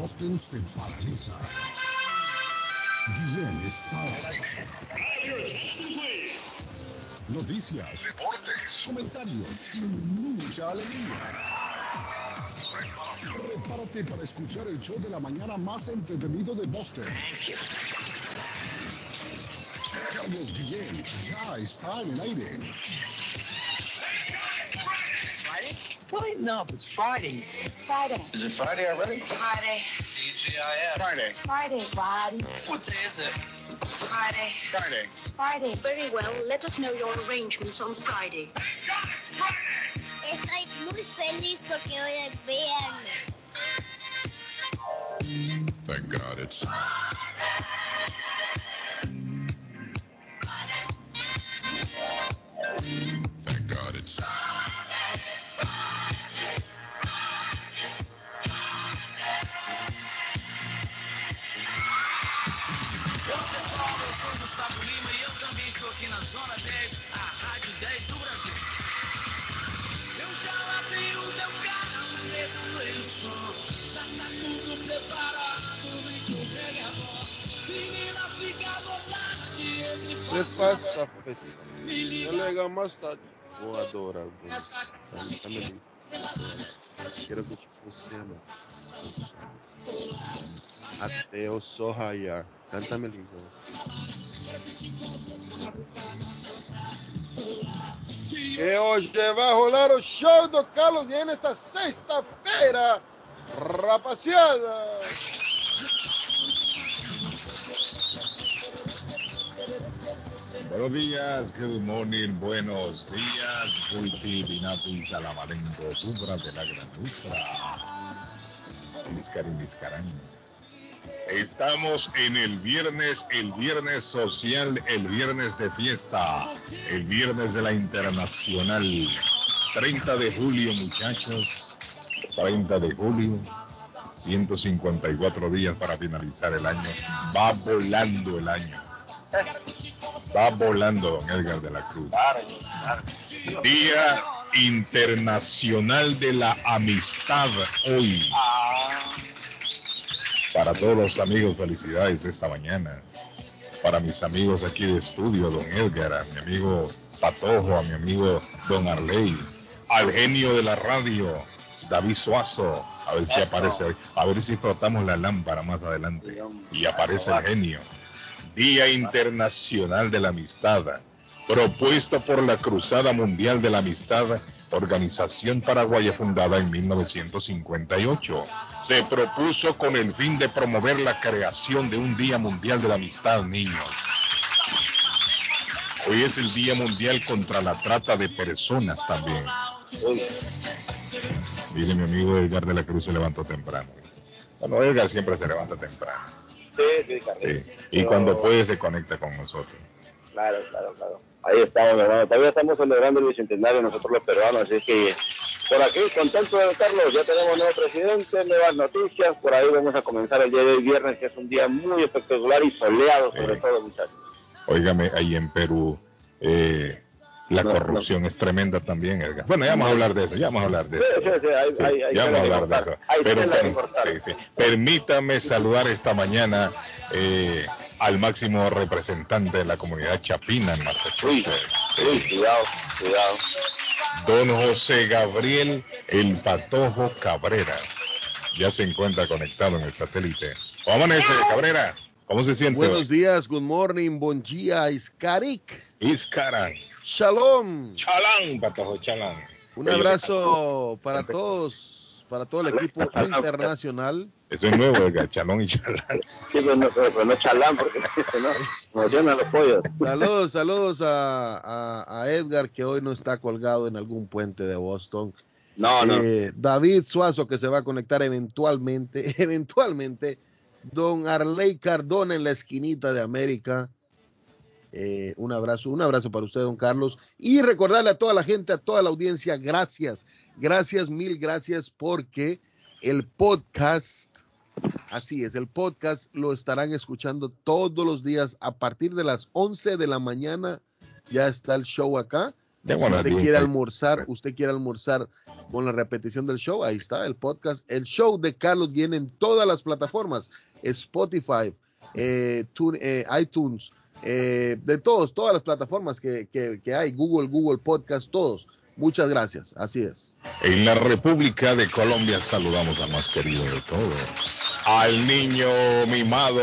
Boston se paraliza. Guillén está. Noticias, reportes, comentarios y mucha alegría. Prepárate para escuchar el show de la mañana más entretenido de Boston. Carlos Guillén ya está en el aire. Friday? What? No, it's Friday. Friday. Is it Friday already? Friday. CGIF. Friday. Friday, Friday. What day is it? Friday. Friday. Friday. Very well. Let us know your arrangements on Friday. Estoy muy feliz porque hoy es viernes. Thank God it's. Thank entre e ¿Qué faça pasa, pesito? Yo le digo más tarde. Voy a adorar, güey. Cántame bien. Quiero que se llama. Ateo Sohayar. Cántame el hijo. Que hoje vai rolar o show do Carlos Guiane nesta sexta-feira. Rapaziada! Buenos días, good morning, buenos días, Bulti, Binati, Salamalenco, Tubra de la Gran. Iscarín. Estamos en el viernes, el viernes social, el viernes de fiesta, el viernes de la internacional. 30 de julio, muchachos. 30 de julio. 154 días para finalizar el año. Va volando el año. Va volando, don Edgar de la Cruz. Día Internacional de la Amistad hoy. Para todos los amigos, felicidades esta mañana. Para mis amigos aquí de estudio, don Edgar, a mi amigo Patojo, a mi amigo don Arley, al genio de la radio, David Suazo. A ver si aparece. A ver si frotamos la lámpara más adelante. Y aparece el genio. Día Internacional de la Amistad, propuesto por la Cruzada Mundial de la Amistad, organización paraguaya fundada en 1958. Se propuso con el fin de promover la creación de un Día Mundial de la Amistad, niños. Hoy es el Día Mundial contra la Trata de Personas también. Dile mi amigo Edgar de la Cruz se levantó temprano. Bueno, Edgar siempre se levanta temprano. Sí, sí, Carlitos. Sí. Y cuando puede se conecta con nosotros. Claro, claro, claro. Ahí estamos, hermano. Todavía estamos celebrando el bicentenario nosotros los peruanos, así que por aquí, contento de Carlos, ya tenemos nuevo presidente, nuevas noticias. Por ahí vamos a comenzar el día de hoy, viernes, que es un día muy espectacular y soleado, sobre Sí. todo, muchachos. Óigame, ahí en Perú eh, la No, corrupción es tremenda también, Edgar. Bueno, ya vamos a hablar de eso, ya vamos a hablar de Sí, eso. sí, sí, Sí, hay, hay ya vamos a hablar de eso. Pero per- sí, sí. permítame saludar esta mañana eh, al máximo representante de la comunidad chapina en Massachusetts, uy, cuidado, cuidado. don José Gabriel El Patojo Cabrera. Ya se encuentra conectado en el satélite. ¿Cómo amanece, Cabrera? ¿Cómo se siente? Buenos días, good morning, bon dia, Iskarik, Iscaran. shalom. Chalán, Patojo, chalán. Un Oye, abrazo para todos, para todo el equipo internacional. Eso es nuevo, Edgar, chalón y chalán. Sí, pues no, pero no chalán, porque no, emocionan los pollos. Saludos, saludos a, a- a Edgar que hoy no está colgado en algún puente de Boston. No, no. Eh, David Suazo que se va a conectar eventualmente, eventualmente. Don Arley Cardona en la esquinita de América. Eh, un abrazo, un abrazo para usted, don Carlos. Y recordarle a toda la gente, a toda la audiencia, gracias, gracias, mil gracias, porque el podcast, así es, el podcast lo estarán escuchando todos los días a partir de las 11 de la mañana. Ya está el show acá. Usted quiere almorzar, usted quiere almorzar con la repetición del show, ahí está el podcast. El show de Carlos viene en todas las plataformas, Spotify, eh, Tune- eh, iTunes, eh, de todos, todas las plataformas que, que- que hay, Google, Google Podcast, todos. Muchas gracias, así es. En la República de Colombia saludamos al más querido de todos, al niño mimado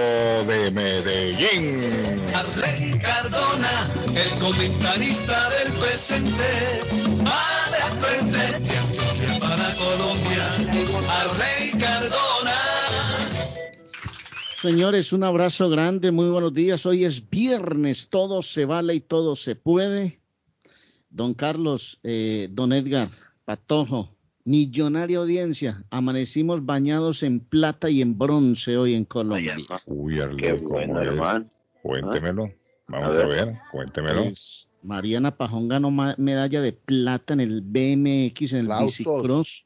de Medellín. Arley Cardona, el comentarista del presente, va de frente Señores, un abrazo grande, muy buenos días. Hoy es viernes, todo se vale y todo se puede. Don Carlos, eh, don Edgar, Patojo, millonaria audiencia. Amanecimos bañados en plata y en bronce hoy en Colombia. Uy, Arley, Qué ¿cómo bueno, es? hermano. Cuéntemelo. Vamos A a ver. cuéntemelo. Pues, Mariana Pajón ganó medalla de plata en el BMX, en el bicicross.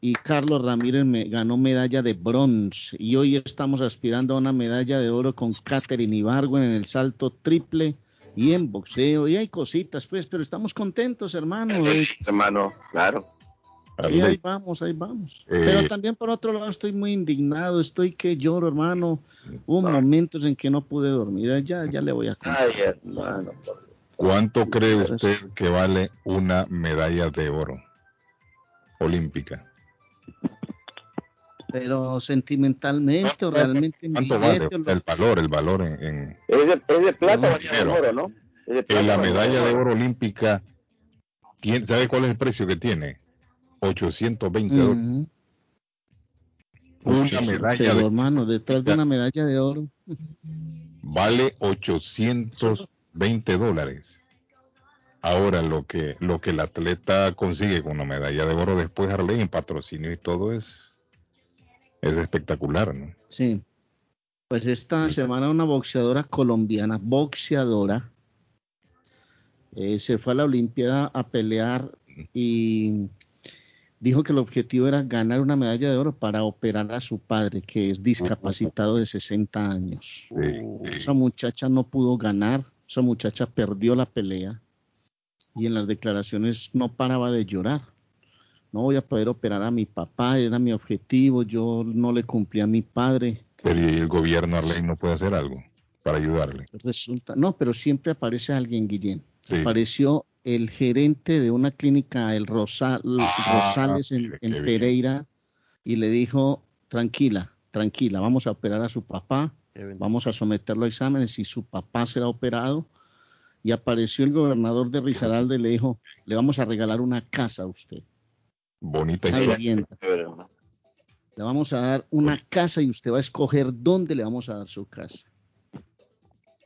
Y Carlos Ramírez me ganó medalla de bronce. Y hoy estamos aspirando a una medalla de oro con Katherine Ibargüen en el salto triple y en boxeo. Y hay cositas, pues, pero estamos contentos, hermano. Hermano, claro. Sí, ahí vamos, ahí vamos. Eh, Pero también por otro lado estoy muy indignado, estoy que lloro, hermano. Hubo Ah. momentos en que no pude dormir. Ya, ya le voy a contar. Ay, hermano. ¿Cuánto cree usted que vale una medalla de oro olímpica? Pero sentimentalmente o ¿Cuánto- realmente El valor, el valor en, en- Es de, es de plata No, oro, ¿no? Es de en plata la medalla de oro olímpica. tiene- ¿Sabe cuál es el precio que tiene? 820 dólares. Ujú. Una medalla pero, de- hermano, detrás de una medalla de oro. vale 820 dólares. Ahora lo que lo que el atleta consigue con la medalla de oro después Arley en patrocinio y todo es es espectacular, ¿no? Sí. Pues esta semana una boxeadora colombiana, boxeadora, eh, se fue a la Olimpiada a pelear y dijo que el objetivo era ganar una medalla de oro para operar a su padre, que es discapacitado de 60 años. Sí. Esa muchacha no pudo ganar, esa muchacha perdió la pelea y en las declaraciones no paraba de llorar. No voy a poder operar a mi papá, era mi objetivo, yo no le cumplí a mi padre. Pero ¿y el gobierno Arley no puede hacer algo para ayudarle. Resulta, no, pero siempre aparece alguien, Guillén. Sí. Apareció el gerente de una clínica, el Rosal, Ah, Rosales en, bien. Pereira, y le dijo, tranquila, tranquila, vamos a operar a su papá, vamos a someterlo a exámenes y su papá será operado. Y apareció el gobernador de Risaralda y le dijo, le vamos a regalar una casa a usted, Bonita historia. Le vamos a dar una casa y usted va a escoger dónde le vamos a dar su casa.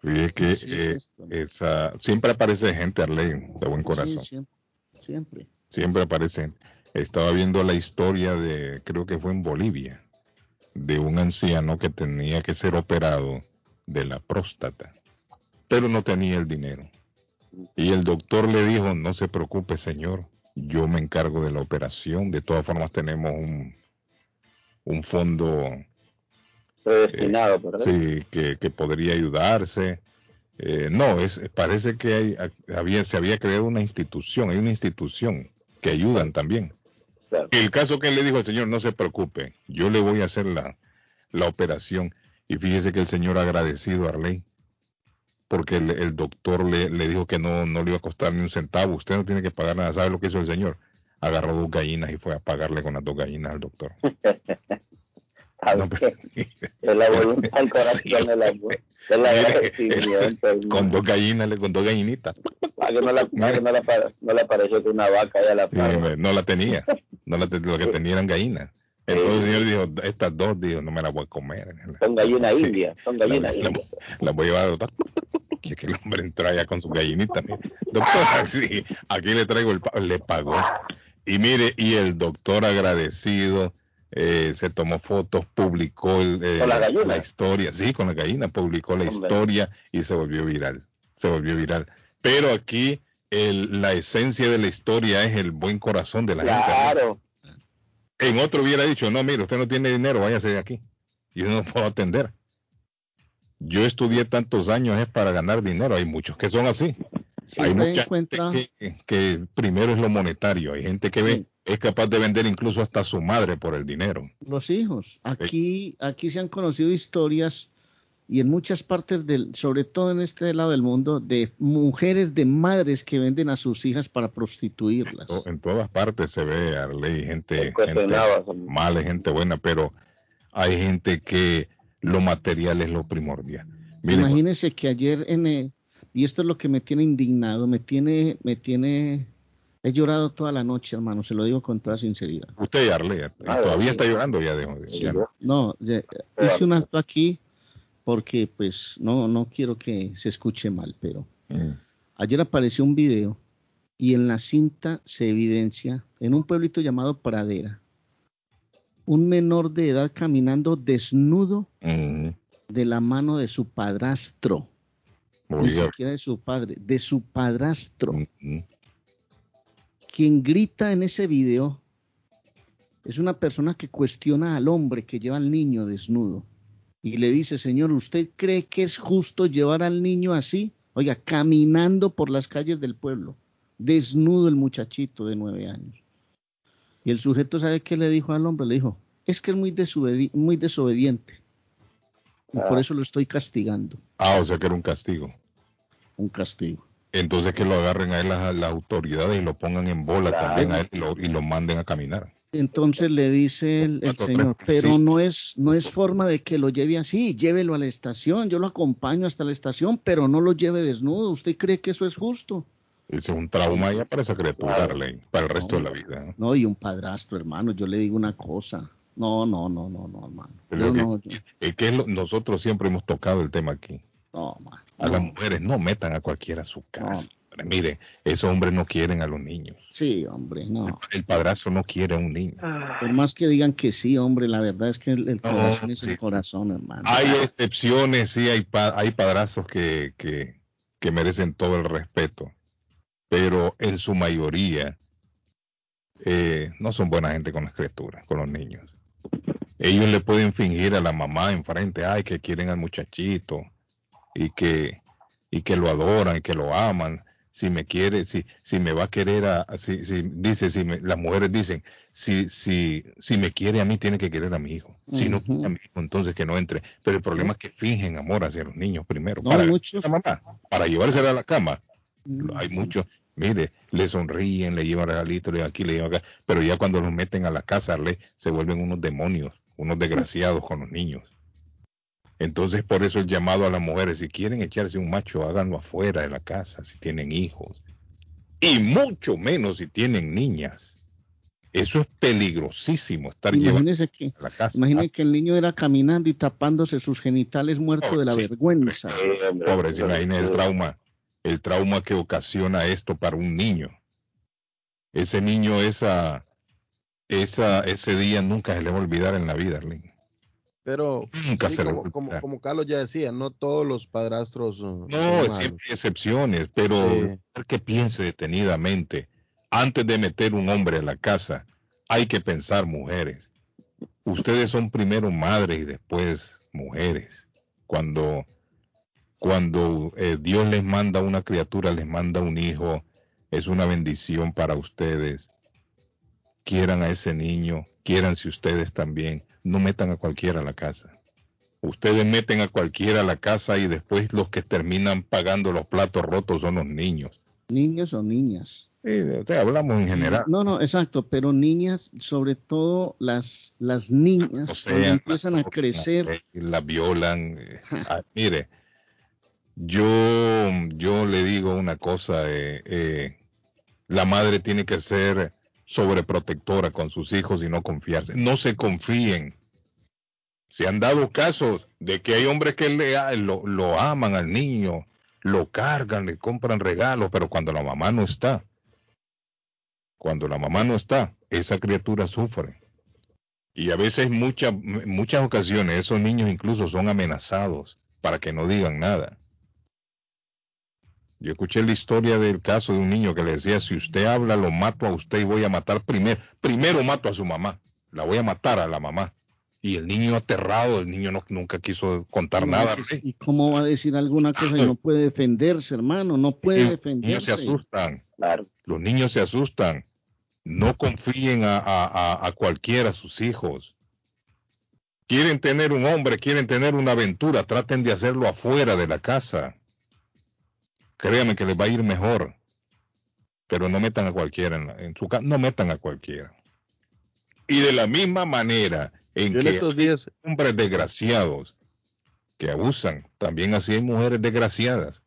Fíjese que Así es eh, esto. esa, siempre aparece gente Arley de buen Sí, corazón. siempre, siempre. Siempre aparecen. Estaba viendo la historia de, creo que fue en Bolivia, de un anciano que tenía que ser operado de la próstata, pero no tenía el dinero. Y el doctor le dijo, no se preocupe señor, yo me encargo de la operación. De todas formas tenemos un, un fondo Predestinado, ¿verdad? sí, que, que podría ayudarse. Eh, no, es, parece que hay- había, se había creado una institución, hay una institución que ayudan también. Claro. El caso que le dijo al señor, no se preocupe, yo le voy a hacer la, la operación. Y fíjese que el señor agradecido a Arley, porque el, el doctor le, le dijo que no, no le iba a costar ni un centavo, usted no tiene que pagar nada. ¿Sabe lo que hizo el señor? Agarró dos gallinas y fue a pagarle con las dos gallinas al doctor. No, pero- la voluntad, el corazón, Sí, es la Mire, agradecimiento, hermano. con dos gallinas, con dos gallinitas. Ah, no la, ah, no la, no que una vaca ya la Sí, no la tenía. No la lo que tenía eran gallinas. Entonces el señor dijo, estas dos, dijo, no me las voy a comer. Son gallinas Sí. indias, son La- gallinas la- indias. Las voy a llevar al doctor. Que, que el hombre entró allá con sus gallinitas. mire. Doctor, sí, aquí le traigo el... pa-". Le pagó. Y mire, y el doctor agradecido eh, se tomó fotos, publicó el, eh, la historia. Sí, con la gallina, publicó la Hombre. historia y se volvió viral. Se volvió viral. Pero aquí el- la esencia de la historia es el buen corazón de la gente. Claro, En otro hubiera dicho, no, mire, usted no tiene dinero, váyase de aquí. Yo no puedo atender. Yo estudié tantos años es para ganar dinero. Hay muchos que son así. Hay mucha encuentra gente que, que primero es lo monetario. Hay gente que ve, es capaz de vender incluso hasta su madre por el dinero. los hijos. Aquí, aquí se han conocido historias y en muchas partes del, sobre todo en este lado del mundo, de mujeres, de madres que venden a sus hijas para prostituirlas. To- En todas partes se ve, Arley, gente, gente mala, gente buena, pero hay gente que lo material es lo primordial. Miren, Imagínense que ayer en eh, y esto es lo que me tiene indignado, me tiene, me tiene, he llorado toda la noche, hermano, se lo digo con toda sinceridad. usted, Arley, todavía está llorando ya de ya no. No, ya- hice un acto aquí porque pues no, no quiero que se escuche mal, pero Mm. ayer apareció un video y en la cinta se evidencia en un pueblito llamado Pradera un menor de edad caminando desnudo Mm. de la mano de su padrastro, ni siquiera de su padre, de su padrastro. mm, Quien grita en ese video es una persona que cuestiona al hombre que lleva al niño desnudo y le dice, Señor, ¿usted cree que es justo llevar al niño así? Oiga, caminando por las calles del pueblo, desnudo el muchachito de nueve años. Y el sujeto sabe qué le dijo al hombre, le dijo, es que es muy, desobedi- muy desobediente. Y por Ah. eso lo estoy castigando, Ah, o sea que era un castigo. un castigo. Entonces que lo agarren a él las, las autoridades y lo pongan en bola Claro. también a él y lo, y lo manden a caminar. Entonces le dice el, señor, pero no es, no es forma de que lo lleve así, llévelo a la estación, yo lo acompaño hasta la estación, pero no lo lleve desnudo. ¿Usted cree que eso es justo? Es un trauma ya para esa criatura. Arley, para el resto de la vida. ¿no? No, y un padrastro, hermano, yo le digo una cosa. No, no, no, no, no, hermano. Yo que- no, yo- Es que es lo- nosotros siempre hemos tocado el tema aquí. no, man, A no. las mujeres no metan a cualquiera a su casa. Mire, esos hombres no quieren a los niños. Sí, hombre, no. El padrastro no quiere a un niño. Por más que digan que sí, hombre, la verdad es que el, el No, corazón es sí. el corazón, hermano. Hay excepciones, sí, hay, pa- hay padrastros que, que, que merecen todo el respeto, pero en su mayoría eh, no son buena gente con las criaturas, con los niños. Ellos le pueden fingir a la mamá enfrente, ay, que quieren al muchachito y que, y que lo adoran y que lo aman. Si me quiere, si, si me va a querer, a, si, si- dice, si me- las mujeres dicen, si, si, si me quiere a mí, tiene que querer a mi hijo. Si no quiere a mi hijo, entonces que no entre. Pero el problema es que fingen amor hacia los niños primero. No, para, muchos- mamá, para llevársela a la cama. Hay muchos, mire, le sonríen, le llevan regalitos, le aquí, le llevan acá, pero ya cuando los meten a la casa, le, se vuelven unos demonios, unos desgraciados con los niños. Entonces, por eso el llamado a las mujeres, si quieren echarse un macho, háganlo afuera de la casa, si tienen hijos. Y mucho menos si tienen niñas. Eso es peligrosísimo, estar llevando Imagínese que, a la casa. imagine que el niño era caminando y tapándose sus genitales muerto de la Sí, vergüenza. Pobre, se imagina el trauma, el trauma que ocasiona esto para un niño. Ese niño, esa, esa, ese día nunca se le va a olvidar en la vida, Arlene. Pero Nunca sí, se como, como, olvidar. como Carlos ya decía, no todos los padrastros uh, No, siempre hay excepciones, pero Sí. que piense detenidamente. Antes de meter un hombre a la casa, hay que pensar mujeres. Ustedes son primero madres y después mujeres. Cuando, cuando eh, Dios les manda una criatura, les manda un hijo, es una bendición para ustedes. Quieran a ese niño, quieranse ustedes también. No metan a cualquiera a la casa. Ustedes meten a cualquiera a la casa y después los que terminan pagando los platos rotos son los niños. Niños o niñas. Sí, o sea, hablamos en general. No, no, exacto, pero niñas, sobre todo las, las niñas, O sea, empiezan a crecer, la violan. eh, ah, mire, yo, yo le digo una cosa, eh, eh, la madre tiene que ser sobreprotectora con sus hijos y no confiarse. No se confíen. Se han dado casos de que hay hombres que le, a- lo, lo aman al niño, lo cargan, le compran regalos, pero cuando la mamá no está, cuando la mamá no está, esa criatura sufre. Y a veces, muchas muchas ocasiones, esos niños incluso son amenazados para que no digan nada. Yo escuché la historia del caso de un niño que le decía, si usted habla, lo mato a usted y voy a matar primero. Primero mato a su mamá. La voy a matar a la mamá. Y el niño aterrado, el niño no, nunca quiso contar nada. ¿Y cómo va a decir alguna cosa y no puede defenderse, hermano? No puede Los defenderse. niños se asustan. Claro. Los niños se asustan. No confíen a, a, a- a cualquiera, sus hijos. Quieren tener un hombre, quieren tener una aventura, traten de hacerlo afuera de la casa. Créanme que les va a ir mejor. Pero no metan a cualquiera en, la- en su casa, no metan a cualquiera. Y de la misma manera en Yo en que estos días, hombres desgraciados que abusan, también así hay mujeres desgraciadas.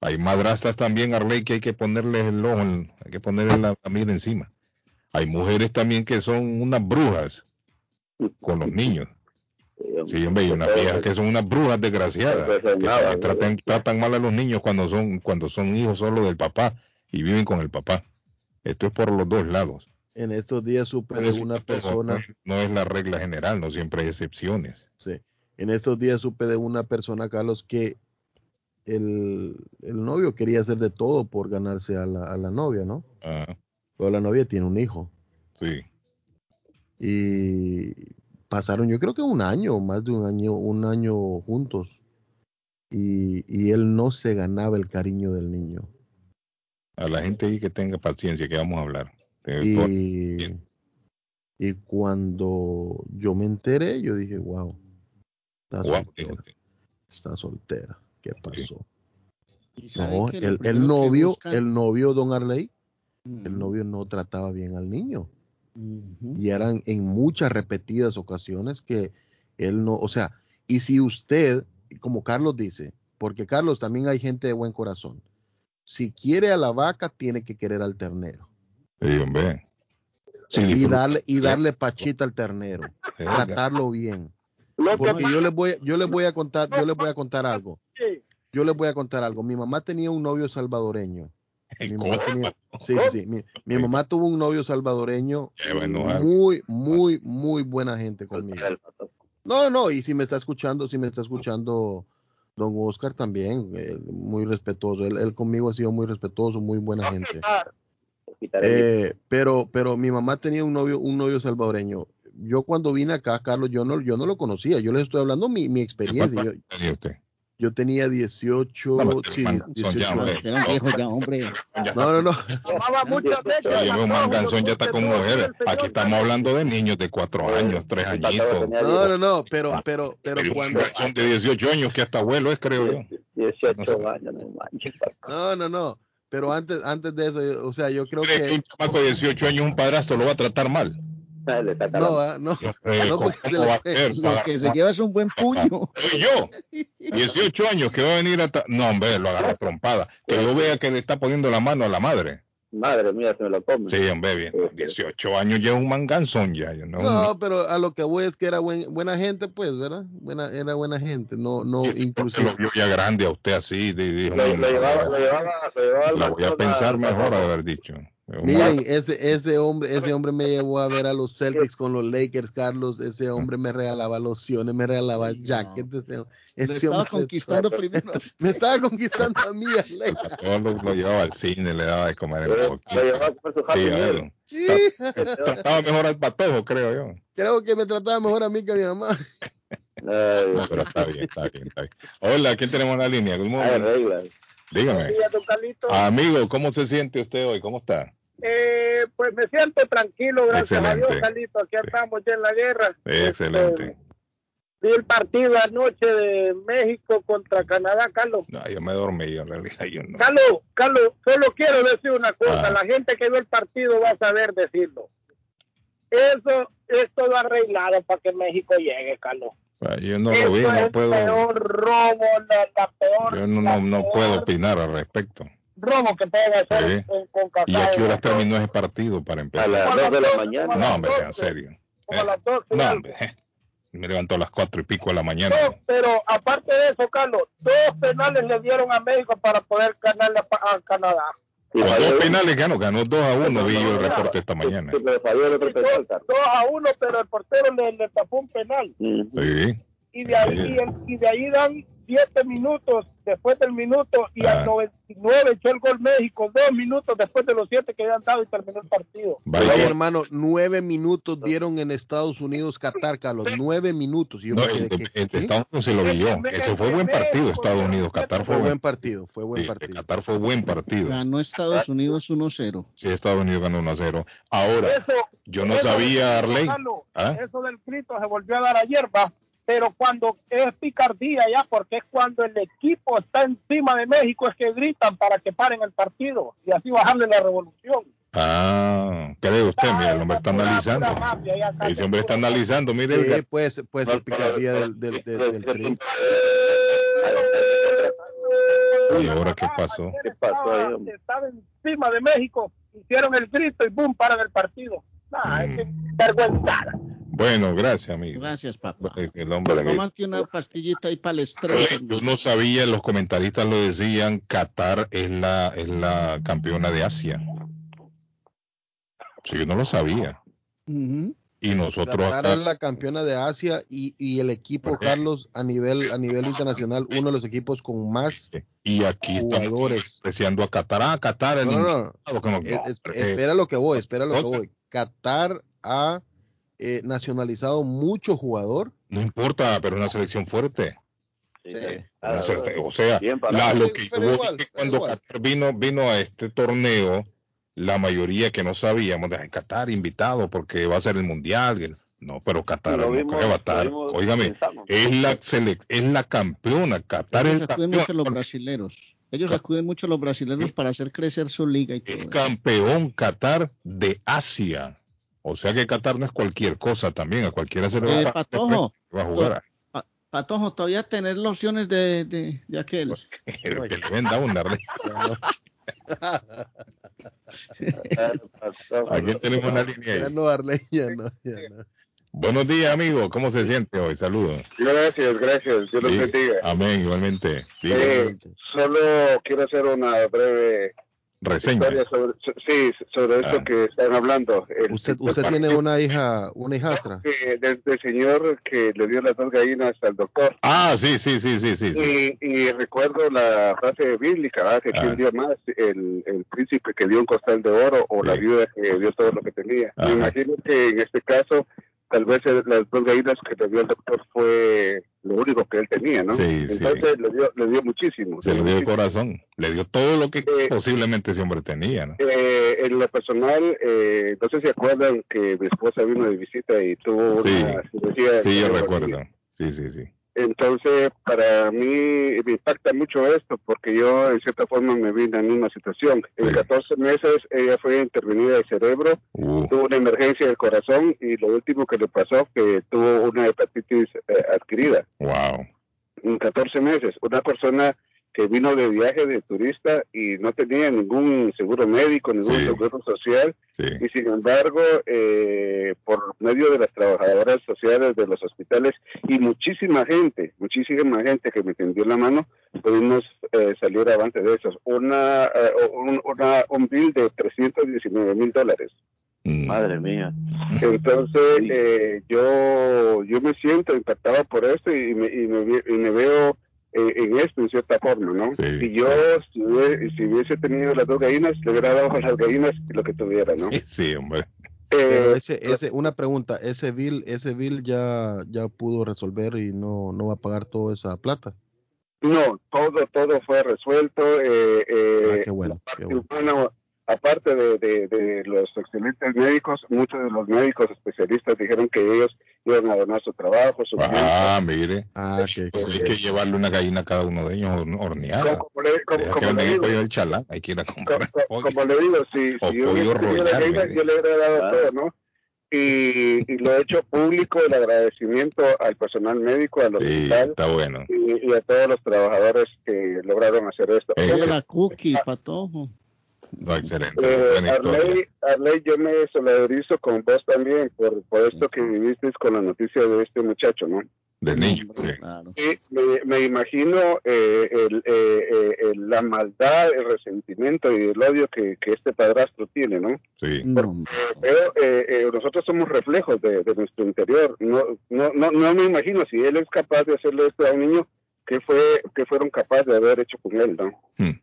Hay madrastas también, Arley, que hay que ponerles el ojo, hay que ponerles la, la mira encima. Hay mujeres también que son unas brujas con los niños. Sí, hombre, hay unas viejas que son unas brujas desgraciadas, que, nada, que tratan, tratan mal a los niños cuando son, cuando son hijos solo del papá y viven con el papá. Esto es por los dos lados. en estos días supe de una persona, No, no es la regla general, no siempre hay excepciones. sí, en estos días supe de una persona, Carlos, que el, el novio quería hacer de todo por ganarse a la, a la novia, ¿no? Ah, Pero la novia tiene un hijo. sí. y pasaron yo creo que un año, más de un año, un año juntos. Y, y él no se ganaba el cariño del niño. A la gente ahí que tenga paciencia, que vamos a hablar. Y, y cuando yo me enteré yo dije wow está soltera, está soltera ¿qué pasó? Y No, el, el novio buscan- el novio Don Arley Mm, el novio no trataba bien al niño y eran en muchas repetidas ocasiones que él no, o sea, y si usted, como Carlos dice, porque Carlos también hay gente de buen corazón, si quiere a la vaca, tiene que querer al ternero. Sí, hombre. Sí, y darle y darle pachita al ternero, tratarlo bien, porque yo les voy, yo les voy a contar, yo les voy a contar algo, yo les voy a contar algo. Mi mamá tenía un novio salvadoreño. Mi mamá sí, sí, sí. Mi, mi mamá tuvo un novio salvadoreño Ya va a enojar. muy, muy, muy buena gente conmigo. No, no, y si me está escuchando, si me está escuchando don Oscar también, eh, muy respetuoso. Él, él conmigo ha sido muy respetuoso, muy buena gente. Eh, pero, pero mi mamá tenía un novio, un novio salvadoreño. Yo cuando vine acá, Carlos, yo no, yo no lo conocía. Yo les estoy hablando mi, mi experiencia. Yo? Yo tenía 18, No, pero sí, son 18 ya, años. hombre. Era un viejo ya, hombre. No, no, no. Oye, un manganzón ya está con mujeres. Aquí estamos hablando de niños de cuatro años, tres añitos. No, no, no, pero, pero, pero cuando, son de 18 años que hasta abuelo es, creo yo. 18 años, no manches. no, no, no, pero antes, antes de eso, o sea, yo creo ¿Crees que que, un chamaco de 18 años, un padrastro, lo va a tratar mal? No, ah, no, Eh, no, ¿Cómo, porque ser? Lo que se lleva es un buen puño. Yo, 18 años, que va a venir a... ta- No, hombre, lo agarra trompada. Que yo vea que le está poniendo la mano a la madre. Madre mía, se me lo come. Sí, hombre, bien. 18 años ya es un manganzón ya. no, No, pero a lo que voy es que era buen- buena gente, pues, ¿verdad? Buena, era buena gente, no, no, inclusive. lo vio ya grande a usted así. dijo, Lo, "No, lo llevaba, lo llevaba, lo llevaba la voy a pensar a- mejor haber dicho. Miren, ese, ese hombre, ese hombre me llevó a ver a los Celtics con los Lakers, Carlos. Ese hombre me regalaba lociones, me regalaba Ay, no. jackets. Ese, estaba hombre conquistando primero. me estaba conquistando a mí, Alex. Todo lo, lo llevaba al cine, le daba de comer en Lo, poquito. lo llevaba a su Sí, Meal. algo. Trataba mejor al patojo, creo yo. Creo que me trataba mejor a mí que a mi mamá. Ay, Pero está bien, está bien, está bien. Hola, ¿quién tenemos en la línea? Regla. Dígame. días. Amigo, ¿cómo se siente usted hoy? ¿Cómo está? Eh, pues me siento tranquilo, gracias a. Dios, Carlito. Aquí andamos ya en la guerra. Excelente. Este, vi el partido anoche de México contra Canadá, Carlos. No, yo me dormí, yo en realidad yo no. Carlos, Carlos, solo quiero decir una cosa. Ah. La gente que vio el partido va a saber decirlo. Eso es todo arreglado para que México llegue, Carlos. Ah, Yo no Eso lo vi, es no el puedo. peor robo, la, la peor, Yo no, no, puedo opinar al respecto. Robo que puede hacer Sí. con, con. ¿Y a qué horas terminó ese partido para A empezar? las 2 de la mañana. No, hombre, en serio. Como a las 12 y No, algo. hombre. eh. Me levantó a las cuatro y pico de la mañana. No, pero aparte de eso, Carlos, dos penales le dieron a México para poder ganarle a, Pa- a Canadá. Con falló dos penales ganó, ganó 2 a 1, vi yo el reporte esta mañana. Sí, pero falló el otro penal, dos, Carlos. dos a uno, pero el portero le, le tapó un penal. Ujú. Sí. Y de ahí, y de ahí dan siete minutos después del minuto y Ah. al 99 echó el gol México, dos minutos después de los siete que habían dado y terminó el partido. Vaya, Oye, hermano, nueve minutos dieron en Estados Unidos Qatar, Carlos. Nueve minutos. Y yo no, el, ¿qué- el de qué? Estados Unidos se lo vi yo. Ese fue buen partido, Estados Unidos. Qatar Fue fue buen partido, fue buen sí, partido. Qatar fue buen partido. Ganó Estados Unidos 1-0. Sí, Estados Unidos ganó 1 a 0. Ahora, Eso, yo no sabía, Arley. Carlos, ¿Ah? Eso del grito se volvió a dar ayer, va. Pero cuando es picardía ya, porque es cuando el equipo está encima de México, es que gritan para que paren el partido y así bajarle la revolución. Ah, cree usted, mira, el hombre está Pura- analizando. Ese hombre está analizando, mire. Sí, pues, pues el picardía del, del, del, del tri. ¿Y ahora qué pasó? ¿Qué pasó ahí? Estaba encima de México, hicieron el grito y boom, paran el partido. Nah, es que Mm. vergüenza. Bueno, gracias, amigo. Gracias, papá. El hombre. Tómate una pastillita ahí para el estrés. Yo no sabía, los comentaristas lo decían, Qatar es la, es la campeona de Asia. Sí, yo no lo sabía. Y nosotros Qatar acá, es la campeona de Asia y, y el equipo. Carlos, a nivel, a nivel internacional, uno de los equipos con más y aquí estamos jugadores. apreciando a Qatar. Ah, Qatar, el No, no, no. Es- eh, espera lo que voy, espera lo que voy. Qatar ha eh, nacionalizado mucho jugador. no importa, pero es una selección fuerte. Sí, Sí. Una o sea, la- lo que yo igual, dije pero cuando igual. Qatar vino, vino a este torneo, la mayoría que no sabíamos, de Qatar invitado porque va a ser el mundial. No, pero Qatar no vimos- va a estar. Óigame, es la es la campeona. Qatar es Ellos el acuden mucho a campeón. los brasileros. Ellos acuden mucho a los brasileños para hacer crecer su liga y todo. Es campeón Qatar de Asia. O sea que Qatar no es cualquier cosa también, a cualquiera se le va Eh, a Patojo, va a jugar. Pa- Patojo, todavía tener lociones de, de, de aquel. El que le venda una. Aquí tenemos una línea Ya ahí. no, Arley, ya no, ya no. Buenos días, amigo. ¿Cómo se siente hoy? Saludos. Gracias, gracias. Dios los bendiga. Amén, igualmente. Eh, solo quiero hacer una breve reseña. sobre, so- sí, sobre esto Ah. que están hablando. El- Usted, el usted tiene partido una hija, una hijastra. que- del, del señor que le dio las dos gallinas al doctor. Ah, sí, sí, sí, sí, sí. sí. Y, y recuerdo la frase bíblica, ¿verdad? que Ah. dio más, el, el príncipe que dio un costal de oro o la Sí. viuda que dio todo lo que tenía. Ajá. Me imagino que en este caso, tal vez el- las dos gallinas que le dio el doctor fue lo único que él tenía, ¿no? Sí, sí. Entonces le dio, le dio muchísimo. Se le dio el muchísimo. corazón. Le dio todo lo que Eh, posiblemente ese hombre tenía, ¿no? Eh, en lo personal, eh, no sé si acuerdan que mi esposa vino de visita y tuvo Sí. una cirugía. Sí, yo recuerdo. Sí, sí, sí. Entonces, para mí me impacta mucho esto porque yo en cierta forma me vi en la misma situación. En Sí. 14 meses ella fue intervenida del cerebro, Uh, tuvo una emergencia del corazón y lo último que le pasó que tuvo una hepatitis eh, adquirida. wow. En 14 meses, una persona que vino de viaje de turista y no tenía ningún seguro médico, ningún Sí. seguro social Sí. y sin embargo, eh, por medio de las trabajadoras sociales de los hospitales y muchísima gente, muchísima gente que me tendió la mano, pudimos eh, salir avante de esos. Una, eh, un, una, un bill de 319 mil dólares. Mm. Madre mía. Entonces, eh, yo, yo me siento impactado por esto y me, y me, y me veo en esto en cierta forma, ¿no? Sí. Y yo, si hubiese, si hubiese tenido las dos gallinas, le hubiera dado a las gallinas lo que tuviera, ¿no? Sí, hombre. Pero Eh, ese, ese, una pregunta, ese bill, ese bill ya, ya pudo resolver y no, no va a pagar toda esa plata. No, todo, todo fue resuelto. Eh, eh, Ah, qué bueno, la parte qué bueno. humana, aparte de, de, de los excelentes médicos, muchos de los médicos especialistas dijeron que ellos iban a donar su trabajo, su Ah, mire. Ah, qué Pues hay que llevarle una gallina a cada uno de ellos hor- horneada. tiempo. como, le, como, como que le digo, pollo del chalán. Hay que ir a como, comprar como- como le digo, si, O si yo hubiese tenido la gallina, yo le hubiera dado Ah. todo, ¿no? Y, y lo he hecho público el agradecimiento al personal médico, al Sí, hospital está bueno. y, y a todos los trabajadores que lograron hacer esto. Sí. la cookie, Patojo. No, excelente. Eh. Arley, Arley, yo me solidarizo con vos también por, por esto que viviste con la noticia de este muchacho, ¿no? Del niño. sí. Claro. Y me, me imagino eh, el, eh, eh, el- la maldad, el resentimiento y el odio que, que este padrastro tiene, ¿no? Sí. Pero eh, eh, nosotros somos reflejos de, de nuestro interior. No, no, no, no me imagino si él es capaz de hacerle esto a un niño, qué fue, qué fueron capaces de haber hecho con él, ¿no? Hmm.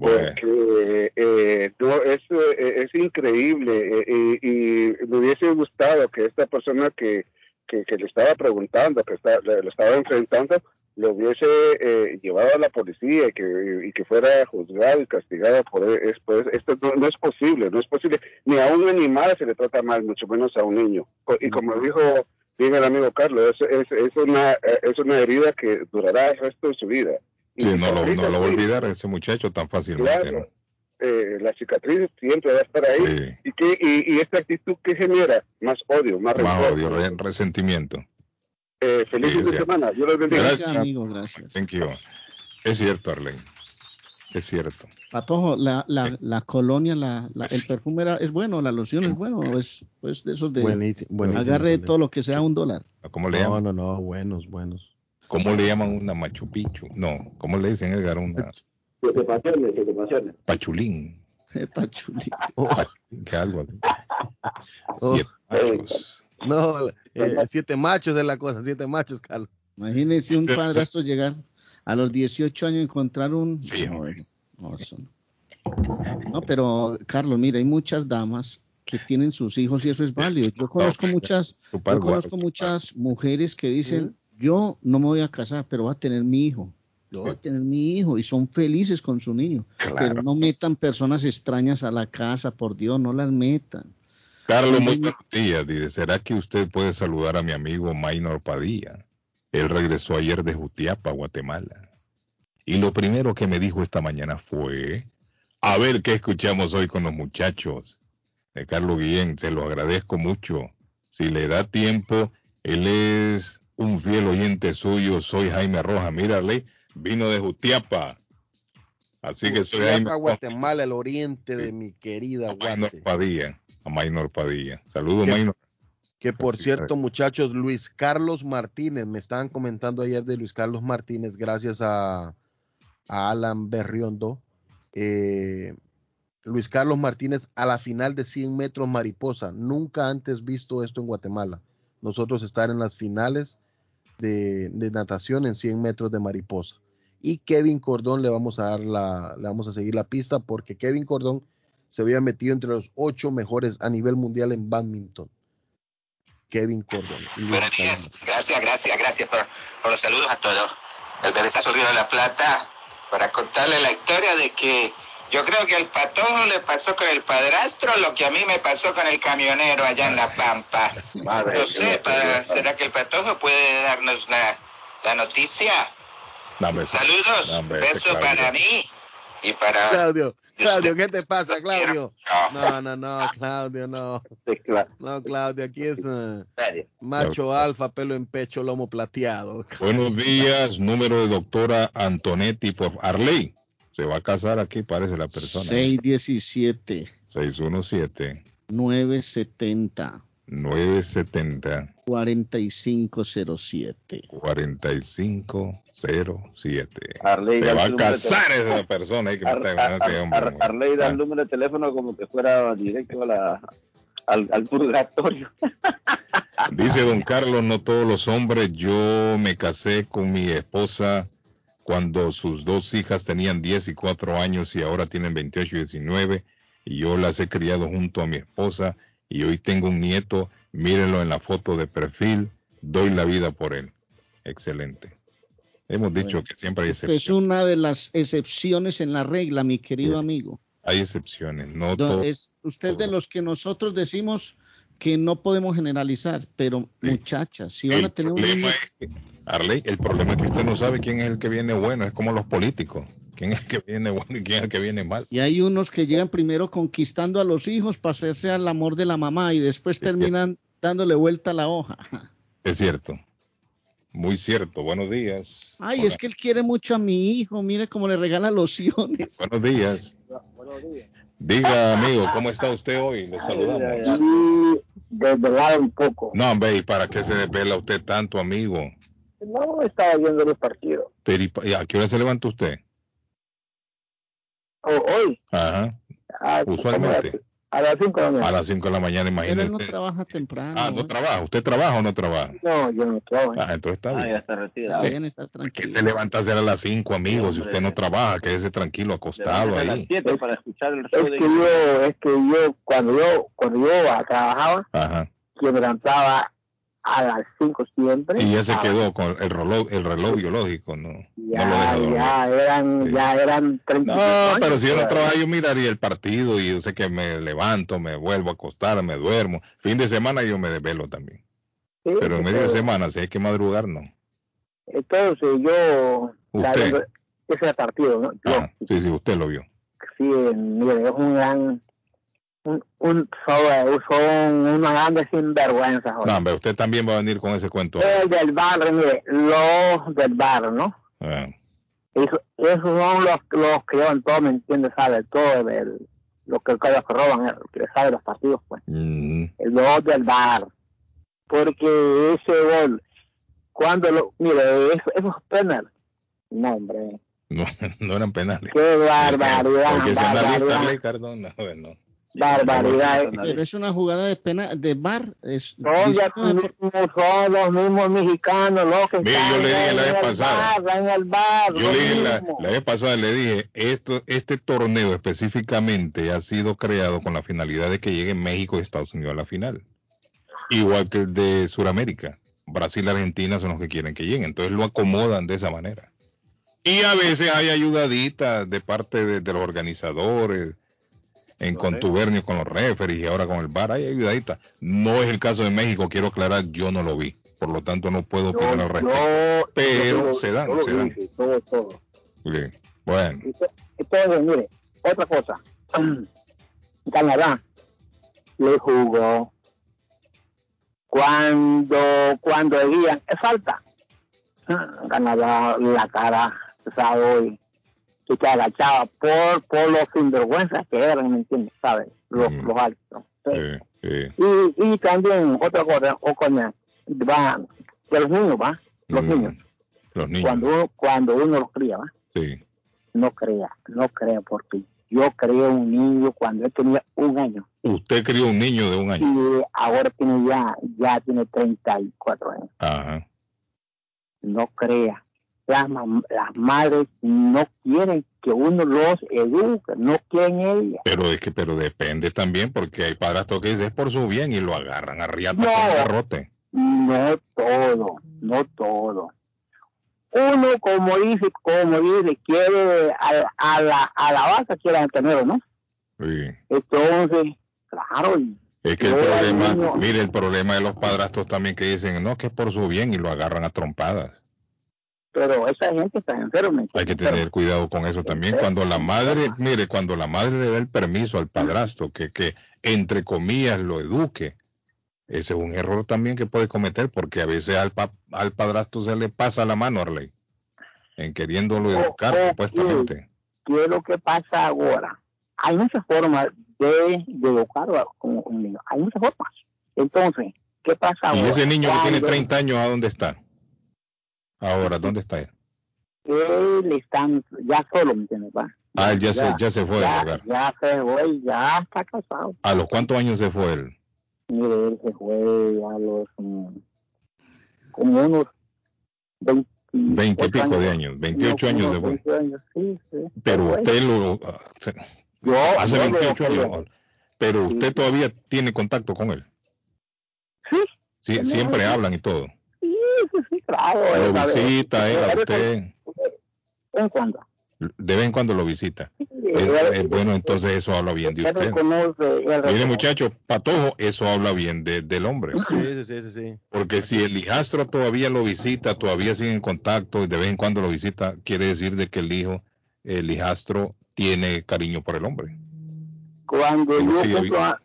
Bueno, Porque eh, no, es, eh, es increíble eh, y, y me hubiese gustado que esta persona que, que, que le estaba preguntando, que está, le, le estaba enfrentando, lo hubiese eh, llevado a la policía y que, y que fuera juzgado y castigado por es- pues, esto no, no es posible, no es posible. Ni a un animal se le trata mal, mucho menos a un niño. Y como dijo bien el amigo Carlos, es, es, es, una, eh, es una herida que durará el resto de su vida. Sí, no lo, no lo va a olvidar ese muchacho tan fácilmente, Claro. ¿no? eh, la cicatriz siempre va a estar ahí. Sí. ¿Y, qué, y, y esta actitud que genera más odio, más, Más odio, re- resentimiento. Eh, feliz Sí, fin de semana. Dios los bendiga. Gracias, Gracias. amigo, gracias. Thank you. Es cierto, Arlene. Es cierto. Patojo, la, la, la colonia, la, la- el perfume era, es bueno, la loción es bueno, es pues de esos de Buenísimo, buenísimo, agarre buenísimo. todo lo que sea un dólar. ¿Cómo le No, llaman? no, no, buenos, buenos. ¿Cómo le llaman una Machu Picchu? No, ¿cómo le dicen, Edgar? Una Que te pasiones, que te pasiones. pachulín. Está chulito. Oh, Que algo así. Oh. Siete machos. no, eh, siete machos es la cosa, siete machos, Carlos. Imagínense un padrastro llegar a los 18 años y encontrar un... Sí, no, hombre. no, eso no. Pero Carlos, mira, hay muchas damas que tienen sus hijos y eso es válido. Yo conozco muchas, yo conozco muchas mujeres que dicen, yo no me voy a casar, pero voy a tener mi hijo. Yo voy a tener mi hijo y son felices con su niño. Pero Claro. no metan personas extrañas a la casa, por Dios, no las metan. Carlos, muy buenos días. Dice, ¿será que usted puede saludar a mi amigo Maynor Padilla? Él regresó ayer de Jutiapa, Guatemala. Y lo primero que me dijo esta mañana fue, a ver qué escuchamos hoy con los muchachos. De Carlos Guillén, se lo agradezco mucho. Si le da tiempo, él es un fiel oyente suyo. Soy Jaime Roja. Mírale, vino de Jutiapa. Así que soy Jaime. Guatemala, el oriente de mi querida Maynor Guate. Padilla. A Maynor Padilla. Saludos. Maynor. Que por cierto, muchachos, Luis Carlos Martínez, me estaban comentando ayer de Luis Carlos Martínez, gracias a, a Alan Berriondo. eh, Luis Carlos Martínez a la final de 100 metros mariposa. Nunca antes visto esto en Guatemala. Nosotros estar en las finales de, de natación en 100 metros de mariposa. Y Kevin Cordón le vamos a dar la, le vamos a seguir la pista porque Kevin Cordón se había metido entre los ocho mejores a nivel mundial en badminton. Kevin Cordón. Buenos días. Gracias, gracias, gracias por, por los saludos a todos. El Berezazo Río de la Plata, para contarle la historia de que yo creo que al patojo le pasó con el padrastro lo que a mí me pasó con el camionero allá en La Pampa. Madre No sé, pa- ¿será que el patojo puede darnos la, la noticia? Saludos, ese beso Claudio. para mí y para... Claudio, Claudio, ¿qué te pasa. Claudio? No, no, no, Claudio, no. No, Claudio, aquí es Serio. macho alfa, pelo en pecho, lomo plateado. Buenos días, número de doctora Antonetti por Arley. Se va a casar aquí, parece la persona. 617 617 970 970 4507. 4507. Arley, Se va a casar esa persona. Hay que Ar- meter Ar- Ar- hombre, Ar- hombre. Arley da el Ah, número de teléfono como que fuera directo a la, al, al purgatorio. Dice don Carlos, no todos los hombres. Yo me casé con mi esposa cuando sus dos hijas tenían 10 y 4 años y ahora tienen 28 y 19. Y yo las he criado junto a mi esposa y hoy tengo un nieto. Mírenlo en la foto de perfil. Doy la vida por él. Excelente. Hemos dicho Bueno, que siempre hay Esta es excepciones. una de las excepciones en la regla, mi querido amigo. Hay excepciones. No todo. es usted de los que nosotros decimos que no podemos generalizar, pero Sí. muchachas, si van a tener un problema niño, es que- Arley, el problema es que usted no sabe quién es el que viene bueno. Es como los políticos. ¿Quién es el que viene bueno y quién es el que viene mal? y hay unos que llegan primero conquistando a los hijos para hacerse al amor de la mamá y después Es cierto. terminan dándole vuelta a la hoja. Es cierto. Muy cierto. Buenos días. Ay, Hola. es que él quiere mucho a mi hijo, mire cómo le regala lociones. Buenos días. Diga, amigo, ¿cómo está usted hoy? Le saludamos. Desvelado un poco. No, hombre, ¿y para qué se desvela usted tanto, amigo? No estaba viendo los partidos. Pero, ¿y ¿a qué hora se levanta usted? O- hoy. Ajá. ah, Usualmente. A las 5 de la mañana. A las 5 de la mañana, Pero él no imagínate. trabaja temprano. Ah, no trabaja. ¿Usted trabaja o no trabaja? No, yo no trabajo. Ah, entonces está bien. está retirado. Está bien, está Que tranquilo. se levanta a hacer a las 5, amigos. Si usted no trabaja, quédese tranquilo, acostado a las ahí. 7 para escuchar el Es show que de yo, es que yo, cuando yo, cuando yo trabajaba, Ajá. que me levantaba a las 5 siempre. Y ya se Ah, quedó con el reloj, el reloj biológico, ¿no? Ya, no lo ya eran, Sí. ya eran 30 No, pero si yo no trabajo, yo miraría el partido y yo sé que me levanto, me vuelvo a acostar, me duermo. Fin de semana yo me desvelo también. Pero en medio de semana, si hay que madrugar, no. Entonces yo, la- Usted. ese partido, ¿no? Yo, Ah, sí, sí, usted lo vio. sí, mire, es un gran, un, un son, son unos grandes sinvergüenzas. No, hombre, usted también va a venir con ese cuento. El del bar, mire, los del bar, ¿no? Eso, esos son los, los que llevan todo, ¿me entiendes? Sabe todo del, lo que, los que roban, el que sabe los partidos, pues. mm, Los del bar. Porque ese gol, cuando lo, mire, eso, esos penal, no, hombre, no, no eran penales. qué barbaridad, Porque se analista barbaridad, Ley Cardona, bueno. Barbaridad. Pero es una jugada de pena de bar. Es, Son, ya son los mismos mexicanos, los que Mire, yo están le dije la vez pasada. bar, en el bar, Yo le dije la, vez pasada, le dije, esto, este torneo específicamente ha sido creado con la finalidad de que llegue México y Estados Unidos a la final. Igual que el de Sudamérica. Brasil y Argentina son los que quieren que lleguen. Entonces lo acomodan de esa manera. Y a veces hay ayudaditas de parte de, de los organizadores, en contubernio con los referees y ahora con el VAR, hay ayudaditas. No es el caso de México, quiero aclarar, yo no lo vi. Por lo tanto, no puedo opinar al respecto. Yo- Pero se dan, lo se dan. todo, todo. Bien. Bueno, Entonces, mire, otra cosa. Canadá le jugó cuando cuando digan es falta. Canadá la cara pesado y, y se agachaba por por los sinvergüenzas que eran, ¿me entiendes? ¿Sabes? Los, los altos. sí, sí. Y, y también otra cosa, o con va, de los niños, va, los Mm, niños. Los niños, Cuando uno, cuando uno los cría, va, sí. no crea, no crea, porque yo creé un niño cuando él tenía un año Usted crió un niño de un año. y ahora tiene ya, ya tiene 34 años. Ajá. No crea. Las, las madres no quieren que uno los eduque, no quieren ellas. Pero es que, pero depende también, porque hay padrastros que dicen es por su bien y lo agarran a riata No. con el garrote. No todo, no todo. Uno, como dice, como dice, quiere a, a la, a la vaca quiere tener, ¿no? Sí. Entonces, claro, y Es que el problema, mire, el problema de los padrastros también que dicen, no, que es por su bien y lo agarran a trompadas. Pero esa gente está enferma. Hay que tener cuidado con eso también. Cuando la madre, mire, cuando la madre le da el permiso al padrastro que, que entre comillas lo eduque, ese es un error también que puede cometer porque a veces al, pa- al padrastro se le pasa la mano, Arley, en queriéndolo educar oh, supuestamente. ¿Qué es lo que pasa ahora? Hay muchas formas de, de educar a un, niño. Hay muchas formas. Entonces, ¿qué pasa ahora? Y ese niño que tiene Cuando 30 años, ¿a dónde está? Ahora, ¿dónde está él? Él está ya solo, ¿me entiendes? va? Ah, él ya, se, ya se fue del ya, hogar. ya se fue, ya está casado. ¿A los cuántos años se fue él? Mire, él se fue a los mm, como unos 20, 20 y pico de años, 28 años se fue. 28 años, sí, sí. Pero fue. usted lo... ah, se- Yo- hace yo 28 lo- años. Pero usted todavía tiene contacto con él. Sí. Sí, siempre hablan y todo. Sí, claro. Lo visita él a Él- usted. ¿En cuándo? De vez en cuando lo visita. Es, bueno, entonces eso habla bien de usted. Mire, reconoce. muchacho, patojo, eso habla bien de- del hombre. Sí, sí, sí, sí. Porque si el hijastro todavía lo visita, todavía sigue en contacto y de vez en cuando lo visita, quiere decir de que el hijo, el hijastro, tiene cariño por el hombre. Cuando yo cumplo,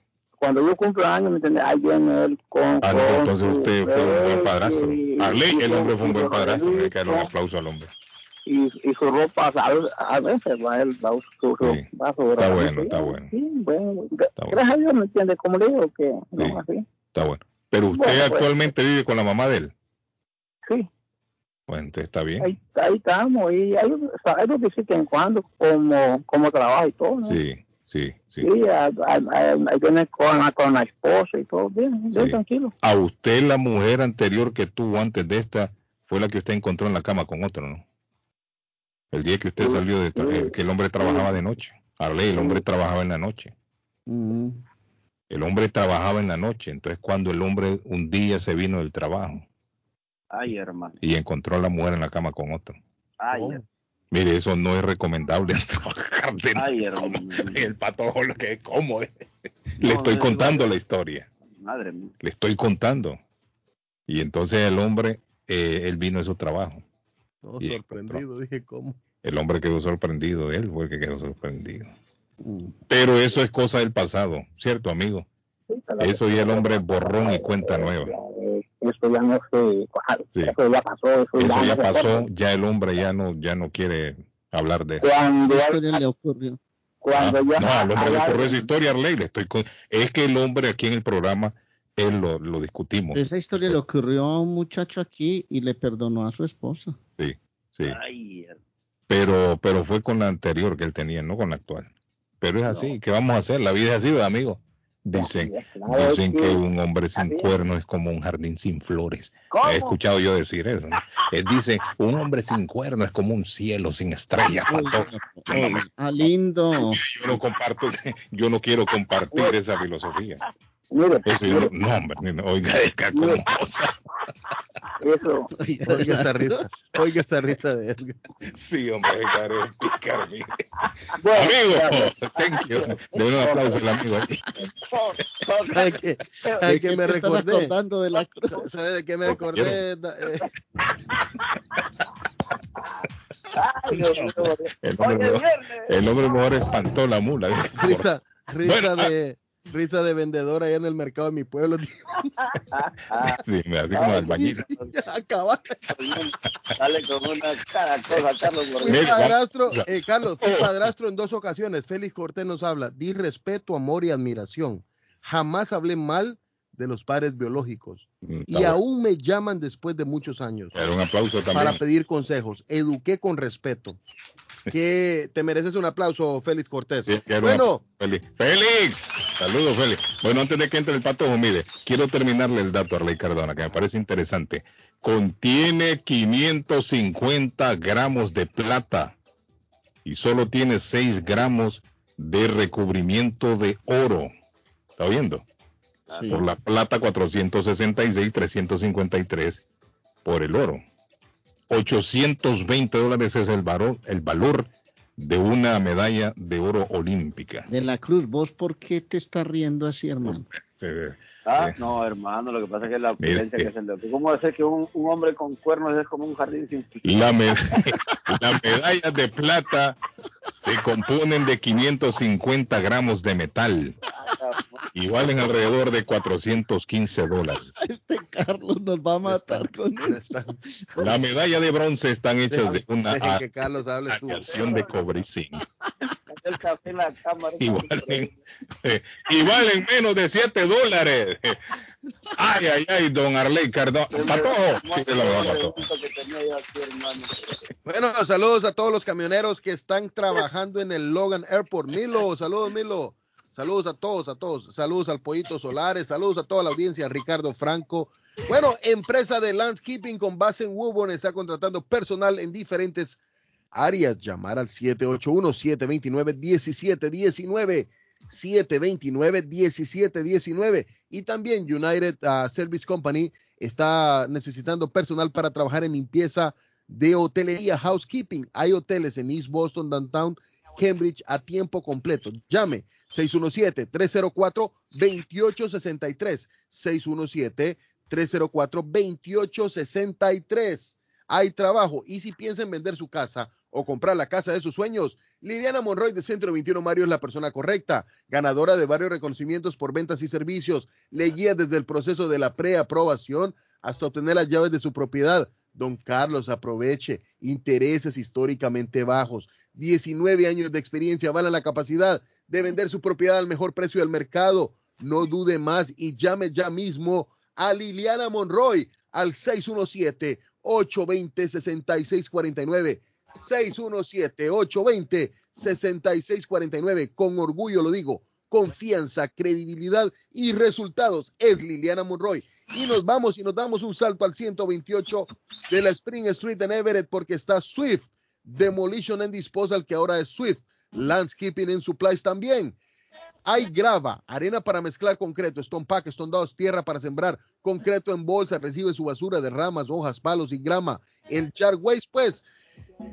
cuando yo cumplo años, ¿me entiendes? Ahí viene él con. Ah, no, con entonces usted fue un buen padrastro. Arley, el hombre fue un buen padrastro. Hay que darle un aplauso al hombre. Y, y su ropa, a, veces va él, va su, su, Sí. va su Está bueno, está bueno. Sí, bueno, bueno. Gracias a Dios, ¿me entiendes? Como le digo, que Sí. no así. Está bueno. Pero usted Bueno, pues. actualmente vive con la mamá de él. Sí. Bueno, entonces está bien. Ahí, ahí estamos. Y hay, hay nos visitan cuando, como, como trabajo y todo, ¿no? Sí. Sí, sí. Sí, viene con, la- con la esposa y todo, bien, bien Sí. tranquilo. A usted la mujer anterior que tuvo antes de esta fue la que usted encontró en la cama con otro, ¿no? El día que usted salió de tra- eh, que el hombre trabajaba de noche. Arley, el hombre trabajaba en la noche. Mm. El hombre trabajaba en la noche. Entonces cuando el hombre un día se vino del trabajo Ay, hermano. y encontró a la mujer en la cama con otro. Ay, Oh. Mire, eso no es recomendable trabajar de ay. El patojo lo que es. No, Le estoy no, contando la historia. Madre mía. Le estoy contando. Y entonces el hombre, eh, él vino a su trabajo. Todo Y sorprendido, dije, ¿cómo? El hombre quedó sorprendido, él fue el que quedó sorprendido. Mm. Pero eso es cosa del pasado, ¿cierto, amigo? Eso ya el hombre borrón y cuenta nueva. Eso ya no se, Sí. eso ya pasó, eso, Eso ya, no pasó, ya el hombre ya no, ya no quiere hablar de eso. Cuando, Esa historia le ocurrió. cuando Ah, ya no, al hombre le ocurrió esa historia, Arley, le estoy con- es que el hombre aquí en el programa, él lo, lo discutimos. Esa historia le ocurrió a un muchacho aquí y le perdonó a su esposa. Sí, sí. Ay, Pero, pero fue con la anterior que él tenía, no con la actual. Pero es así, ¿qué vamos a hacer? La vida es así, ¿verdad, amigo. Dicen, dicen que- un hombre sin cuerno es como un jardín sin flores. ¿Cómo? He escuchado yo decir eso. ¿no? Él dice, un hombre sin cuerno es como un cielo sin estrellas. no, me- Ah, lindo. yo no comparto, yo no quiero compartir esa filosofía. Mire, yo no, no, hombre, no, oiga, Edgar, ¿cómo osa? eso, Oiga esa risa, oiga esa risa de Edgar. Sí, hombre, Edgar, es pícaro, mire. bueno, Amigo, thank you. Denle un aplauso al amigo. ¿Sabe qué? ¿Sabe ¿De qué qué me recordé? de la? ¿Sabe de qué me recordé? Eh, ay. El hombre, mejor, viernes. el hombre mejor espantó la mula. risa, risa Bueno, de risa de vendedor allá en el mercado de mi pueblo. Sí, así como albañil. Acaba. Dale con una cara cosa, Carlos. Fui padrastro, eh, Carlos, fui padrastro en dos ocasiones. Félix Cortés nos habla. Di respeto, amor y admiración. Jamás hablé mal de los padres biológicos. Mm, está Y bueno. aún me llaman después de muchos años Pero un aplauso para también. pedir consejos. Eduqué con respeto. Que te mereces un aplauso, Félix Cortés. Sí, bueno, Félix. Félix, saludos Félix. Bueno, antes de que entre el patojo, mire, quiero terminarle el dato a Arley Cardona, que me parece interesante. Contiene 550 gramos de plata y solo tiene 6 gramos de recubrimiento de oro. ¿Está oyendo? Sí. Por la plata 466, 353 por el oro. 820 dólares es el valor, el valor de una medalla de oro olímpica. De la cruz, ¿vos por qué te estás riendo así, hermano? Ah, eh, no, hermano, lo que pasa es que la opulencia que eh. es el de ¿Cómo hacer que un, un hombre con cuernos es como un jardín sin la, me- las medallas de plata se componen de 550 gramos de metal y valen alrededor de 415 dólares. Este Carlos nos va a matar con eso. La medalla de bronce están hechas de una que Carlos hable su. aleación de cobre la y valen, eh, y valen menos de 7 dólares. Ay, ay, ay, don Arley hermano. Bueno, saludos a todos los camioneros que están trabajando en el Logan Airport. Milo, saludos, Milo. Saludos a todos, a todos. Saludos al Pollito Solares. Saludos a toda la audiencia. Ricardo Franco. Bueno, empresa de landscaping con base en Woburn está contratando personal en diferentes áreas. Llamar al 781-729-1719. 729-1719. Y también United uh, Service Company está necesitando personal para trabajar en limpieza de hotelería, housekeeping. Hay hoteles en East Boston, Downtown, Cambridge a tiempo completo. Llame 617-304-2863. 617-304-2863. Hay trabajo. Y si piensa en vender su casa o comprar la casa de sus sueños, Liliana Monroy de Centro 21 Mario es la persona correcta, ganadora de varios reconocimientos por ventas y servicios, le guía desde el proceso de la preaprobación hasta obtener las llaves de su propiedad. Don Carlos, aproveche. Intereses históricamente bajos, 19 años de experiencia, vale la capacidad de vender su propiedad al mejor precio del mercado. No dude más y llame ya mismo a Liliana Monroy al 617 820 6649 617-820-6649. Con orgullo lo digo, confianza, credibilidad y resultados. Es Liliana Monroy. Y nos vamos y nos damos un salto al 128 de la Spring Street en Everett porque está Swift Demolition and Disposal, que ahora es Swift. Landscaping and Supplies también. Hay grava, arena para mezclar concreto, stone pack, stone tierra para sembrar, concreto en bolsa, recibe su basura de ramas, hojas, palos y grama. El Char Waste, pues,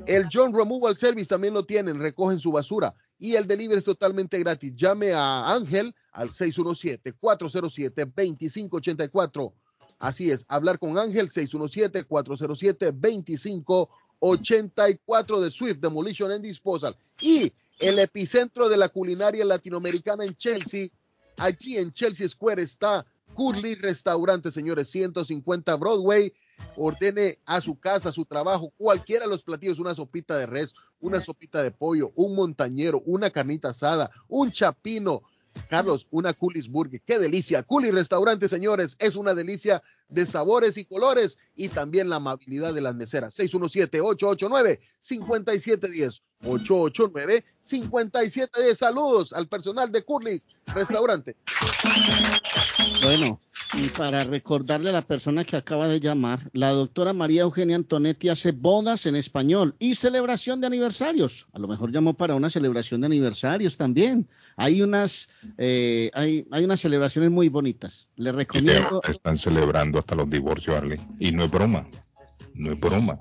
el John Removal Service también lo tienen, recogen su basura. Y el delivery es totalmente gratis. Llame a Ángel al 617-407-2584. Así es, hablar con Ángel 617-407-2584 de Swift Demolition and Disposal. Y el epicentro de la culinaria latinoamericana en Chelsea. Allí en Chelsea Square está Curly Restaurante, señores, 150 Broadway. Ordene a su casa, a su trabajo, cualquiera de los platillos, una sopita de res, una sopita de pollo, un montañero, una carnita asada, un chapino, Carlos, una Coolies Burger. ¡Qué delicia! Coolies Restaurante, señores, es una delicia de sabores y colores y también la amabilidad de las meseras. 617-889-5710. 889-5710. Saludos al personal de Coolies Restaurante. Bueno, y para recordarle a la persona que acaba de llamar, la doctora María Eugenia Antonetti hace bodas en español y celebración de aniversarios. A lo mejor llamó para una celebración de aniversarios también. Hay unas, eh, hay, hay unas celebraciones muy bonitas. Le recomiendo. Están celebrando hasta los divorcios, Arley. Y no es broma. No es broma.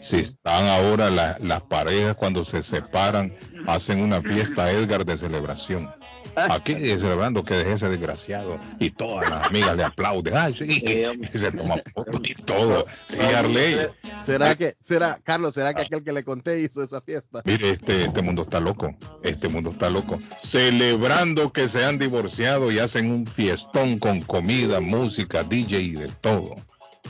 Si están ahora la- las parejas cuando se separan, hacen una fiesta Edgar de celebración. Aquí celebrando que dejé ese desgraciado y todas las amigas le aplauden. Ay, sí, y se toma fotos y todo. Sí, Arley. ¿Será que, será, Carlos, será que aquel que le conté hizo esa fiesta? Mire, este, este mundo está loco. Este mundo está loco. Celebrando que se han divorciado y hacen un fiestón con comida, música, DJ y de todo.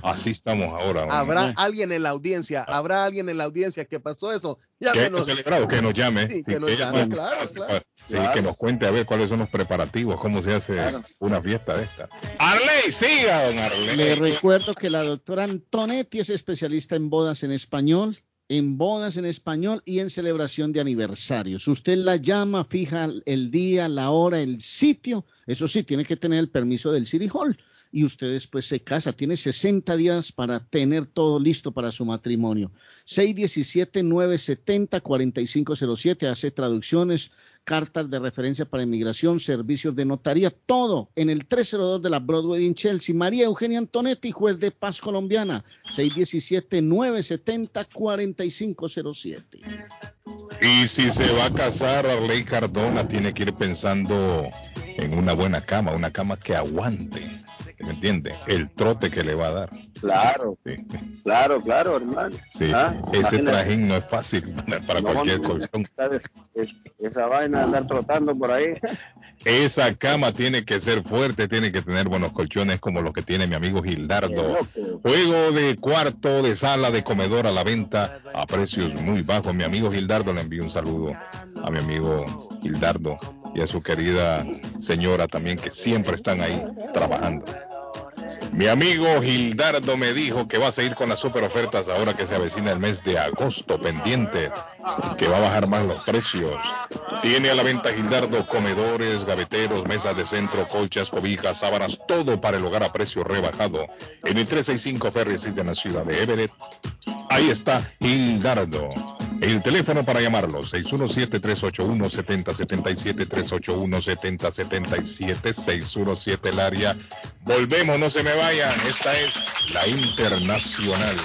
Así estamos ahora. ¿Habrá alguien en la audiencia? ¿Habrá alguien en la audiencia que pasó eso? que Llámenos. celebrado, que nos llame. Sí, que nos ella llame, nos- claro, claro. Sí, que nos cuente a ver cuáles son los preparativos, cómo se hace una fiesta de esta. Arley, siga, don Arley. Le recuerdo que la doctora Antonetti es especialista en bodas en español, en bodas en español y en celebración de aniversarios. Usted la llama, fija el día, la hora, el sitio. Eso sí, tiene que tener el permiso del City Hall. Y usted después se casa. Tiene 60 días para tener todo listo para su matrimonio. 617-970-4507. Hace traducciones, cartas de referencia para inmigración, servicios de notaría, todo en el 302 de la Broadway en Chelsea. María Eugenia Antonetti, juez de paz colombiana. 617-970-4507. Y si se va a casar, Arley Cardona tiene que ir pensando en una buena cama, una cama que aguante. ¿Me entiende? El trote que le va a dar. Claro, claro, claro, hermano. Sí, Ah, ese trajín no es fácil para No, cualquier no, colchón. esa vaina de andar trotando por ahí. Esa cama tiene que ser fuerte, tiene que tener buenos colchones como los que tiene mi amigo Gildardo. Juego de cuarto, de sala, de comedor a la venta a precios muy bajos. Mi amigo Gildardo le envío un saludo a mi amigo Gildardo y a su querida señora también que siempre están ahí trabajando. Mi amigo Gildardo me dijo que va a seguir con las super ofertas ahora que se avecina el mes de agosto pendiente, que va a bajar más los precios. Tiene a la venta Gildardo comedores, gaveteros, mesas de centro, colchas, cobijas, sábanas, todo para el hogar a precio rebajado. En el 365 Ferry Street en la ciudad de Everett. Ahí está Gildardo. El teléfono para llamarlo, 617-381-7077, 381-7077, 617 el área. Volvemos, no se me vayan. Esta es la Internacional.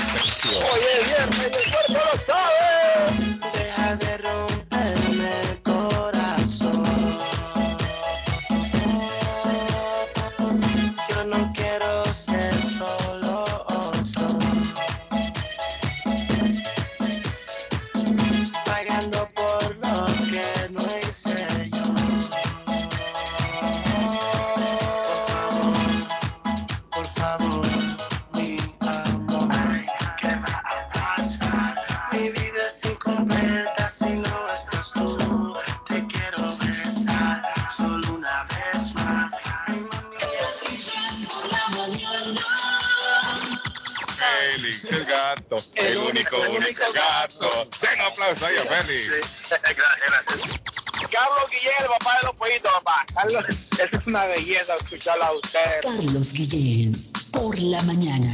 Oye, viernes y el cuerpo lo sabe. Deja de romperme gato. Den aplauso ahí a Félix. gracias, Carlos Guillén, el papá de los pollitos, papá. Carlos, eso es una belleza escucharlo a ustedes. Carlos Guillén, por la mañana.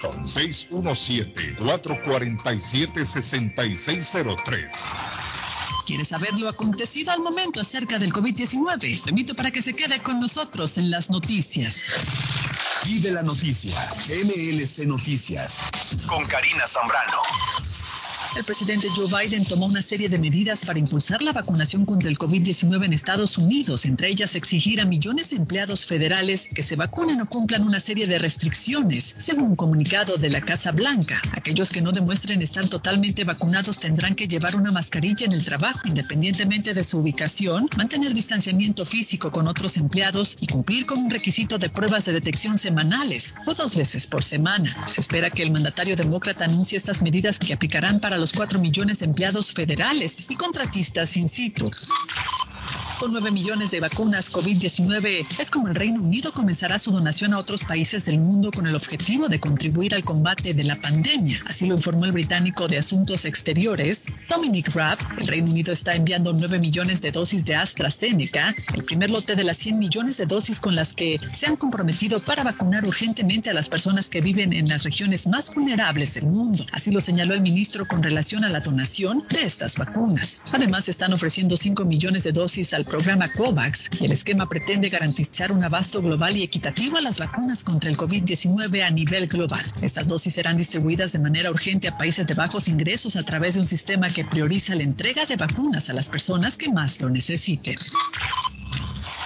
617-447-6603. ¿Quieres saber lo acontecido al momento acerca del COVID-19? Te invito para que se quede con nosotros en las noticias. Y de la noticia, MLC Noticias, con Karina Zambrano. El presidente Joe Biden tomó una serie de medidas para impulsar la vacunación contra el COVID-19 en Estados Unidos, entre ellas exigir a millones de empleados federales que se vacunen o cumplan una serie de restricciones, según un comunicado de la Casa Blanca. Aquellos que no demuestren estar totalmente vacunados tendrán que llevar una mascarilla en el trabajo, independientemente de su ubicación, mantener distanciamiento físico con otros empleados y cumplir con un requisito de pruebas de detección semanales o dos veces por semana. Se espera que el mandatario demócrata anuncie estas medidas que aplicarán para los 4 millones de empleados federales y contratistas in situ. Con 9 millones de vacunas COVID-19, es como el Reino Unido comenzará su donación a otros países del mundo con el objetivo de contribuir al combate de la pandemia. Así lo informó el británico de Asuntos Exteriores, Dominic Raab. El Reino Unido está enviando 9 millones de dosis de AstraZeneca, el primer lote de las 100 millones de dosis con las que se han comprometido para vacunar urgentemente a las personas que viven en las regiones más vulnerables del mundo. Así lo señaló el ministro con relación a la donación de estas vacunas. Además, están ofreciendo 5 millones de dosis al programa COVAX y el esquema pretende garantizar un abasto global y equitativo a las vacunas contra el COVID-19 a nivel global. Estas dosis serán distribuidas de manera urgente a países de bajos ingresos a través de un sistema que prioriza la entrega de vacunas a las personas que más lo necesiten.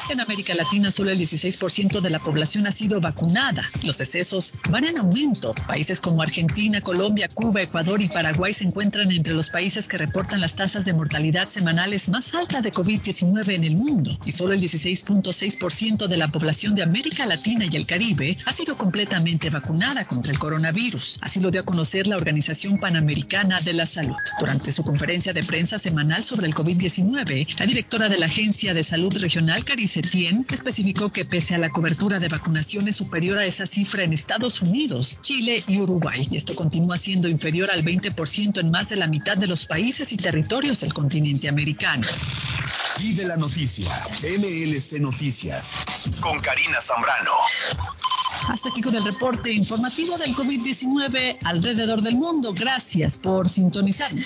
En América Latina solo el 16% de la población ha sido vacunada. Los decesos van en aumento. Países como Argentina, Colombia, Cuba, Ecuador y Paraguay se encuentran entre los países que reportan las tasas de mortalidad semanales más altas de COVID-19 en el mundo. Y solo el 16.6% de la población de América Latina y el Caribe ha sido completamente vacunada contra el coronavirus. Así lo dio a conocer la Organización Panamericana de la Salud. Durante su conferencia de prensa semanal sobre el COVID-19, la directora de la Agencia de Salud Regional, Carice Setien especificó que pese a la cobertura de vacunación es superior a esa cifra en Estados Unidos, Chile y Uruguay, y esto continúa siendo inferior al 20% en más de la mitad de los países y territorios del continente americano. Y de la noticia, MLC Noticias, con Karina Zambrano. Hasta aquí con el reporte informativo del COVID-19 alrededor del mundo. Gracias por sintonizarnos.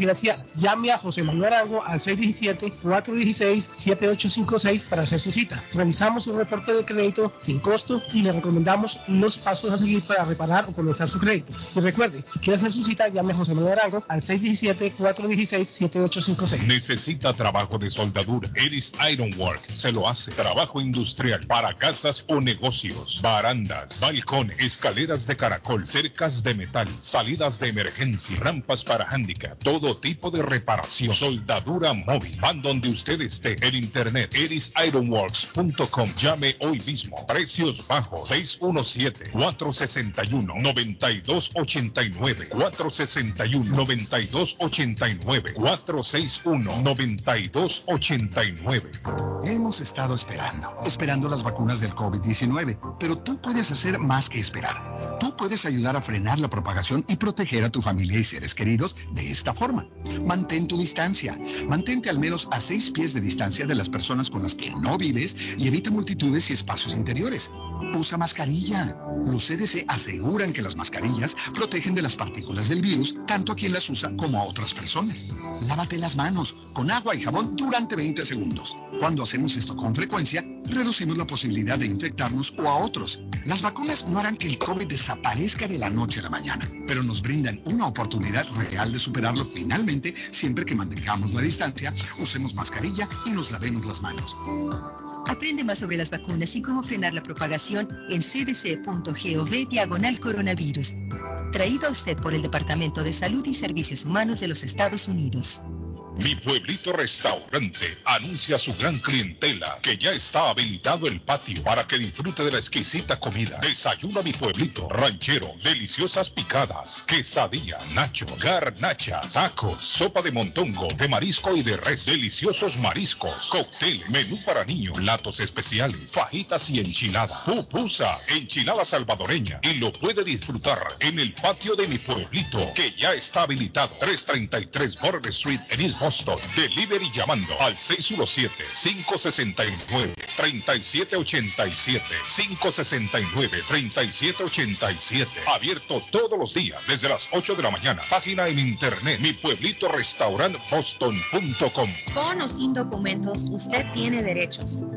refinanciar. Llame a José Manuel Arango al 617-416-7856 para hacer su cita. Revisamos un reporte de crédito sin costo y le recomendamos los pasos a seguir para reparar o comenzar su crédito. Y recuerde, si quiere hacer su cita, llame a José Manuel Arango al 617-416-7856. Necesita trabajo de soldadura. Eris Ironwork se lo hace. Trabajo industrial para casas o negocios. Barandas, balcones, escaleras de caracol, cercas de metal, salidas de emergencia, rampas para handicap, todo tipo de reparación, soldadura móvil. Van donde usted esté en internet. ErisIronworks.com. Llame hoy mismo. Precios bajos. 617-461-9289. 461-9289. 461-9289. Hemos estado esperando, esperando las vacunas del COVID-19, pero tú puedes hacer más que esperar. Tú puedes ayudar a frenar la propagación y proteger a tu familia y seres queridos de esta forma. Mantén tu distancia. Mantente al menos a seis pies de distancia de las personas con las que no vives y evita multitudes y espacios interiores. Usa mascarilla. Los CDC aseguran que las mascarillas protegen de las partículas del virus tanto a quien las usa como a otras personas. Lávate las manos con agua y jabón durante 20 segundos. Cuando hacemos esto con frecuencia, reducimos la posibilidad de infectarnos o a otros. Las vacunas no harán que el COVID desaparezca de la noche a la mañana, pero nos brindan una oportunidad real de superarlo finalmente siempre que mantengamos la distancia, usemos mascarilla y nos lavemos las manos. Aprende más sobre las vacunas y cómo frenar la propagación en cdc.gov diagonal coronavirus. Traído a usted por el Departamento de Salud y Servicios Humanos de los Estados Unidos. Mi pueblito restaurante anuncia a su gran clientela que ya está habilitado el patio para que disfrute de la exquisita comida. Desayuna mi pueblito ranchero, deliciosas picadas, quesadillas, nachos, garnachas, tacos, sopa de montongo, de marisco y de res, deliciosos mariscos, cóctel, menú para niños, platos especiales, fajitas y enchiladas, pupusa, enchilada salvadoreña y lo puede disfrutar en el patio de mi pueblito que ya está habilitado 333 Border Street en East Boston. Delivery llamando al 617-569-3787. 569-3787. Abierto todos los días desde las 8 de la mañana. Página en internet mi pueblito restaurant boston.com. Con o sin documentos, usted tiene derechos.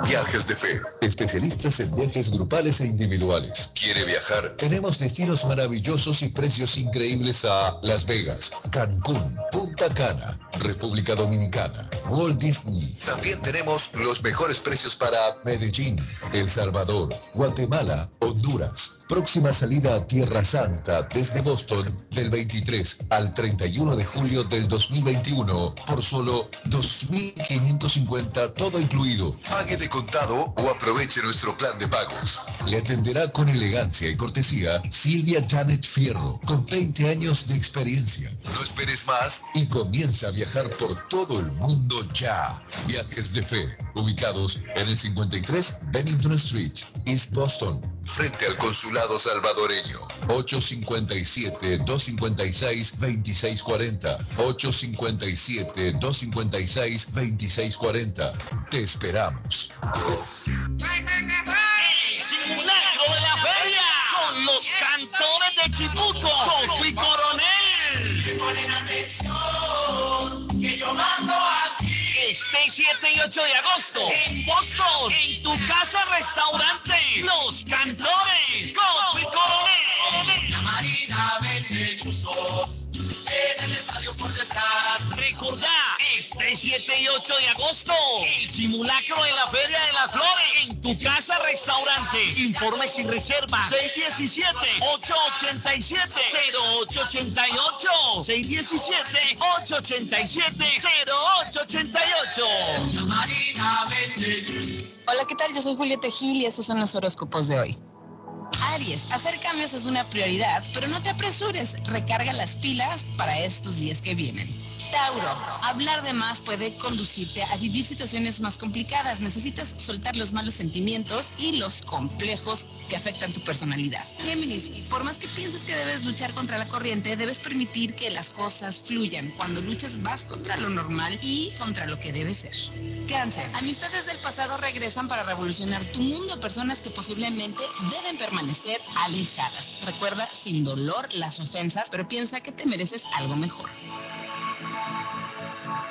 Viajes de fe. Especialistas en viajes grupales e individuales. ¿Quiere viajar? Tenemos destinos maravillosos y precios increíbles a Las Vegas, Cancún, Punta Cana, República Dominicana, Walt Disney. También tenemos los mejores precios para Medellín, El Salvador, Guatemala, Honduras. Próxima salida a Tierra Santa desde Boston del 23 al 31 de julio del 2021 por solo 2.550 todo incluido. Pague contado o aproveche nuestro plan de pagos. Le atenderá con elegancia y cortesía Silvia Janet Fierro, con 20 años de experiencia. No esperes más y comienza a viajar por todo el mundo ya. Viajes de fe, ubicados en el 53 Bennington Street, East Boston, frente al consulado salvadoreño. 857-256-2640. 857-256-2640. Te esperamos. El simulacro de la feria con los cantores de Chipuco, Coco y Coronel. Ponen atención que yo mando aquí. Este 7 y 8 de agosto en Boston, en tu casa restaurante, Los Cantores, Coco y Coronel. Recordá, este 7 y 8 de agosto, el simulacro en la Feria de las Flores, en tu casa restaurante. Informe sin reserva, 617-887-0888. 617-887-0888. La Marina vende Hola, ¿qué tal? Yo soy Julieta Gil y estos son los horóscopos de hoy. Aries, hacer cambios es una prioridad, pero no te apresures, recarga las pilas para estos días que vienen. Tauro, hablar de más puede conducirte a vivir situaciones más complicadas. Necesitas soltar los malos sentimientos y los complejos que afectan tu personalidad. Géminis, por más que pienses que debes luchar contra la corriente, debes permitir que las cosas fluyan. Cuando luchas vas contra lo normal y contra lo que debe ser. Cáncer, amistades del pasado regresan para revolucionar tu mundo. Personas que posiblemente deben permanecer alejadas. Recuerda sin dolor las ofensas, pero piensa que te mereces algo mejor. Thank you.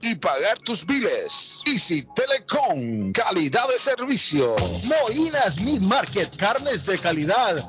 y pagar tus biles. Easy Telecom, calidad de servicio. Moinas Meat Market, carnes de calidad,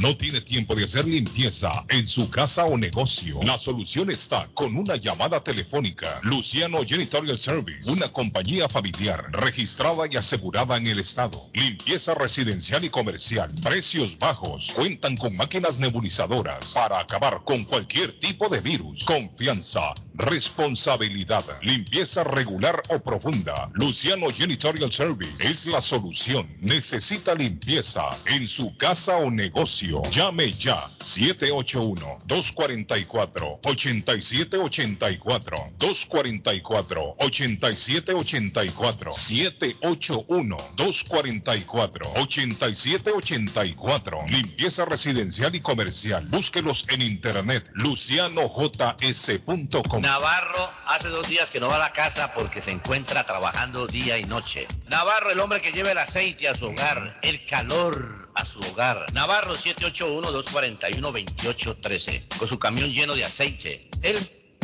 No tiene tiempo de hacer limpieza en su casa o negocio. La solución está con una llamada telefónica. Luciano Janitorial Service, una compañía familiar registrada y asegurada en el estado. Limpieza residencial y comercial. Precios bajos. Cuentan con máquinas nebulizadoras para acabar con cualquier tipo de virus. Confianza, responsabilidad, limpieza regular o profunda. Luciano Janitorial Service es la solución. Necesita limpieza en su casa o negocio. Llame ya 781-244-8784. 244-8784. 781-244-8784. Limpieza residencial y comercial. Búsquelos en internet. lucianojs.com. Navarro hace dos días que no va a la casa porque se encuentra trabajando día y noche. Navarro, el hombre que lleva el aceite a su hogar, el calor a su hogar. Navarro 781-241-2813, con su camión lleno de aceite. Él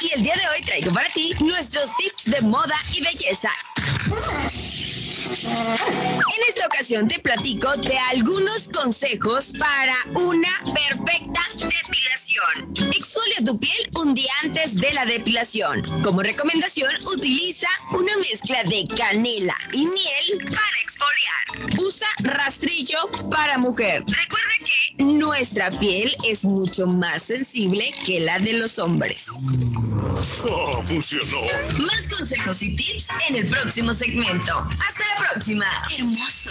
Y el día de hoy traigo para ti nuestros tips de moda y belleza. En esta ocasión te platico de algunos consejos para una perfecta depilación. Exfolia tu piel un día antes de la depilación. Como recomendación, utiliza una mezcla de canela y miel para exfoliar. Usa rastrillo para mujer. Recuerda que nuestra piel es mucho más sensible que la de los hombres. ¡Oh, funcionó! Más consejos y tips en el próximo segmento. Hasta la próxima. Hermoso.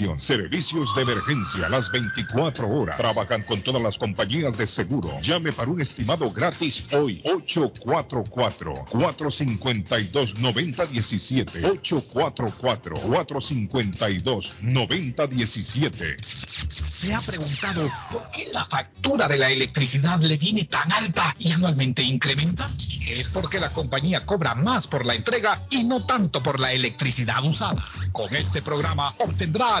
servicios de emergencia las 24 horas. Trabajan con todas las compañías de seguro. Llame para un estimado gratis hoy. 844-452-9017. 844-452-9017. ¿Se ha preguntado por qué la factura de la electricidad le viene tan alta y anualmente incrementa? Es porque la compañía cobra más por la entrega y no tanto por la electricidad usada. Con este programa obtendrá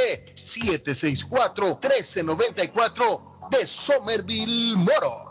764-1394 de Somerville Moros.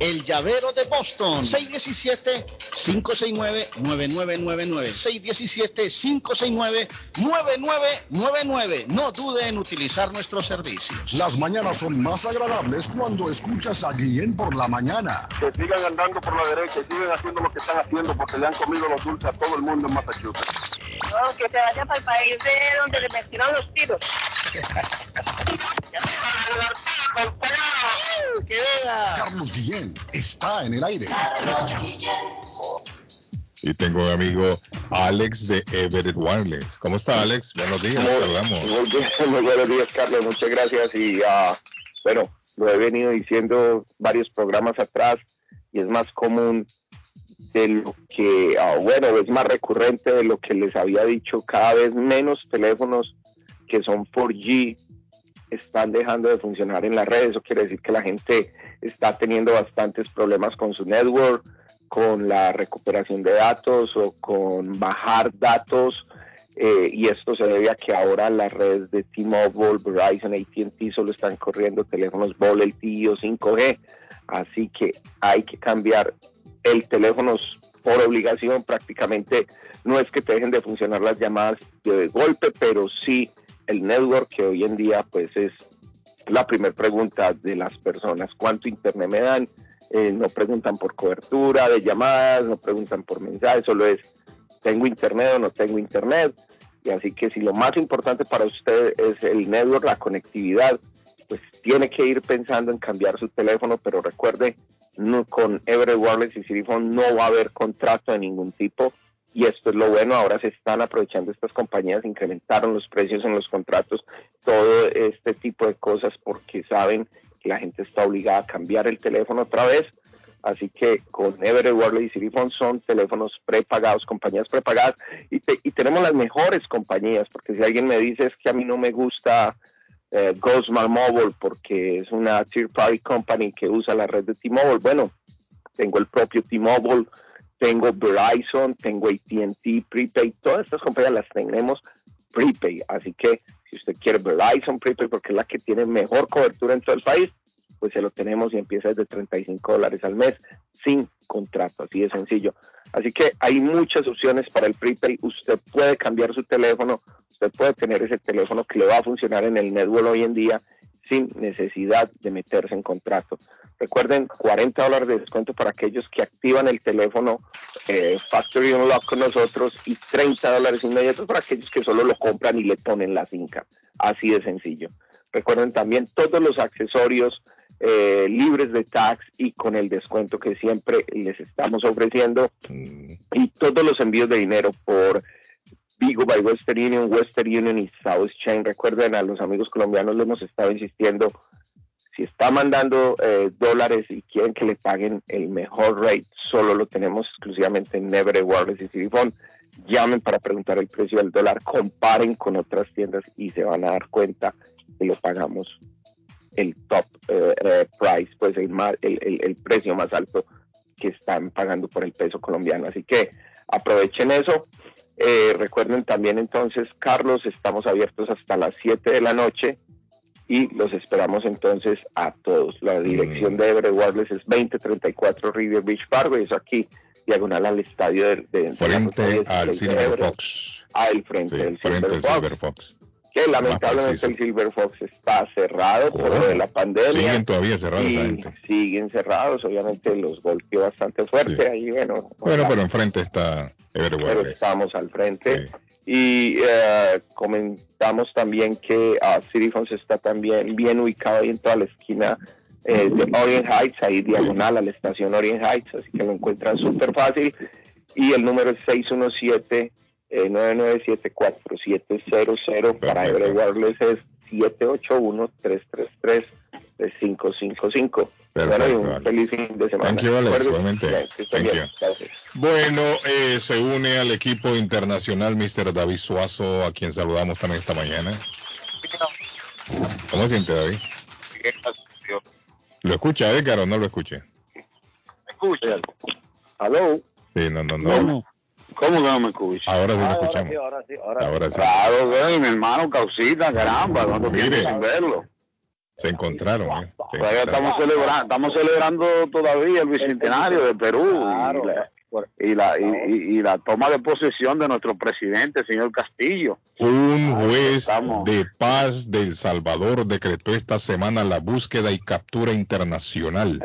el llavero de Boston. 617-569-9999. 617-569-9999. No dude en utilizar nuestros servicios. Las mañanas son más agradables cuando escuchas a Guillén por la mañana. Que sigan andando por la derecha y sigan haciendo lo que están haciendo porque le han comido los dulces a todo el mundo en Massachusetts. No, que se vaya para el país de donde le metieron los tiros. ¡Que vea! Carlos Guillén está en el aire. Y tengo un amigo Alex de Everett Wireless. ¿Cómo está Alex? Buenos días, Muy- saludamos. Muy, bien, muy buenos días, Carlos. Muchas gracias. Y ah, bueno, lo he venido diciendo varios programas atrás y es más común de lo que, ah, bueno, es más recurrente de lo que les había dicho. Cada vez menos teléfonos que son 4G están dejando de funcionar en la red. Eso quiere decir que la gente está teniendo bastantes problemas con su network, con la recuperación de datos o con bajar datos. eh, y esto se debe a que ahora las redes de T-Mobile, Verizon, AT&T solo están corriendo teléfonos VoLTE o 5G. Así que hay que cambiar el teléfono por obligación. Prácticamente no es que te dejen de funcionar las llamadas de golpe, pero sí el network que hoy en día pues es la primera pregunta de las personas. ¿Cuánto internet me dan? Eh, no preguntan por cobertura de llamadas, no preguntan por mensajes, solo es tengo internet o no tengo internet. Y así que si lo más importante para usted es el network, la conectividad, pues tiene que ir pensando en cambiar su teléfono, pero recuerde, no, con Everett Wireless y Citiphone no va a haber contrato de ningún tipo. Y esto es lo bueno, ahora se están aprovechando estas compañías, incrementaron los precios en los contratos, todo este tipo de cosas porque saben que la gente está obligada a cambiar el teléfono otra vez. Así que con Everett Wireless y Citiphone son teléfonos prepagados, compañías prepagadas y, te- y tenemos las mejores compañías, porque si alguien me dice es que a mí no me gusta eh, Mobile porque es una third party company que usa la red de T-Mobile, bueno, tengo el propio T-Mobile, tengo Verizon, tengo AT&T, Prepaid, todas estas compañías las tenemos prepaid, así que Si usted quiere Verizon Prepaid porque es la que tiene mejor cobertura en todo el país, pues se lo tenemos y empieza desde 35 dólares al mes sin contrato, así de sencillo. Así que hay muchas opciones para el prepaid. Usted puede cambiar su teléfono, usted puede tener ese teléfono que le va a funcionar en el network hoy en día sin necesidad de meterse en contrato. Recuerden, 40 dólares de descuento para aquellos que activan el teléfono eh, Factory Unlock con nosotros y 30 dólares inmediatos para aquellos que solo lo compran y le ponen la cinca. Así de sencillo. Recuerden también todos los accesorios eh, libres de tax y con el descuento que siempre les estamos ofreciendo y todos los envíos de dinero por Vigo by Western Union, Western Union y South Chain. Recuerden a los amigos colombianos, les hemos estado insistiendo, si está mandando eh, dólares y quieren que le paguen el mejor rate, solo lo tenemos exclusivamente en Never Wireless y City Llamen para preguntar el precio del dólar, comparen con otras tiendas y se van a dar cuenta que lo pagamos el top eh, eh, price, pues el, el precio más alto que están pagando por el peso colombiano. Así que aprovechen eso. Eh, recuerden también entonces, Carlos, estamos abiertos hasta las 7 de la noche y los esperamos entonces a todos. La dirección de Everett Wireless es 2034 River Beach Parkway, eso aquí, diagonal al estadio de, de- Frente al Silver. Fox. El frente Sí, del frente Silver al Fox, Silver Fox. Que lamentablemente el Silver Fox está cerrado por lo de la pandemia. Siguen todavía cerrados y gente. siguen cerrados, obviamente los golpeó bastante fuerte ahí, bueno, Bueno, pero enfrente está Everett pero estamos al frente. Y eh, comentamos también que ah, City está también bien ubicado ahí en toda la esquina eh, de Orient Heights, ahí diagonal a la estación Orient Heights, así que lo encuentran súper fácil. Y el número es 617 eh, 997-4700 para Everett Wireless es 781-333-555. Bueno, y un feliz fin de semana. Thank you, Alex. Igualmente. Bien, que estén Thank bien. you. Gracias. Bueno, eh, se une al equipo internacional Mr. David Suazo, a quien saludamos también esta mañana. ¿Cómo se siente, David? ¿Lo escucha, Edgar, o no lo escucha? escucha? ¿Aló? Sí, no, no, no. ¿Cómo que no me escucha? Ahora sí lo escuchamos. ahora sí, Ahora sí. Claro, güey, mi hermano Causita, caramba, ¿cuánto tiempo Mire. sin verlo? Se encontraron. ¿eh? Se Todavía encontraron. estamos celebrando, estamos celebrando todavía el bicentenario de Perú y, la, y, la, y, y- la toma de posesión de nuestro presidente, señor Castillo. Un juez de paz de El Salvador decretó esta semana la búsqueda y captura internacional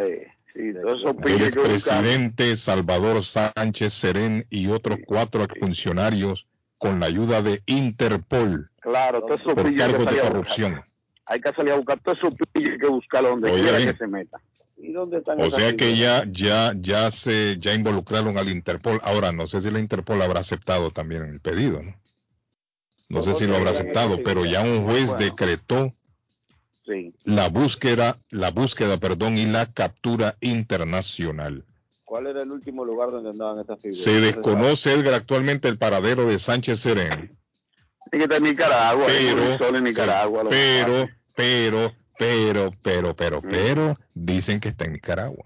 Sí, buscan. expresidente Salvador Sánchez Serén y otros cuatro exfuncionarios con la ayuda de Interpol Claro, por cargos de corrupción. Hay que salir a buscar pillos, hay que buscarlos donde quiera bien. que se meta. ¿Y dónde están O sea que ya, ya, ya se, ya involucraron al Interpol. Ahora no sé si la Interpol habrá aceptado también el pedido, ¿no? No sé si lo habrá aceptado, pero ya un juez decretó Sí. la búsqueda, la búsqueda, perdón, y la captura internacional. ¿Cuál era el último lugar donde andaban estas figuras? Se desconoce, Edgar, actualmente el paradero de Sánchez Serén, que estar en Nicaragua, pero, sol en Nicaragua. pero, pero, pero, pero, pero, pero, dicen que está en Nicaragua.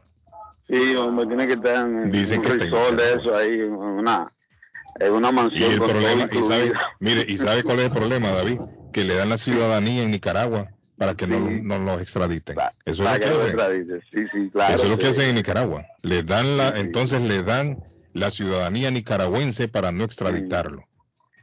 Sí, hombre, tiene que estar en Dicen un que está en resort de eso ahí, en una, en una Y mansión el problema, y sabe, mire, y sabe cuál es el problema, David, que le dan la ciudadanía en Nicaragua para que no, no los extraditen. Eso es Para lo que hacen. Sí, sí, claro. Eso es lo que hacen en Nicaragua. Le dan la, entonces le dan la ciudadanía nicaragüense para no extraditarlo.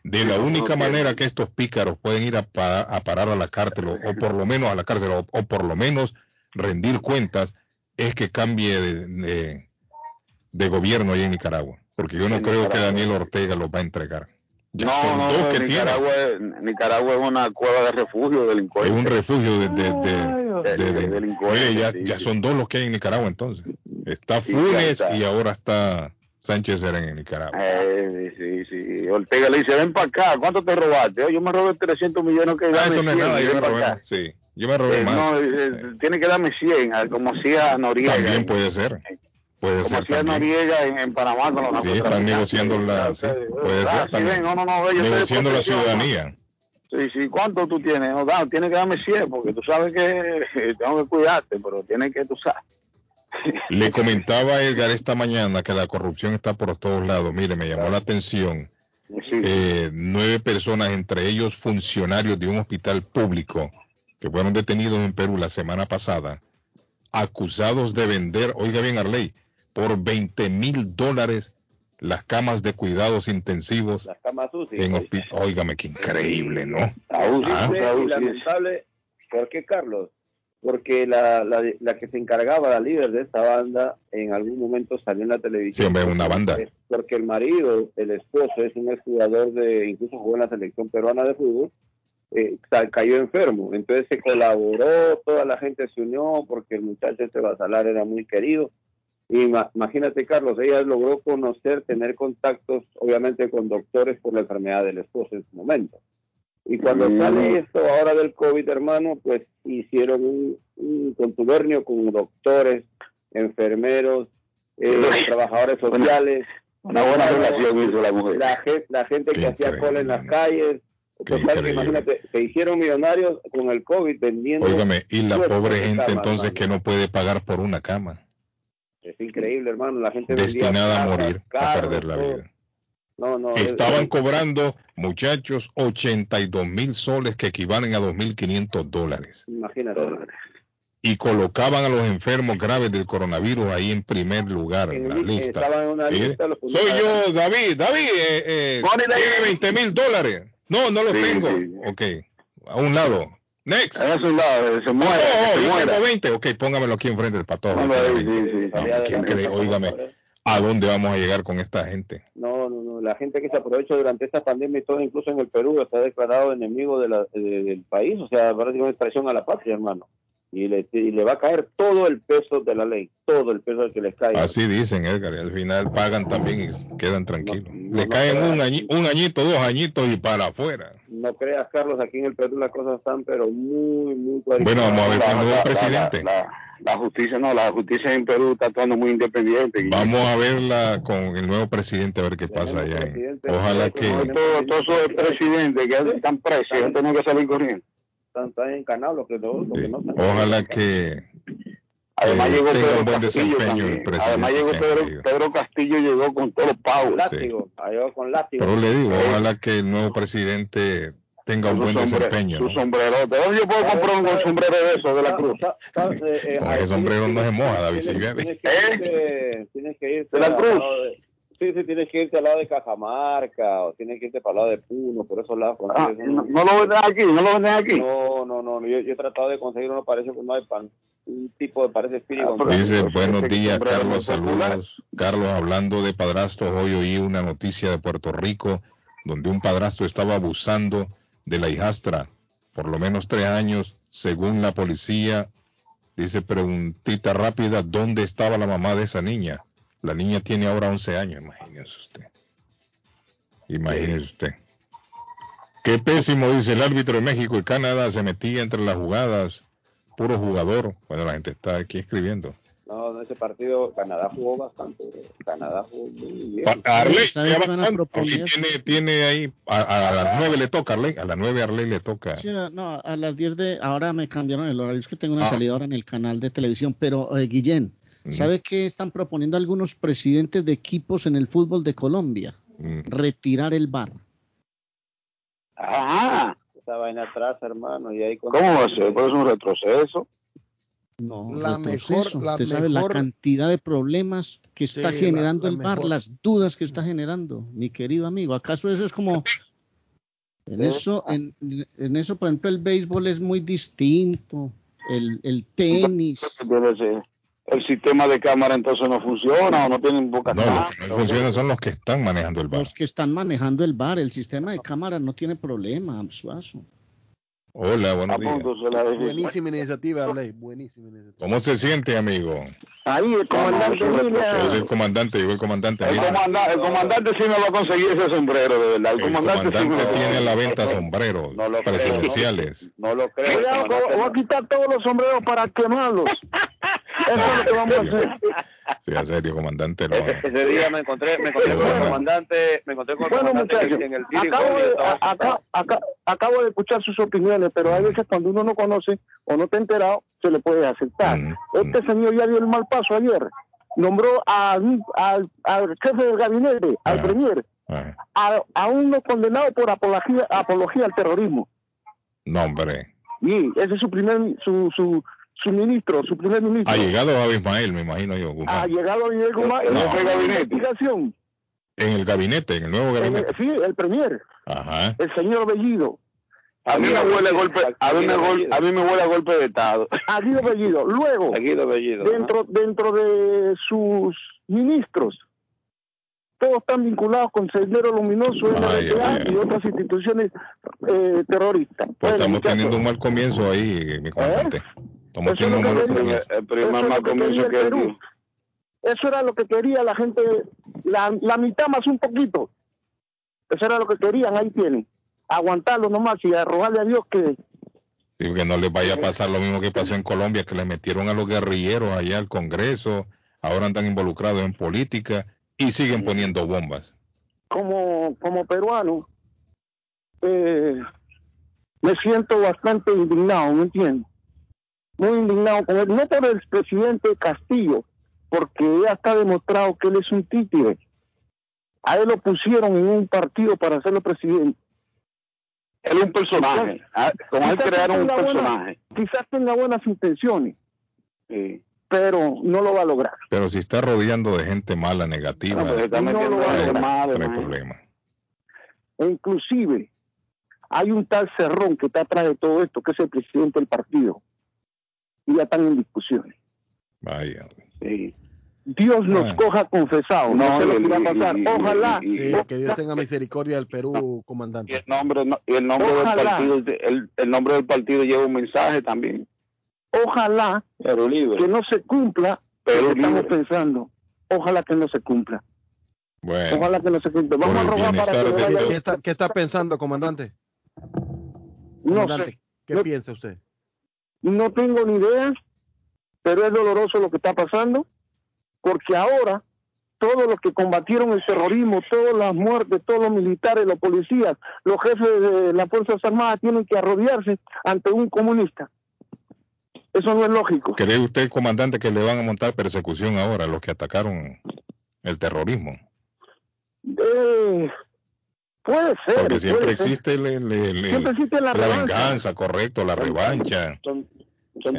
De la única manera que estos pícaros pueden ir a, pa- a parar a la cárcel o, o por lo menos a la cárcel o, o por lo menos rendir cuentas es que cambie de, de- de gobierno ahí en Nicaragua. Porque yo no creo que. Daniel Ortega los va a entregar. No, no, que Nicaragua, es, Nicaragua es una cueva de refugio de delincuentes. tienen. Es un refugio de, de, de- de, de- de de- delincuentes. Mire, ya, sí, ya son dos los que hay en Nicaragua entonces. Está Funes y ahora está Sánchez Serén en Nicaragua. Eh, sí, sí. Ortega le dice, ven para acá, ¿cuánto te robaste? Yo me robé 300 millones que Ah, eso no es 100, nada, yo me robé acá. Sí, yo me robé Eh, más. no, eh, tiene que darme 100, ah, como hacía Noriega. También puede ser. Puede como ser. Noriega en, en Panamá con los Sí, están negociando la, sí, puede Ah, ser sí, no, no, no, negociando la ciudadanía. Sí, sí, ¿cuánto tú tienes? No, da, tienes que darme 100 porque tú sabes que tengo que cuidarte, pero tienes que, tú sabes. Le comentaba Edgar esta mañana que la corrupción está por todos lados. Mire, me llamó la atención eh, nueve personas, entre ellos funcionarios de un hospital público, que fueron detenidos en Perú la semana pasada, acusados de vender, oiga bien Arley, por 20 mil dólares las camas de cuidados intensivos Las camas UCI. en hospital. Óigame, qué increíble, ¿no? Ah, Ah. y lamentable. ¿Por qué, Carlos? Porque la, la, la que se encargaba, la líder de esta banda, en algún momento salió en la televisión. Sí, hombre, una banda. Porque el marido, el esposo, es un exjugador de, incluso jugó en la selección peruana de fútbol, eh, ca- cayó enfermo. Entonces se colaboró, toda la gente se unió porque el muchacho este Basalar era muy querido. Y ma- imagínate, Carlos, ella logró conocer, tener contactos, obviamente, con doctores por la enfermedad del esposo en su momento. Y cuando Mm. sale esto ahora del COVID, hermano, pues hicieron un, un contubernio con doctores, enfermeros, eh, trabajadores sociales. Una buena relación hizo la mujer. La, gen- la gente que hacía cola en las calles. Total, que imagínate, se hicieron millonarios con el COVID vendiendo. Óigame, y la pobre gente cama, entonces hermano. que no puede pagar por una cama, Es increíble, hermano. La gente destinada a morir, a perder la todo. vida. No, no. es- Estaban cobrando, muchachos, 82 mil soles que equivalen a 2.500 dólares. Imagínate. Y colocaban a los enfermos graves del coronavirus ahí en primer lugar en la lista. Estaban en una Mire, lista. los ponían Soy yo, David. David, eh, eh, tiene 20 mil dólares. No, no los tengo. Ok, a un lado. Next. A un lado, se muere. Oh, se yo muera. tengo 20. Ok, póngamelo aquí enfrente del patojo. Tiene sí, 20. sí, No, sí. ¿quién cree? Óigame, ¿a dónde vamos a llegar con esta gente? No, no, no. La gente que se aprovechó durante esta pandemia y todo, incluso en el Perú, está declarado enemigo de la- de- del país. O sea, prácticamente traición a la patria, hermano. Y le, y le va a caer todo el peso de la ley, todo el peso que les cae. Así dicen, Edgar, y al final pagan también y quedan tranquilos. Le no caen creas. un, añi- un añito, dos añitos y para afuera. No creas, Carlos, aquí en el Perú las cosas están, pero muy, muy Bueno, vamos a ver con el nuevo La- presidente. La, la justicia no, la justicia en Perú está actuando muy independiente. Vamos a verla con el nuevo presidente, a ver qué pasa allá. Ojalá que... Todos todo esos presidentes que están presos, tienen que salir corriendo. Están, están encanados los que, no- los que no están. Ojalá que Además eh, llegó tenga Pedro un buen Castillo desempeño el también. presidente. Además llegó Pedro, Castillo llegó con todos los pavos. Látigo, llegó con látigo. Pero le digo, ojalá que el nuevo presidente tenga un buen desempeño. Su ¿no? sombrero. ¿De dónde yo puedo comprar un sombrero de eso, de la cruz? eh, Con ese sombrero no se moja, David Tienes, que irte, ¿De la Cruz? Sí, sí, tienes que irte al lado de Cajamarca o tienes que irte para el lado de Puno, por esos lados. Ah, consigues no, no lo venden aquí, no lo venden aquí. No, no, no, yo, yo he tratado de conseguir uno, parece que no hay pan. Un tipo de, parece Spirit González. Dice, buenos días, Carlos, saludos. Carlos, hablando de padrastros, hoy oí una noticia de Puerto Rico donde un padrastro estaba abusando de la hijastra por lo menos tres años, según la policía. Dice, preguntita rápida, ¿dónde estaba la mamá de esa niña? La niña tiene ahora 11 años, imagínese usted. Imagínese usted. Qué pésimo, dice el árbitro de México y Canadá, se metía entre las jugadas, puro jugador. Bueno, la gente está aquí escribiendo. No, en ese partido Canadá jugó bastante. Canadá jugó muy bien. Arley, ¿Sabe ya qué van a bastante. proponer? Y tiene, tiene ahí, a, a las nueve le toca, Arley, a las nueve Arley le toca. Sí, no, a las 10 de. Ahora me cambiaron el horario, es que tengo una Ah. salida ahora en el canal de televisión. Pero, eh, Guillén, ¿sabe qué están proponiendo algunos presidentes de equipos en el fútbol de Colombia? Mm. Retirar el bar. Ajá. Esa vaina atrás, hermano. Y ahí ¿Cómo va a ser? Pues es un retroceso. No, La retroceso. mejor- la Usted sabe la mejor- cantidad de problemas que está Sí, generando la- la el bar, mejor. las dudas que está generando, mi querido amigo. ¿Acaso eso es como en Sí. eso, en, en eso, por ejemplo, el béisbol es muy distinto, el, el tenis. El sistema de cámara entonces no funciona o no tienen boca No, los que no funcionan son los que están manejando el bar. Los que están manejando el bar, el sistema de cámara no tiene problema, Suazo. Hola, buenos días. Buenísima iniciativa, Arley. Buenísima iniciativa. ¿Cómo se siente, amigo? Ahí el comandante Yo el comandante, llegó el comandante. El, mira. comanda- el comandante sí me va a conseguir ese sombrero, de verdad. El, El comandante, tiene a la venta sombreros No lo creo, presidenciales. No lo creo. Cuidado, voy a quitar todos los sombreros para quemarlos. Eso es lo que vamos a hacer. Sí, en serio, comandante. No. Ese día me encontré, me encontré con el comandante, me encontré con el Bueno, comandante en el acabo de, estaba a- acá- acá- acabo de escuchar sus opiniones, pero hay veces cuando uno no conoce o no está enterado, se le puede aceptar. Este señor ya dio el mal paso ayer. Nombró a- al, al jefe del gabinete, al premier, Ajá. a, a uno condenado por apología, apología al terrorismo. No, hombre. Y ese es su primer, su, su, su ministro, su primer ministro. Ha llegado a Ismael, me imagino yo, Guzmán. Ha llegado a Miguel Guzmán en No. ese gabinete. investigación. En el gabinete, en el nuevo el- gabinete. sí, el premier, Ajá. el señor Bellido. A mí me huele a golpe, a mí me huele, a mí me huele a golpe de estado. A Guido Bellido. Luego, Guido Bellido, dentro, dentro de sus ministros, todos están vinculados con Sendero Luminoso, y otras instituciones eh, terroristas. Pues Bueno, estamos muchachos, teniendo un mal comienzo ahí, mi comandante. Estamos Eso quería- que el era lo que quería la gente, la, la mitad más un poquito. Eso era lo que querían, ahí tienen. Aguantarlo nomás y arrojarle a Dios que Sí, que no les vaya a pasar lo mismo que pasó en Colombia, que le metieron a los guerrilleros allá al Congreso, ahora andan involucrados en política y siguen poniendo bombas. como, como peruano, eh, me siento bastante indignado, ¿me entiendes? Muy indignado con él, no por el presidente Castillo, porque ya está demostrado que él es un títere. A él lo pusieron en un partido para hacerlo presidente. Él es un personaje. Ah, Con él Quizás crearon un tenga buenas- personaje. quizás tenga buenas intenciones, pero no lo va a lograr. Pero si está rodeando de gente mala, negativa, pues, está No metiendo lo va a no hay- lograr. no hay problema. E inclusive hay un tal Cerrón que está atrás de todo esto, que es el presidente del partido. Y ya están en discusiones. Vaya. Dios nos Ah. coja confesados. No, No, sé lo que va a pasar. y- Ojalá. y- Sí, que Dios tenga misericordia del Perú, comandante. Y el nombre, no- y el nombre del partido, el, el nombre del partido lleva un mensaje también. Ojalá libre. que no se cumpla Perú lo que estamos pensando. Ojalá que no se cumpla. Bueno, Ojalá que no se cumpla. Vamos a rogar para que. ¿Qué está, qué está pensando, comandante? No Comandante, sé. ¿qué No- piensa usted? No tengo ni idea, pero es doloroso lo que está pasando, porque ahora todos los que combatieron el terrorismo, todas las muertes, todos los militares, los policías, los jefes de las Fuerzas Armadas tienen que arrodillarse ante un comunista. Eso no es lógico. ¿Cree usted, comandante, que le van a montar persecución ahora a los que atacaron el terrorismo? Eh, puede ser. Porque siempre puede existe el- el- el- Siempre existe la venganza, correcto, la revancha. Son,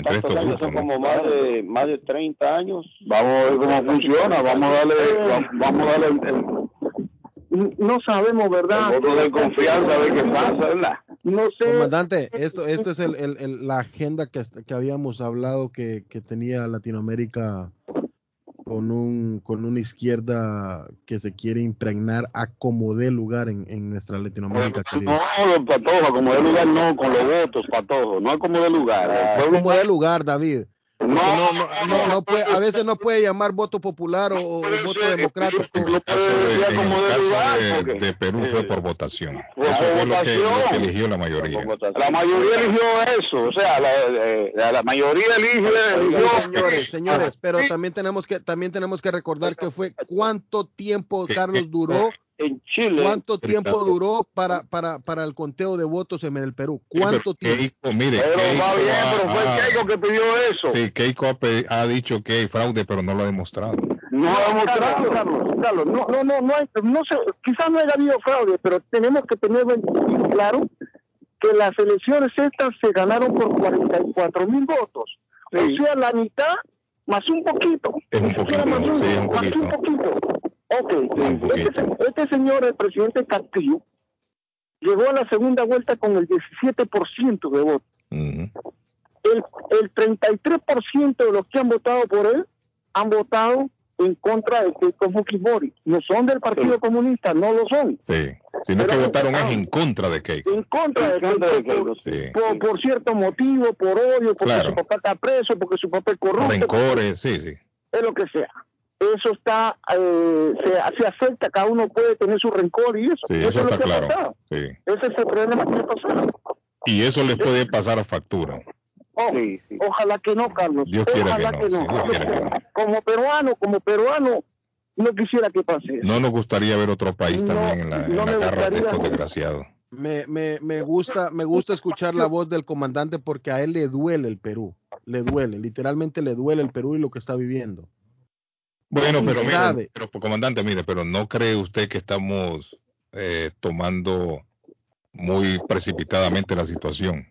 tantos años, grupos, son ¿no? como más de, más de 30 años. Vamos a ver cómo funciona, vamos a darle, va- vamos a darle el, el- No sabemos, ¿verdad? el voto de confianza a ver qué pasa, ¿verdad? No sé. Comandante, esto, esto es el, el- el- la agenda que, que habíamos hablado que, que tenía Latinoamérica con un con una izquierda que se quiere impregnar a como dé lugar en, en nuestra Latinoamérica. querida. No, Patojo, como de lugar no, con los votos, Patojo, no es como de lugar. El pueblo- como dé lugar, David. No, no, no, no puede, a veces no puede llamar voto popular o, o voto democrático. Eso, en el caso de, de Perú fue por votación. Eso por fue lo que, lo eligió la mayoría. La mayoría eligió eso, o sea, la, eh, la, la mayoría elige, eligió. Señores, señores, pero también tenemos que también tenemos que recordar que fue cuánto tiempo Carlos duró en Chile. cuánto tiempo duró para para para el conteo de votos en el Perú. ¿Cuánto tiempo? Keiko, mire, Pero Keiko va bien, ha- pero fue ha- Keiko que pidió eso. Sí, Keiko ha, ha dicho que hay fraude, pero no lo ha demostrado. No ha Carlos, Carlos, Carlos, no, no, no, no, hay, no sé, quizás no haya habido fraude, pero tenemos que tener bien claro que las elecciones estas se ganaron por 44 mil votos. O sea, la mitad más un poquito. Es un poquito, más uno, sí, es un más un poquito. Ok, este, este señor, el presidente Castillo, llegó a la segunda vuelta con el 17% de votos. El, el 33% de los que han votado por él han votado en contra de Keiko Fujimori. No son del Partido Comunista, no lo son. Sí, sino que votaron es en contra de Keiko. En contra de Keiko por, Sí. por, por cierto motivo, por odio, porque Claro. su papá está preso, porque su papá es corrupto, Rencores, sí, sí. es lo que sea. Eso está, eh, se, se acepta, cada uno puede tener su rencor y eso. Sí, eso eso es lo está que claro. Sí. Ese es el problema que ha pasado. Y eso les puede pasar a factura. Oh, Ojalá que no, Carlos. Dios quiera Ojalá que no, sí, Dios quiera que no. Como peruano, como peruano, no quisiera que pase. eso. No nos gustaría ver otro país también en la, en la garra de gustaría. estos desgraciados. Me, me, me gusta me gusta escuchar la voz del comandante porque a él le duele el Perú, le duele, literalmente le duele el Perú y lo que está viviendo. Bueno, pero mire, sabe. pero comandante, mire, pero no cree usted que estamos eh, tomando muy precipitadamente la situación.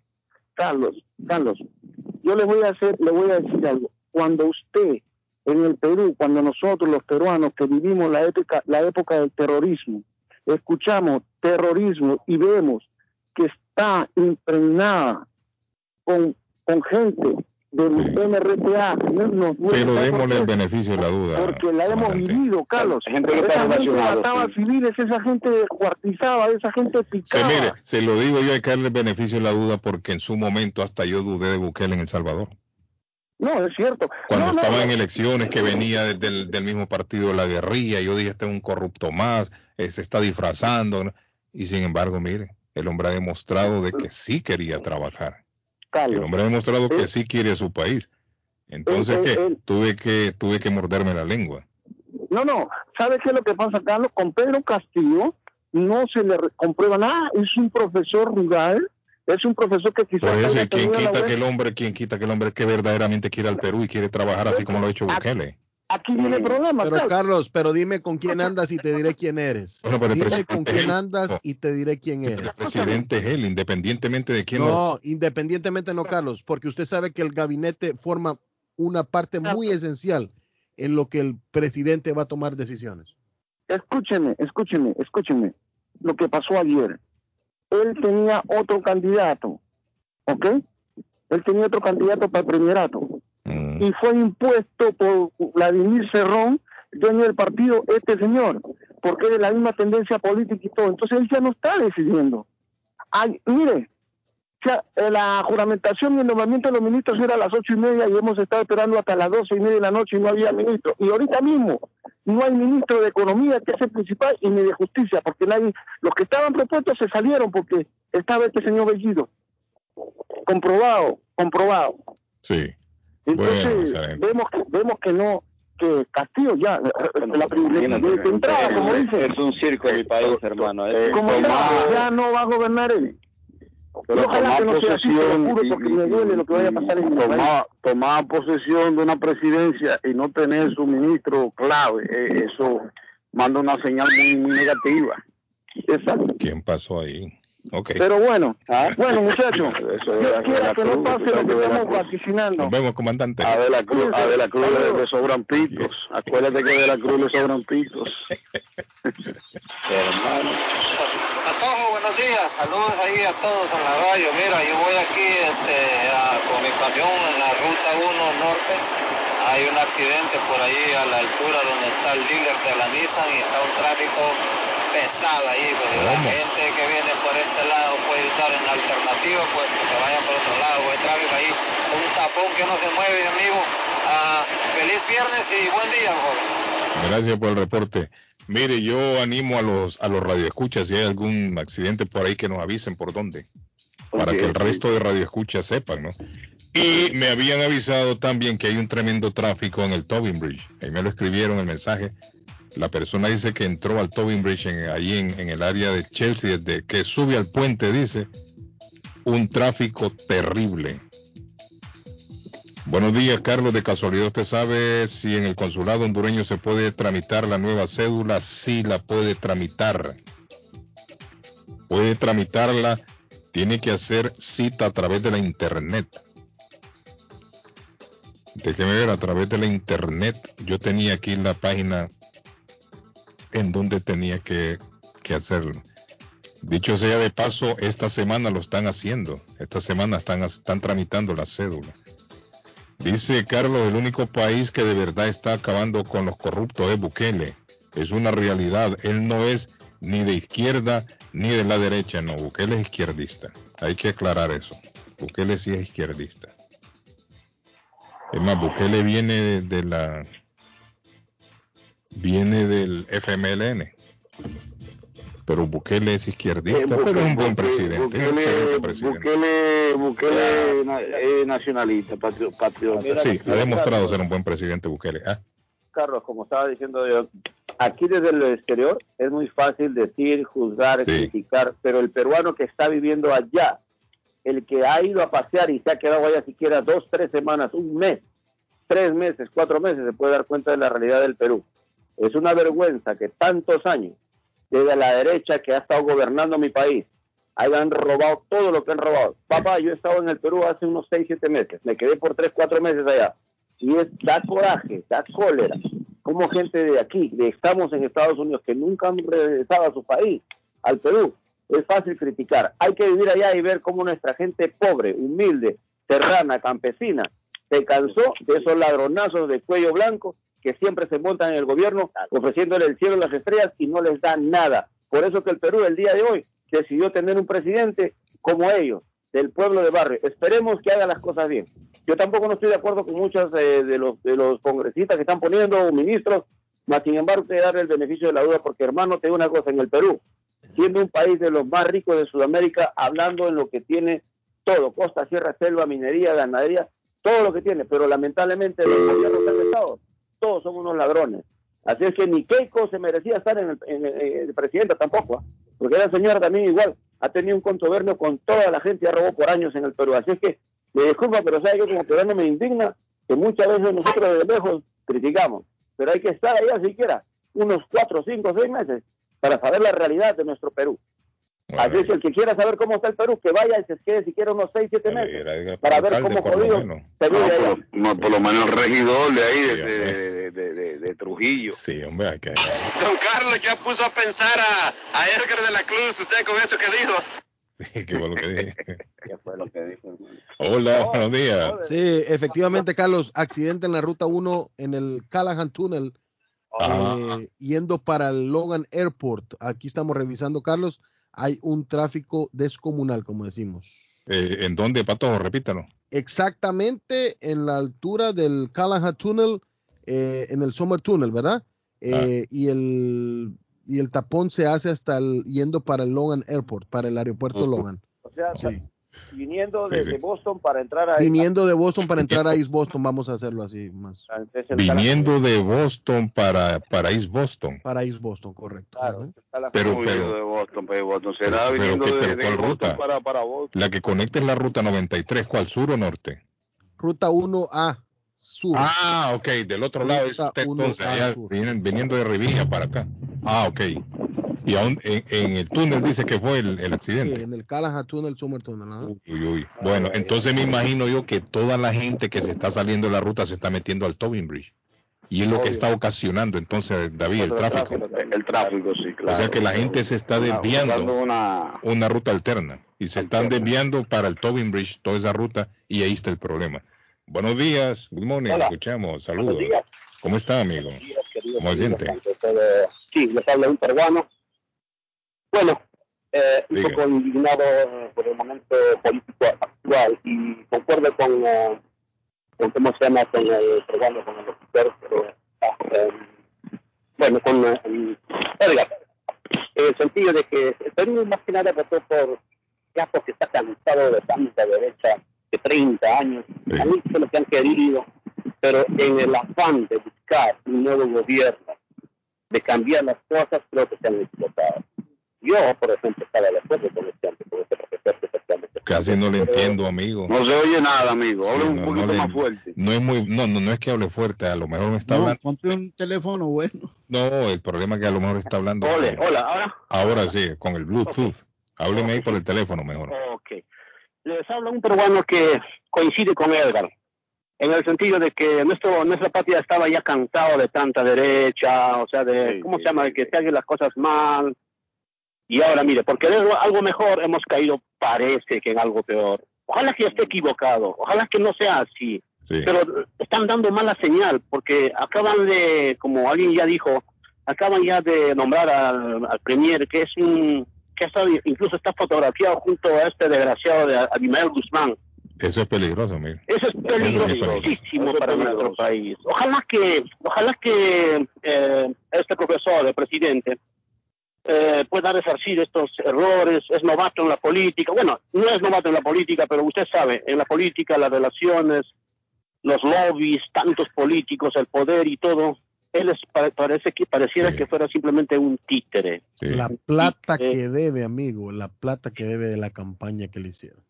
Carlos, Carlos, yo le voy a hacer, le voy a decir algo. Cuando usted en el Perú, cuando nosotros los peruanos que vivimos la época, la época del terrorismo, escuchamos terrorismo y vemos que está impregnada con, con gente del MRTA, no Pero démosle el beneficio de la duda. porque la hemos vivido, Carlos. Gente que está gente mataba sí. civiles, esa gente descuartizaba, esa gente Se, picaba. mire, se lo digo yo, hay que darle el beneficio de la duda porque en su momento hasta yo dudé de Bukele en El Salvador. No, es cierto. Cuando No, no, estaba en elecciones que venía de- del, del mismo partido de la guerrilla, yo dije, este es un corrupto más, eh, se está disfrazando. Y sin embargo, mire, el hombre ha demostrado de que sí quería trabajar. El hombre ha demostrado que sí quiere su país. Entonces, él- ¿qué? él- Tuve que tuve que morderme la lengua. No, no. ¿Sabe qué es lo que pasa, Carlos? Con Pedro Castillo no se le comprueba nada. Es un profesor rural. Es un profesor que quizás Por eso, ¿y quién quita que el hombre, quién quita que el hombre que verdaderamente quiere al Perú y quiere trabajar así como lo ha hecho Bukele? Aquí viene el problema, Pero Carlos. Carlos, pero dime con quién andas y te diré quién eres. Bueno, pero el Dime con quién andas y te diré quién El eres. presidente es él, independientemente de quién lo- No, independientemente no, Carlos, porque usted sabe que el gabinete forma una parte muy esencial en lo que el presidente va a tomar decisiones. Escúcheme, escúcheme, escúcheme. Lo que pasó ayer. Él tenía otro candidato, ¿ok? Él tenía otro candidato para el primerato. Mm. Y fue impuesto por Vladimir Cerrón, dueño del partido, este señor, porque es de la misma tendencia política y todo. Entonces él ya no está decidiendo. Ay, mire, o sea, eh, la juramentación y el nombramiento de los ministros era a las ocho y media y hemos estado esperando hasta las doce y media de la noche y no había ministro. Y ahorita mismo no hay ministro de Economía, que es el principal, y ni de Justicia, porque nadie, los que estaban propuestos se salieron porque estaba este señor Bellido. Comprobado, comprobado. Sí. Entonces, Bueno, vemos que, vemos que no, que Castillo ya, eh, la privilegia de entrada, como dice, Es un circo en mi país, hermano. Es como tomar- entrada, ya no va a gobernar él. Pero ojalá tomar que no sea así, juro, porque y- me duele lo que vaya a pasar en mi país. tomar, tomar posesión de una presidencia y no tener su ministro clave, eh, eso manda una señal muy, muy negativa. Exacto. ¿Quién pasó ahí? Ok. Pero bueno, ¿Ah? bueno muchachos, Eso Dios es quiera la que no pase lo que estamos vaticinando. Nos vemos, comandante. A de la Cruz, a de la Cruz le, sobran pitos. Acuérdate que de la Cruz le sobran pitos. Hermano. Patojo, buenos días. Saludos ahí a todos en la radio. Mira, yo voy aquí este, a- con mi pasión en la ruta 1 norte. Hay un accidente por ahí a la altura donde está el dealer de la Nissan y está un tráfico pesado ahí. Pues, la gente que viene por este lado puede usar en alternativa, pues que se vayan por otro lado. Hay tráfico ahí, un tapón que no se mueve, mi amigo. Ah, feliz viernes y buen día, joven. Gracias por el reporte. Mire, yo animo a los a los radioescuchas si hay algún accidente por ahí que nos avisen por dónde, para que el resto de radioescuchas sepan, ¿no? Y me habían avisado también que hay un tremendo tráfico en el Tobin Bridge. Ahí me lo escribieron el mensaje. La persona dice que entró al Tobin Bridge en, ahí en, en el área de Chelsea, desde que sube al puente, dice, un tráfico terrible. Buenos días, Carlos. De casualidad, ¿usted sabe si en el consulado hondureño se puede tramitar la nueva cédula? Sí, la puede tramitar. Puede tramitarla. Tiene que hacer cita a través de la internet. Déjeme ver a través de la internet. Yo tenía aquí la página en donde tenía que, que hacerlo. Dicho sea de paso, esta semana lo están haciendo. Esta semana están, están tramitando la cédula. Dice Carlos, el único país que de verdad está acabando con los corruptos es Bukele. Es una realidad. Él no es ni de izquierda ni de la derecha. No, Bukele es izquierdista. Hay que aclarar eso. Bukele sí es izquierdista. Es más, Bukele viene de la... Viene del FMLN. Pero Bukele es izquierdista, pero es un buen presidente. es un excelente presidente. Bukele, Bukele na- nacionalista, patrio- patriota. Sí, ha demostrado ser un buen presidente Bukele. Ah, Carlos, como estaba diciendo yo, aquí desde el exterior es muy fácil decir, juzgar, criticar, pero el peruano que está viviendo allá, el que ha ido a pasear y se ha quedado allá siquiera dos, tres semanas, un mes, tres meses, cuatro meses, se puede dar cuenta de la realidad del Perú. Es una vergüenza que tantos años, desde la derecha que ha estado gobernando mi país, hayan robado todo lo que han robado. Papá, yo he estado en el Perú hace unos seis, siete meses, me quedé por tres, cuatro meses allá. Y es, da coraje, da cólera. Como gente de aquí, de estamos en Estados Unidos, que nunca han regresado a su país, al Perú, es fácil criticar. Hay que vivir allá y ver cómo nuestra gente pobre, humilde, serrana, campesina, se cansó de esos ladronazos de cuello blanco que siempre se montan en el gobierno ofreciéndole el cielo y las estrellas y no les dan nada. Por eso que el Perú el día de hoy decidió tener un presidente como ellos, del pueblo de barrio. Esperemos que haga las cosas bien. Yo tampoco no estoy de acuerdo con muchos eh, de, los, de los congresistas que están poniendo, o ministros, mas sin embargo que darle el beneficio de la duda, porque hermano, te digo una cosa, en el Perú, siendo un país de los más ricos de Sudamérica, hablando en lo que tiene todo, costa, sierra, selva, minería, ganadería, todo lo que tiene, pero lamentablemente los gobiernos han estado, todos son unos ladrones. Así es que ni Keiko se merecía estar en el, en el- en presidente tampoco, ¿ah? porque la señora también igual ha tenido un contubernio con toda la gente que robó por años en el Perú. Así es que me disculpa, pero sabe que como peruano me indigna que muchas veces nosotros desde lejos criticamos, pero hay que estar allá siquiera unos cuatro, cinco, seis meses para saber la realidad de nuestro Perú. Así es que el que quiera saber cómo está el Perú, que vaya y se quede siquiera unos seis, siete meses para ver alcalde, cómo jodido se vive. No, por lo menos el regidor de ahí, de, de, de, de- de Trujillo. Sí, hombre, hay que... Don Carlos ya puso a pensar a, a Edgar de la Cruz, usted con eso que dijo. ¿Qué fue lo que dije? ¿Qué fue lo que dijo? Hola, buenos días. Sí, efectivamente, Carlos, accidente en la ruta 1 en el Callahan Tunnel, eh, yendo para el Logan Airport. Aquí estamos revisando, Carlos. Hay un tráfico descomunal, como decimos. Eh, ¿En dónde, Pato? Repítalo. Exactamente en la altura del Callahan Tunnel, eh, en el Summer Tunnel, ¿verdad? Eh, y, el, y el tapón se hace hasta el, yendo para el Logan Airport, para el aeropuerto Logan. O sea, Sí. Viniendo Sí, desde sí. Boston para entrar a Viniendo de Boston para entrar a East Boston, vamos a hacerlo así más. Viniendo de Boston para, para East Boston. Para East Boston, correcto. Pero, pero, de Boston, pues, Boston. Será pero, viniendo ¿qué- de, pero de ¿cuál Boston ruta? para, para Boston. La que conecta es la ruta 93, ¿cuál? ¿Sur o norte? Ruta 1A, sur. Ah, ok, del otro lado es usted, 1A entonces, allá vienen, viniendo de Rivilla para acá. Ah, ok. Y aún en, en el túnel dice que fue el, el Sí, accidente. en el Callahan Tunnel, Summer Tunnel. ¿no? Uy, uy. Bueno, entonces me imagino yo que toda la gente que se está saliendo de la ruta se está metiendo al Tobin Bridge. Y es lo que está ocasionando entonces, David, el tráfico. El tráfico, sí, claro. O sea que la gente se está desviando una, una ruta alterna y se están desviando para el Tobin Bridge, toda esa ruta, y ahí está el problema. Buenos días, good morning, Hola. escuchamos, saludos. Días. ¿Cómo está, amigo? queridos ¿Cómo se amigos, siente? Sí, les habla un peruano. Bueno, eh, un Diga. poco indignado eh, por el momento político actual y concuerdo con, eh, con cómo se llama, con el peruano, con el ah, eh, bueno, con eh, Edgar, en el sentido de que el Perú más que nada votó por ya porque está cansado de tanta derecha de 30 años, han hecho lo que han querido, pero en el afán de buscar un nuevo gobierno, de cambiar las cosas, creo que se han equivocado. Yo, por ejemplo, estaba de acuerdo con este, con este profesor que Casi no le entiendo, amigo. No se oye nada, amigo. Habla Sí, un no, poquito no le- más fuerte. No es muy, no, no, no es que hable fuerte, a lo mejor me está No, hablando. compre un teléfono bueno. No, el problema es que a lo mejor está hablando. Hola, con- hola, ahora. Ahora sí, con el Bluetooth. Hábleme ahí por el teléfono mejor. Ok. Les habla un peruano que coincide con Edgar, en el sentido de que nuestro, nuestra patria estaba ya cansado de tanta derecha, o sea, de, ¿cómo se llama?, de que se hagan las cosas mal. Y ahora, mire, porque de algo mejor hemos caído, parece que en algo peor. Ojalá que esté equivocado, ojalá que no sea así. Pero están dando mala señal, porque acaban de, como alguien ya dijo, acaban ya de nombrar al, al premier, que es un, que ha estado, incluso está fotografiado junto a este desgraciado de Abimael Guzmán. Eso es peligroso, amigo. Eso es peligrosísimo para nuestro país. Ojalá que, ojalá que eh, este profesor, el presidente, eh, pueda resarcir estos errores. Es novato en la política. Bueno, no es novato en la política, pero usted sabe, en la política, las relaciones, los lobbies, tantos políticos, el poder y todo. Él es, pa- parece que pareciera que fuera simplemente un títere. La plata Eh, que debe, amigo, la plata que debe de la campaña que le hicieron.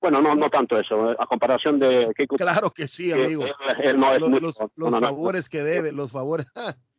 Bueno, no, no tanto eso. A comparación de Keiko. Claro que sí, amigo. Él, él no es los, mucho. los, No, los no, no. favores que debe, los favores.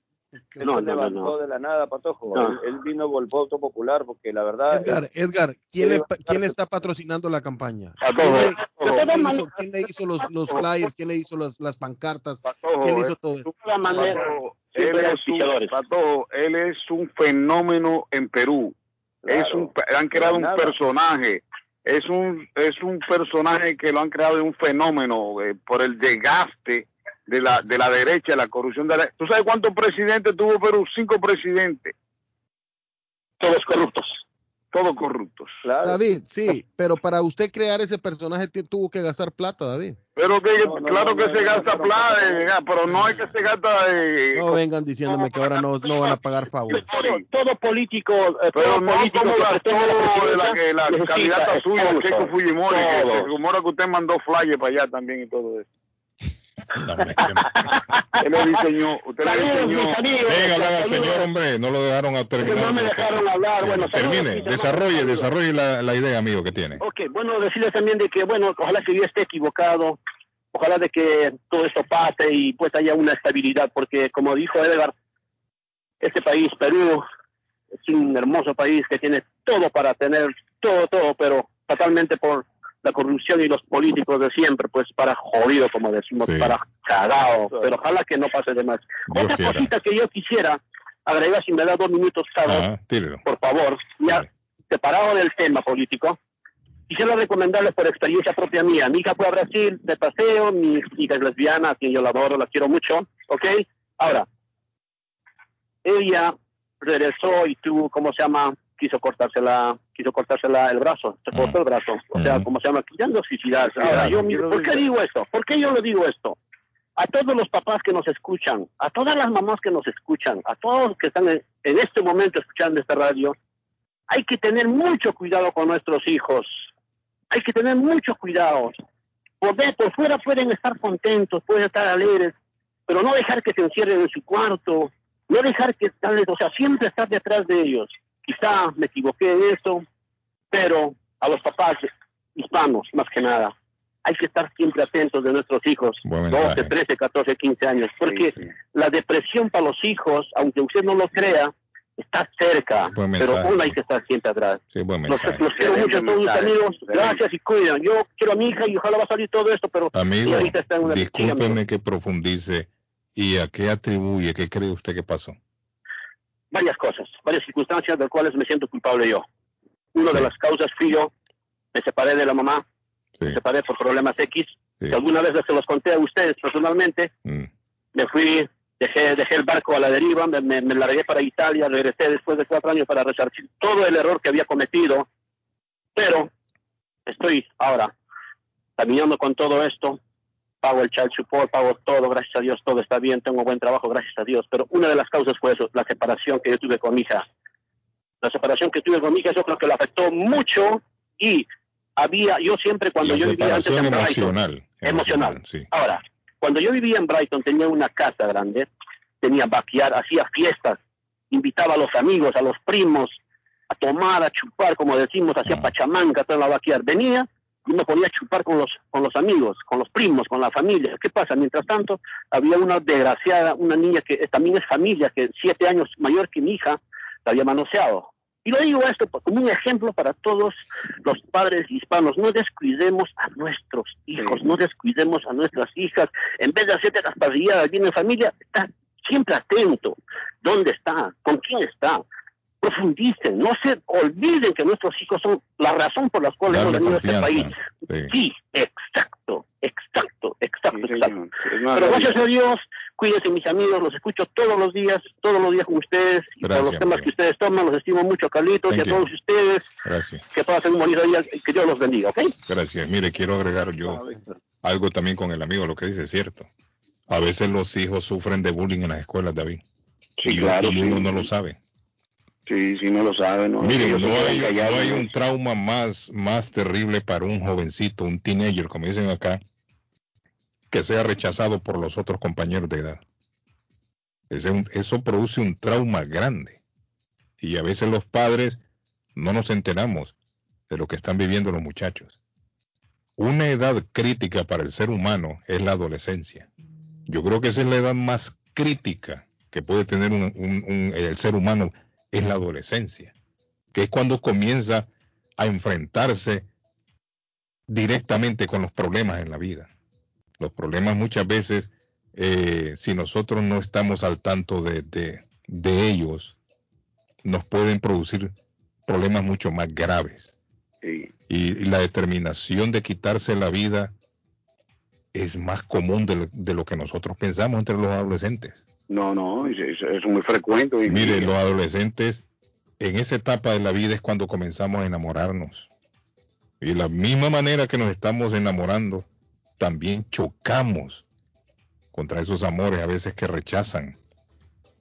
No, no, no, levantó no. de la nada, Patojo. No. Él, él vino por el voto popular porque la verdad. Edgar, Edgar, ¿quién le, quién le está patrocinando la campaña? ¿Quién le, quién le hizo, quién le hizo los, los flyers? ¿Quién le hizo las, las pancartas? ¿Quién le hizo todo eso? Patojo, él, es un. Patojo, él es fenómeno en Perú. Claro. es un, han creado un personaje. Es un, es un personaje que lo han creado de un fenómeno eh, por el desgaste de la, de la derecha, la corrupción de la... ¿Tú sabes cuántos presidentes tuvo Perú? Cinco presidentes. Todos corruptos. Todos corruptos. David, sí, pero para usted crear ese personaje tuvo que gastar plata, David. Pero que, No, no, claro no, que no, se no, gasta plata, eh, pero no es que se gasta... eh, No vengan diciéndome que ahora no, no van a pagar favor. Todo, todo político, eh, Pero todo no político como que gastó pretende la la, que la candidata suya. Keiko Fujimori, que se rumora que usted mandó flyers para allá también y todo eso. No, hombre, que- Usted le diseñó, usted diseñó... Saludos. señor, hombre, no lo dejaron a terminar. No me dejaron hablar. Bueno, Termine, desarrolle, saludos. desarrolle la, la idea, amigo, que tiene. Ok, bueno, decirles también de que, bueno, ojalá que yo esté equivocado, ojalá de que todo esto pase y pues haya una estabilidad, porque como dijo Edgar, este país, Perú, es un hermoso país que tiene todo para tener todo, todo, pero totalmente por la corrupción y los políticos de siempre, pues para jodido, como decimos, Sí. para cagado, pero ojalá que no pase de más. Dios Otra quiera. cosita que yo quisiera agregar, si me da dos minutos cada por favor, ya separado del tema político, quisiera recomendarles por experiencia propia mía. Mi hija fue a Brasil de paseo, mi hija es lesbiana, a quien yo la adoro, la quiero mucho, ¿ok? Ahora, ella regresó y tuvo, ¿cómo se llama? Quiso cortársela, quiso cortársela el brazo, se cortó el brazo, o sea, Ujú. ¿cómo se llama? No suicidarse. Ahora, yo, miro, ¿por qué digo esto? ¿Por qué yo le digo esto? A todos los papás que nos escuchan, a todas las mamás que nos escuchan, a todos los que están en, en este momento escuchando esta radio, hay que tener mucho cuidado con nuestros hijos. Hay que tener mucho cuidado. Por, de- por fuera pueden estar contentos, pueden estar alegres, pero no dejar que se encierren en su cuarto, no dejar que están, o sea, siempre estar detrás de ellos. Quizá me equivoqué en eso, pero a los papás hispanos, más que nada, hay que estar siempre atentos de nuestros hijos, Buen 12, mensaje. 13, 14, 15 años, porque la depresión para los hijos, aunque usted no lo crea, está cerca, Buen pero mensaje. uno hay que estar siempre atrás. Sí, buen Los, quiero mucho a todos mis amigos, gracias y cuidan. Yo quiero a mi hija y ojalá va a salir todo esto, pero Amigo, ahorita está en una discúlpeme que profundice. ¿Y a qué atribuye? ¿Qué cree usted que pasó? Varias cosas, varias circunstancias de las cuales me siento culpable yo. Una de las causas fui yo, me separé de la mamá, me separé por problemas X, que alguna vez se los conté a ustedes personalmente, Mm. me fui, dejé, dejé el barco a la deriva, me, me, me largué para Italia, regresé después de cuatro años para resarcir todo el error que había cometido, pero estoy ahora caminando con todo esto, pago el child support, pago todo, gracias a Dios, todo está bien, tengo buen trabajo, gracias a Dios, pero una de las causas fue eso, la separación que yo tuve con mi hija. La separación que tuve con mi hija, eso creo que la afectó mucho y había, yo siempre cuando La yo vivía antes en separación Brighton, emocional. emocional. Sí. Ahora, cuando yo vivía en Brighton tenía una casa grande, tenía backyard, hacía fiestas, invitaba a los amigos, a los primos, a tomar, a chupar, como decimos, hacía pachamanca, toda la backyard. Venía y me ponía a chupar con los, con los amigos, con los primos, con la familia. ¿Qué pasa? Mientras tanto, había una desgraciada, una niña que eh, también es familia, que siete años mayor que mi hija, la había manoseado. Y lo digo esto por- como un ejemplo para todos los padres hispanos. No descuidemos a nuestros hijos, no descuidemos a nuestras hijas. En vez de hacerte las parrilladas bien en familia, está siempre atento. ¿Dónde está? ¿Con quién está? Profundicen, no se olviden que nuestros hijos son la razón por la cual hemos venido a este país. Sí. Sí, exacto, exacto, exacto, exacto. Pero gracias a Dios, cuídense mis amigos, los escucho todos los días, todos los días con ustedes, y por Gracias, los temas que ustedes toman, los estimo mucho, Carlitos, y a you. todos ustedes, Gracias. que pasen un bonito día, y que Dios los bendiga, ¿ok? Gracias. Mire, quiero agregar yo algo también con el amigo, lo que dice es cierto. A veces los hijos sufren de bullying en las escuelas, David. Sí, y, claro, y uno sí. no lo sabe. Sí, sí, no lo sabe, ¿no? Miren, Ellos no hay, no hay un trauma más, más terrible para un jovencito, un teenager, como dicen acá, que sea rechazado por los otros compañeros de edad. Un- eso produce un trauma grande. Y a veces los padres no nos enteramos de lo que están viviendo los muchachos. una edad crítica para el ser humano es la adolescencia. Yo creo que esa es la edad más crítica que puede tener el ser humano, es la adolescencia, que es cuando comienza a enfrentarse directamente con los problemas en la vida. Los problemas muchas veces, eh, si nosotros no estamos al tanto de, de, ellos, nos pueden producir problemas mucho más graves. Y, la determinación de quitarse la vida es más común de lo, que nosotros pensamos entre los adolescentes. No, no, es, es muy frecuente. Mire, los adolescentes en esa etapa de la vida es cuando comenzamos a enamorarnos. Y de la misma manera que nos estamos enamorando, también chocamos contra esos amores a veces que rechazan.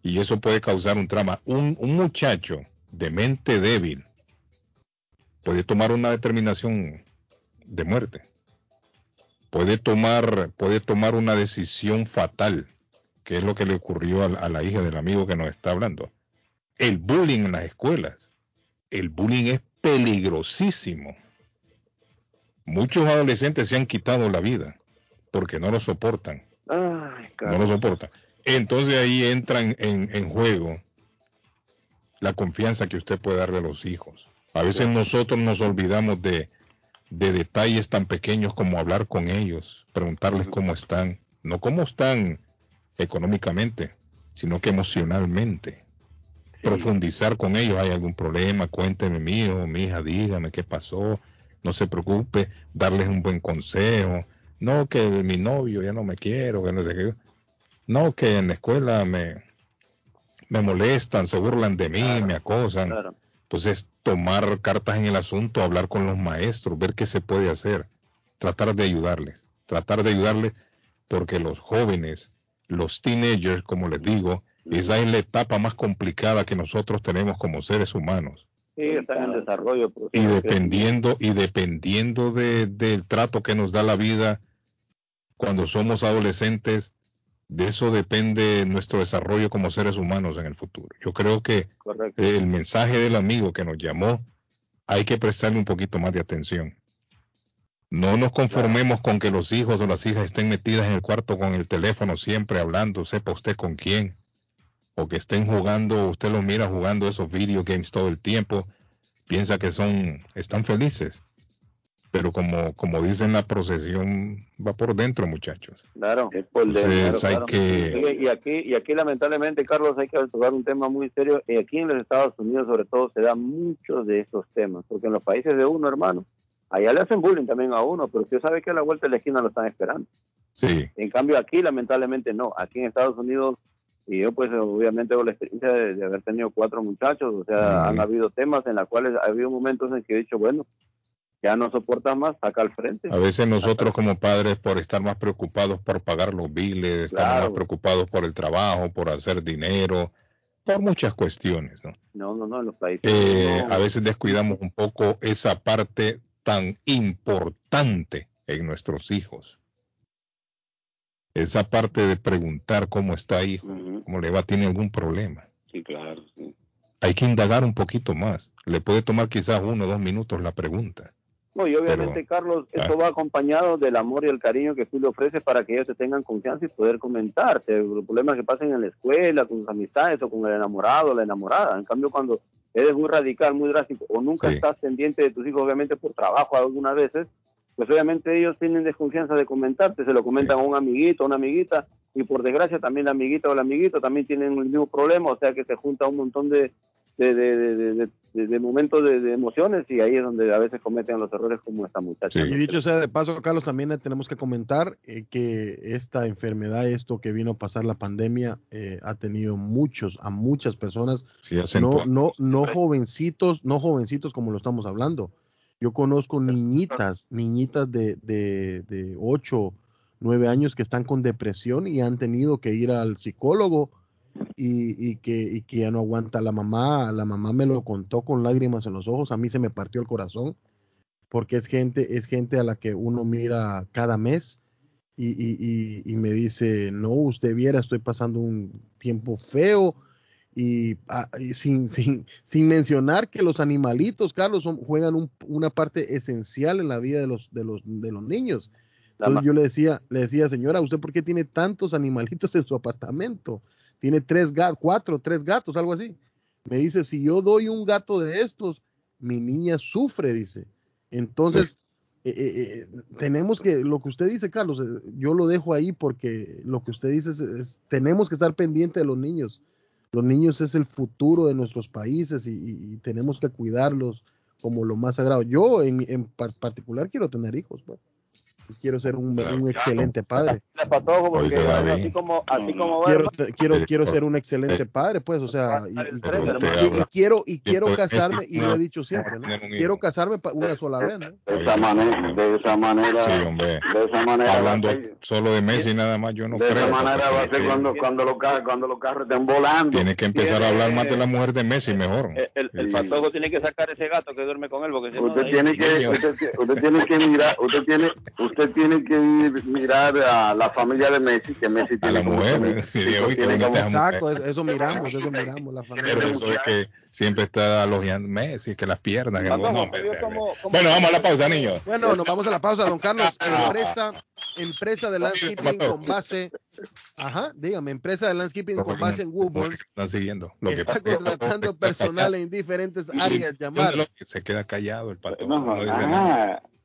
Y eso puede causar un trauma. Un, un muchacho de mente débil puede tomar una determinación de muerte. Puede tomar, puede tomar una decisión fatal, que es lo que le ocurrió a, a la hija del amigo que nos está hablando el bullying en las escuelas. El bullying es peligrosísimo. Muchos adolescentes se han quitado la vida porque no lo soportan. no lo soportan. Entonces ahí entran en, juego la confianza que usted puede darle a los hijos. A veces nosotros nos olvidamos de, de detalles tan pequeños como hablar con ellos, preguntarles cómo están, no cómo están económicamente, sino que emocionalmente profundizar con ellos. ¿Hay algún problema? Cuénteme, mío, mi hija, dígame qué pasó. No se preocupe, darles un buen consejo. No, que mi novio ya no me quiero, que no sé qué. No, que en la escuela me, me molestan, se burlan de mí, me acosan. Entonces, tomar cartas en el asunto, hablar con los maestros, ver qué se puede hacer, tratar de ayudarles, tratar de ayudarles porque los jóvenes, los teenagers, como les digo, esa es la etapa más complicada que nosotros tenemos como seres humanos. Sí, está en desarrollo. Pues, y dependiendo, y dependiendo de, del trato que nos da la vida cuando somos adolescentes, de eso depende nuestro desarrollo como seres humanos en el futuro. Yo creo que el mensaje del amigo que nos llamó, hay que prestarle un poquito más de atención. No nos conformemos con que los hijos o las hijas estén metidas en el cuarto con el teléfono siempre hablando, sepa usted con quién o que estén jugando, usted los mira jugando esos video games todo el tiempo, piensa que son, están felices. Pero como, como dicen la procesión, va por dentro, muchachos. Claro, es por dentro. hay Que... Y, aquí, y aquí, lamentablemente, Carlos, hay que tocar un tema muy serio. Y aquí en los Estados Unidos, sobre todo, se da muchos de estos temas. Porque en los países de uno, hermano, allá le hacen bullying también a uno, pero usted sabe que a la vuelta de la esquina lo están esperando. Sí. En cambio, aquí, lamentablemente, no. Aquí en Estados Unidos y yo pues obviamente tengo la experiencia de, haber tenido cuatro muchachos, o sea, han habido temas en los cuales ha habido momentos en que he dicho, bueno, ya no soportas más, saca al frente. A veces nosotros como padres por estar más preocupados por pagar los biles, estamos más preocupados por el trabajo, por hacer dinero, por muchas cuestiones, ¿no? No, no, no, en los países. Eh, a veces descuidamos un poco esa parte tan importante en nuestros hijos esa parte de preguntar cómo está hijo, cómo le va, tiene algún problema. Sí, claro. Hay que indagar un poquito más. Le puede tomar quizás uno o dos minutos la pregunta. No, y obviamente, Carlos, esto va acompañado del amor y el cariño que tú le ofreces para que ellos te tengan confianza y poder comentarte los problemas que pasen en la escuela, con sus amistades o con el enamorado o la enamorada. En cambio, cuando eres muy radical, muy drástico o nunca estás pendiente de tus hijos, obviamente por trabajo algunas veces, pues obviamente ellos tienen desconfianza de comentarte, se lo comentan a un amiguito, a una amiguita, y por desgracia también la amiguita o el amiguito también tienen el mismo problema, o sea que se junta un montón de, de, de, de, momentos de, emociones y ahí es donde a veces cometen los errores como esta muchacha. Y dicho sea de paso, Carlos, también tenemos que comentar eh, que esta enfermedad, esto que vino a pasar la pandemia, eh, ha tenido muchos, a muchas personas, no, no, no jovencitos, no jovencitos como lo estamos hablando, yo conozco niñitas, niñitas de, de, de 8, 9 años que están con depresión y han tenido que ir al psicólogo y, que, y que ya no aguanta la mamá. La mamá me lo contó con lágrimas en los ojos. A mí se me partió el corazón porque es gente, es gente a la que uno mira cada mes y, y, y, me dice, no, usted viera, estoy pasando un tiempo feo Y, ah, sin, sin, sin mencionar que los animalitos, Carlos, son- juegan un- una parte esencial en la vida de los, de los, de los niños. Entonces yo le decía, le decía, señora, ¿usted por qué tiene tantos animalitos en su apartamento? Tiene tres gatos, cuatro, tres gatos, algo así. Me dice, si yo doy un gato de estos, mi niña sufre, dice. Entonces, eh, eh, eh, tenemos que, lo que usted dice, Carlos, eh, yo lo dejo ahí porque lo que usted dice es, es- tenemos que estar pendientes de los niños. Los niños es el futuro de nuestros países y, y- y tenemos que cuidarlos como lo más sagrado. Yo en, en par- particular quiero tener hijos, pues. Y quiero ser un, un excelente padre. La porque así como, así como va, Quiero, quiero, quiero por- ser un excelente eh, padre, pues, o sea, y, y- Pero y- usted y- habla y quiero, y quiero de casarme, y lo he dicho siempre. Quiero casarme pa- una sola vez, ¿no? De esa manera, de esa manera, Sí, hombre. de esa manera, Hablando ser- solo de Messi nada más, yo no de esa creo. manera porque va a ser tiene cuando, que- cuando los carros, cuando los carros estén volando. Tiene que empezar a hablar más de la mujer de Messi mejor. el, el, el Sí. patojo tiene que sacar ese gato que duerme con él, porque si Usted tiene que, usted, usted tiene que mirar, usted tiene, usted tiene que ir mirar a la familia de Messi, que Messi A tiene la como mujer. Sí, que tiene mujer. Exacto, eso, miramos, eso miramos, la familia. Pero eso es que siempre está elogiando Messi, que las piernas. que no, como- como- Bueno, vamos a la pausa, niños. Bueno, nos vamos a la pausa, don Carlos. Empresa, empresa de landscaping con base, ajá, dígame, empresa de landscaping con base en Woburn Están siguiendo. Lo que está que- contratando personal en diferentes áreas. Llamar. Se queda callado el pato. No, no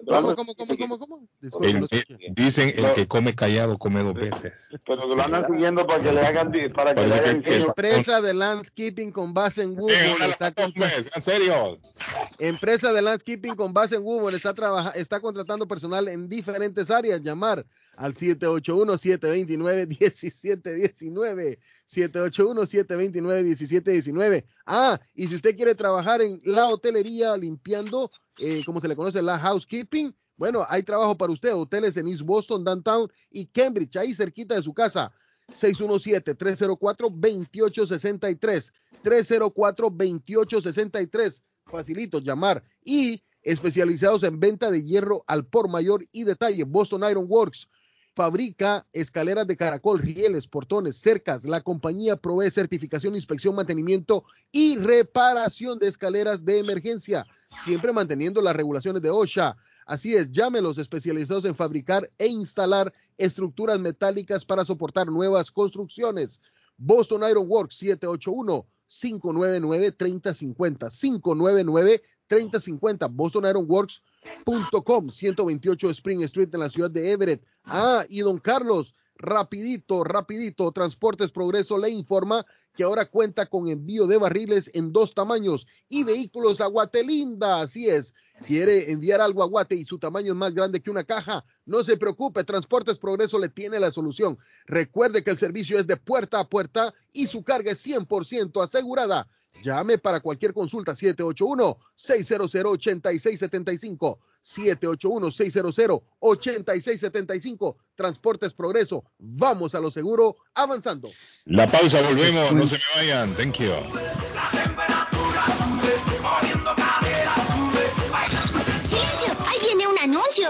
¿Cómo, cómo, cómo, cómo, cómo? Disculpe, El- no el- escuché. dicen el que come callado come dos veces. pero lo andan siguiendo para que le hagan, para que le hagan que-. Empresa de landscaping con base en Eh, Woburn una está contra- meses, en serio. Empresa de landscaping con base en Woburn está trabaja- está contratando personal en diferentes áreas. Llamar al 781-729-1719. 781-729-1719. Ah, y si usted quiere trabajar en la hotelería limpiando, eh, como se le conoce, la housekeeping, bueno, hay trabajo para usted. Hoteles en East Boston, Downtown y Cambridge, ahí cerquita de su casa. 617-304-2863. 304-2863. Facilito llamar. Y especializados en venta de hierro al por mayor y detalle. Boston Iron Works fabrica escaleras de caracol, rieles, portones, cercas. La compañía provee certificación, inspección, mantenimiento y reparación de escaleras de emergencia, siempre manteniendo las regulaciones de OSHA. Así es, llámelos especializados en fabricar e instalar estructuras metálicas para soportar nuevas construcciones. Boston Iron Works 781-599-3050. 599-3050. Boston Iron Works .com 128 Spring Street en la ciudad de Everett. Ah, y don Carlos, rapidito, rapidito, Transportes Progreso le informa que ahora cuenta con envío de barriles en dos tamaños y vehículos a Guatelinda. Así es, quiere enviar algo a Guate y su tamaño es más grande que una caja. No se preocupe, Transportes Progreso le tiene la solución. Recuerde que el servicio es de puerta a puerta y su carga es 100% asegurada. Llame para cualquier consulta 781-600-8675. 781-600-8675. Transportes Progreso. Vamos a lo seguro, avanzando. La pausa, volvemos, no se me vayan. Thank you. ¡Silencio! ¡Ahí viene un anuncio!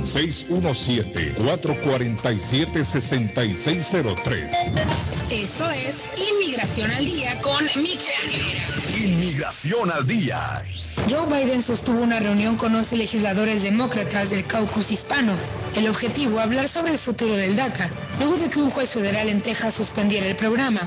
617-447-6603. Esto es Inmigración al Día con Michelle. Inmigración al día. Joe Biden sostuvo una reunión con 11 legisladores demócratas del caucus hispano. El objetivo, hablar sobre el futuro del DACA, luego de que un juez federal en Texas suspendiera el programa.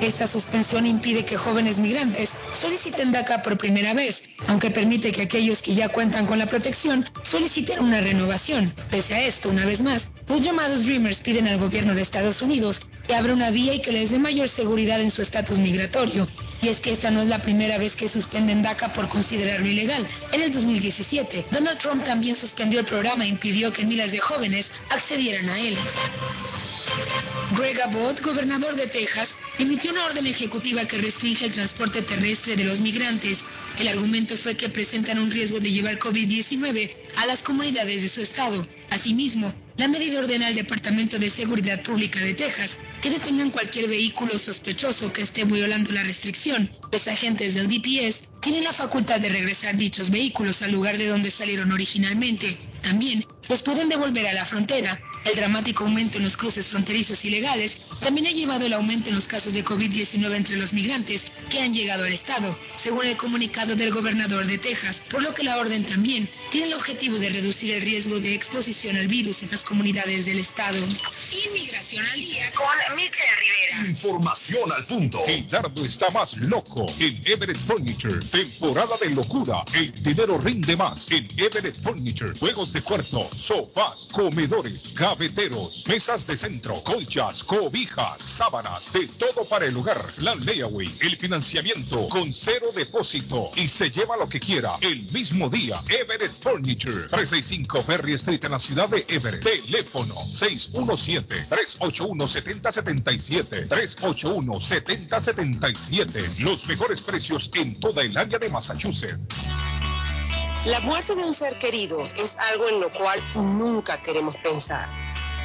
Esta suspensión impide que jóvenes migrantes soliciten DACA por primera vez, aunque permite que aquellos que ya cuentan con la protección soliciten una renovación. Pese a esto, una vez más, los llamados Dreamers piden al gobierno de Estados Unidos que abra una vía y que les dé mayor seguridad en su estatus migratorio. Y es que esta no es la primera vez que suspenden DACA por considerarlo ilegal. En el 2017, Donald Trump también suspendió el programa e impidió que miles de jóvenes accedieran a él. Greg Abbott, gobernador de Texas, emitió una orden ejecutiva que restringe el transporte terrestre de los migrantes. El argumento fue que presentan un riesgo de llevar COVID-19 a las comunidades de su estado. Asimismo, la medida ordena al Departamento de Seguridad Pública de Texas que detengan cualquier vehículo sospechoso que esté violando la restricción. Los agentes del DPS tienen la facultad de regresar dichos vehículos al lugar de donde salieron originalmente. También los pueden devolver a la frontera. El dramático aumento en los cruces fronterizos ilegales también ha llevado el aumento en los casos de COVID-19 entre los migrantes que han llegado al estado, según el comunicado del gobernador de Texas, por lo que la orden también tiene el objetivo de reducir el riesgo de exposición al virus en las comunidades del estado. Inmigración al día con Michelle Rivera. Información al punto. El está más loco en Everett Furniture. Temporada de locura. El dinero rinde más en Everett Furniture. Juegos de cuarto, sofás, comedores, gaveteros, mesas de centro, colchas, cobijas, sábanas, de todo para el hogar. Plan layaway, el financiamiento con cero depósito y se lleva lo que quiera el mismo día. Everett Furniture. 365 Ferry Street en la ciudad de Everett. Teléfono 617-381-7077. 381-7077. Los mejores precios en toda el área de Massachusetts. La muerte de un ser querido es algo en lo cual nunca queremos pensar,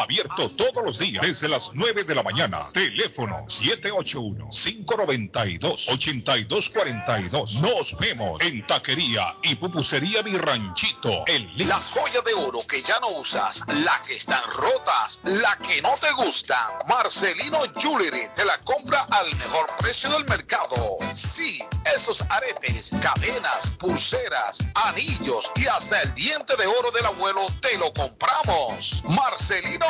Abierto todos los días desde las 9 de la mañana. Teléfono 781-592-8242. Nos vemos en Taquería y Pupusería Mi Ranchito Lima. Las joyas de oro que ya no usas, la que están rotas, la que no te gustan. Marcelino Jewelry te la compra al mejor precio del mercado. Sí, esos aretes, cadenas, pulseras, anillos y hasta el diente de oro del abuelo te lo compramos. Marcelino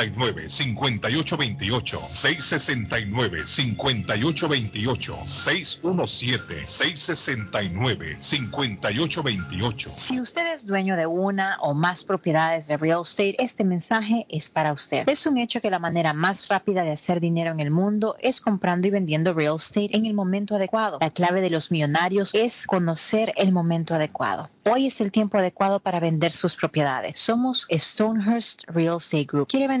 669-5828, 669-5828, 617-669-5828. Si usted es dueño de una o más propiedades de real estate, este mensaje es para usted. Es un hecho que la manera más rápida de hacer dinero en el mundo es comprando y vendiendo real estate en el momento adecuado. La clave de los millonarios es conocer el momento adecuado. Hoy es el tiempo adecuado para vender sus propiedades. Somos Stonehurst Real Estate Group. ¿Quiere vender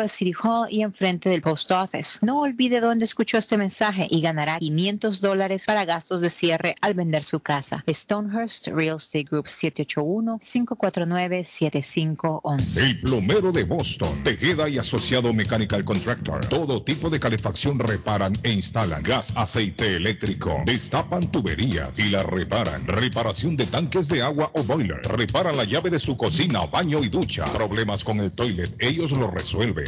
al City Hall y enfrente del Post Office. No olvide dónde escuchó este mensaje y ganará 500 dólares para gastos de cierre al vender su casa. Stonehurst Real Estate Group 781-549-7511. El plomero de Boston, Tejeda y Asociado Mechanical Contractor. Todo tipo de calefacción reparan e instalan. Gas, aceite eléctrico. Destapan tuberías y la reparan. Reparación de tanques de agua o boiler. Reparan la llave de su cocina, baño y ducha. Problemas con el toilet, ellos lo resuelven.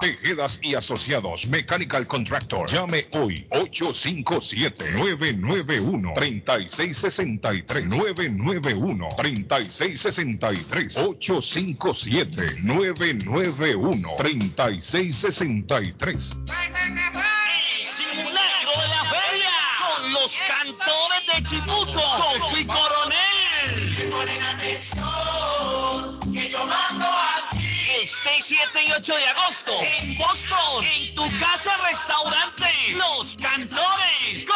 Tejedas y asociados. Mechanical Contractor. Llame hoy. 857-991-3663. 991-3663. 857-991-3663. Simulacro de la feria con los cantores de Chibuco, Coco y Coronel. 6, 7 y 8 de agosto en Boston, en tu casa restaurante, Los Cantores.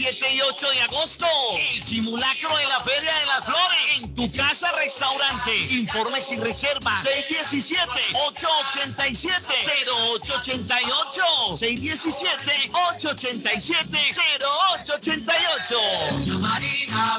7 y 8 de agosto, el simulacro de la Feria de las Flores. En tu casa restaurante. Informes y reservas. 617-887-0888. 617-887-0888. La Marina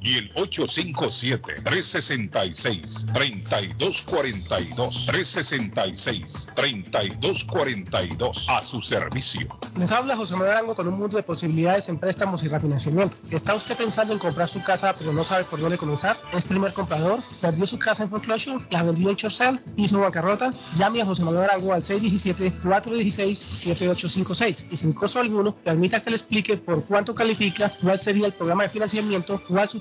y el 857-366-3242. 366-3242 a su servicio. Les habla José Manuel Arango con un mundo de posibilidades en préstamos y refinanciamiento. ¿Está usted pensando en comprar su casa pero no sabe por dónde comenzar? ¿Es primer comprador? ¿Perdió su casa en foreclosure? ¿La vendió en Chorcel? ¿Hizo bancarrota? Llame a José Manuel Arango al 617-416-7856 y sin costo alguno permita que le explique por cuánto califica, cuál sería el programa de financiamiento, cuál su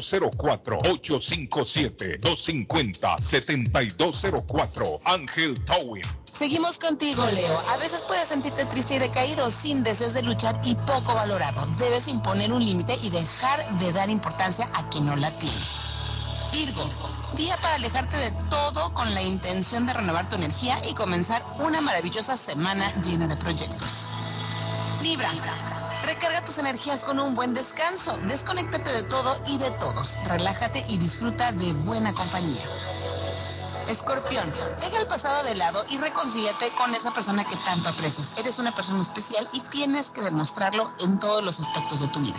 857-250-7204. Ángel Towing. Seguimos contigo, Leo. A veces puedes sentirte triste y decaído, sin deseos de luchar y poco valorado. Debes imponer un límite y dejar de dar importancia a quien no la tiene. Virgo, día para alejarte de todo con la intención de renovar tu energía y comenzar una maravillosa semana llena de proyectos. Libra, Recarga tus energías con un buen descanso. Desconéctate de todo y de todos. Relájate y disfruta de buena compañía. Escorpión, deja el pasado de lado y reconcíliate con esa persona que tanto aprecias. Eres una persona especial y tienes que demostrarlo en todos los aspectos de tu vida.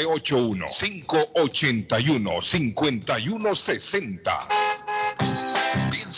781-581-5160.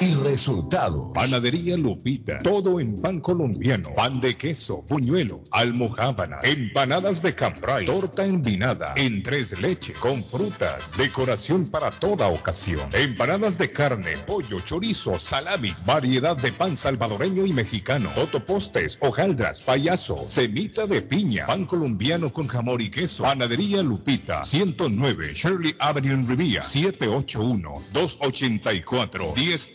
y resultado. Panadería Lupita. Todo en pan colombiano. Pan de queso, buñuelo, almohábana, empanadas de cambray, torta envinada, en tres leche, con frutas, decoración para toda ocasión. Empanadas de carne, pollo, chorizo, salami, variedad de pan salvadoreño y mexicano, totopostes, hojaldras, payaso, semita de piña, pan colombiano con jamón y queso. Panadería Lupita. 109 Shirley Avenue en Rivia. 781 284 10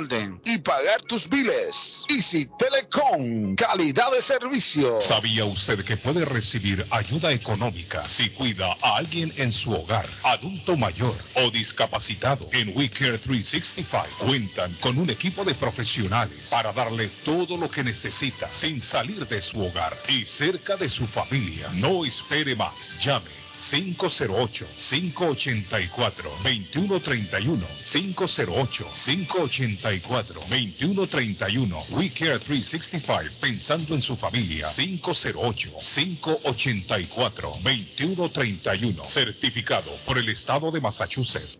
y pagar tus biles. Easy Telecom, calidad de servicio. ¿Sabía usted que puede recibir ayuda económica si cuida a alguien en su hogar, adulto mayor o discapacitado? En WeCare 365 cuentan con un equipo de profesionales para darle todo lo que necesita sin salir de su hogar y cerca de su familia. No espere más. Llame 508-584-2131. 508-584-2131. We Care 365, pensando en su familia. 508-584-2131. Certificado por el Estado de Massachusetts.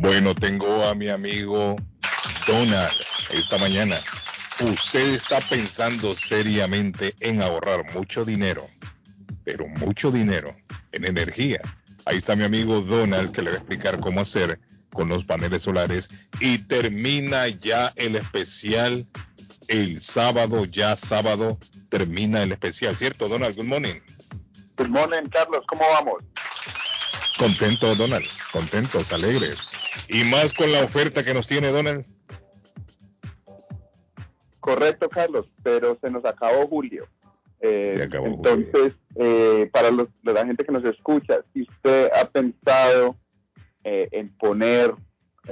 Bueno, tengo a mi amigo Donald esta mañana. Usted está pensando seriamente en ahorrar mucho dinero, pero mucho dinero en energía. Ahí está mi amigo Donald que le va a explicar cómo hacer con los paneles solares y termina ya el especial el sábado, ya sábado termina el especial, ¿cierto Donald? Good morning. Good morning Carlos, ¿cómo vamos? Contento Donald, contentos, alegres. Y más con la oferta que nos tiene Donald. Correcto, Carlos, pero se nos acabó julio. Eh, entonces, eh, para la gente que nos escucha, si usted ha pensado eh, en poner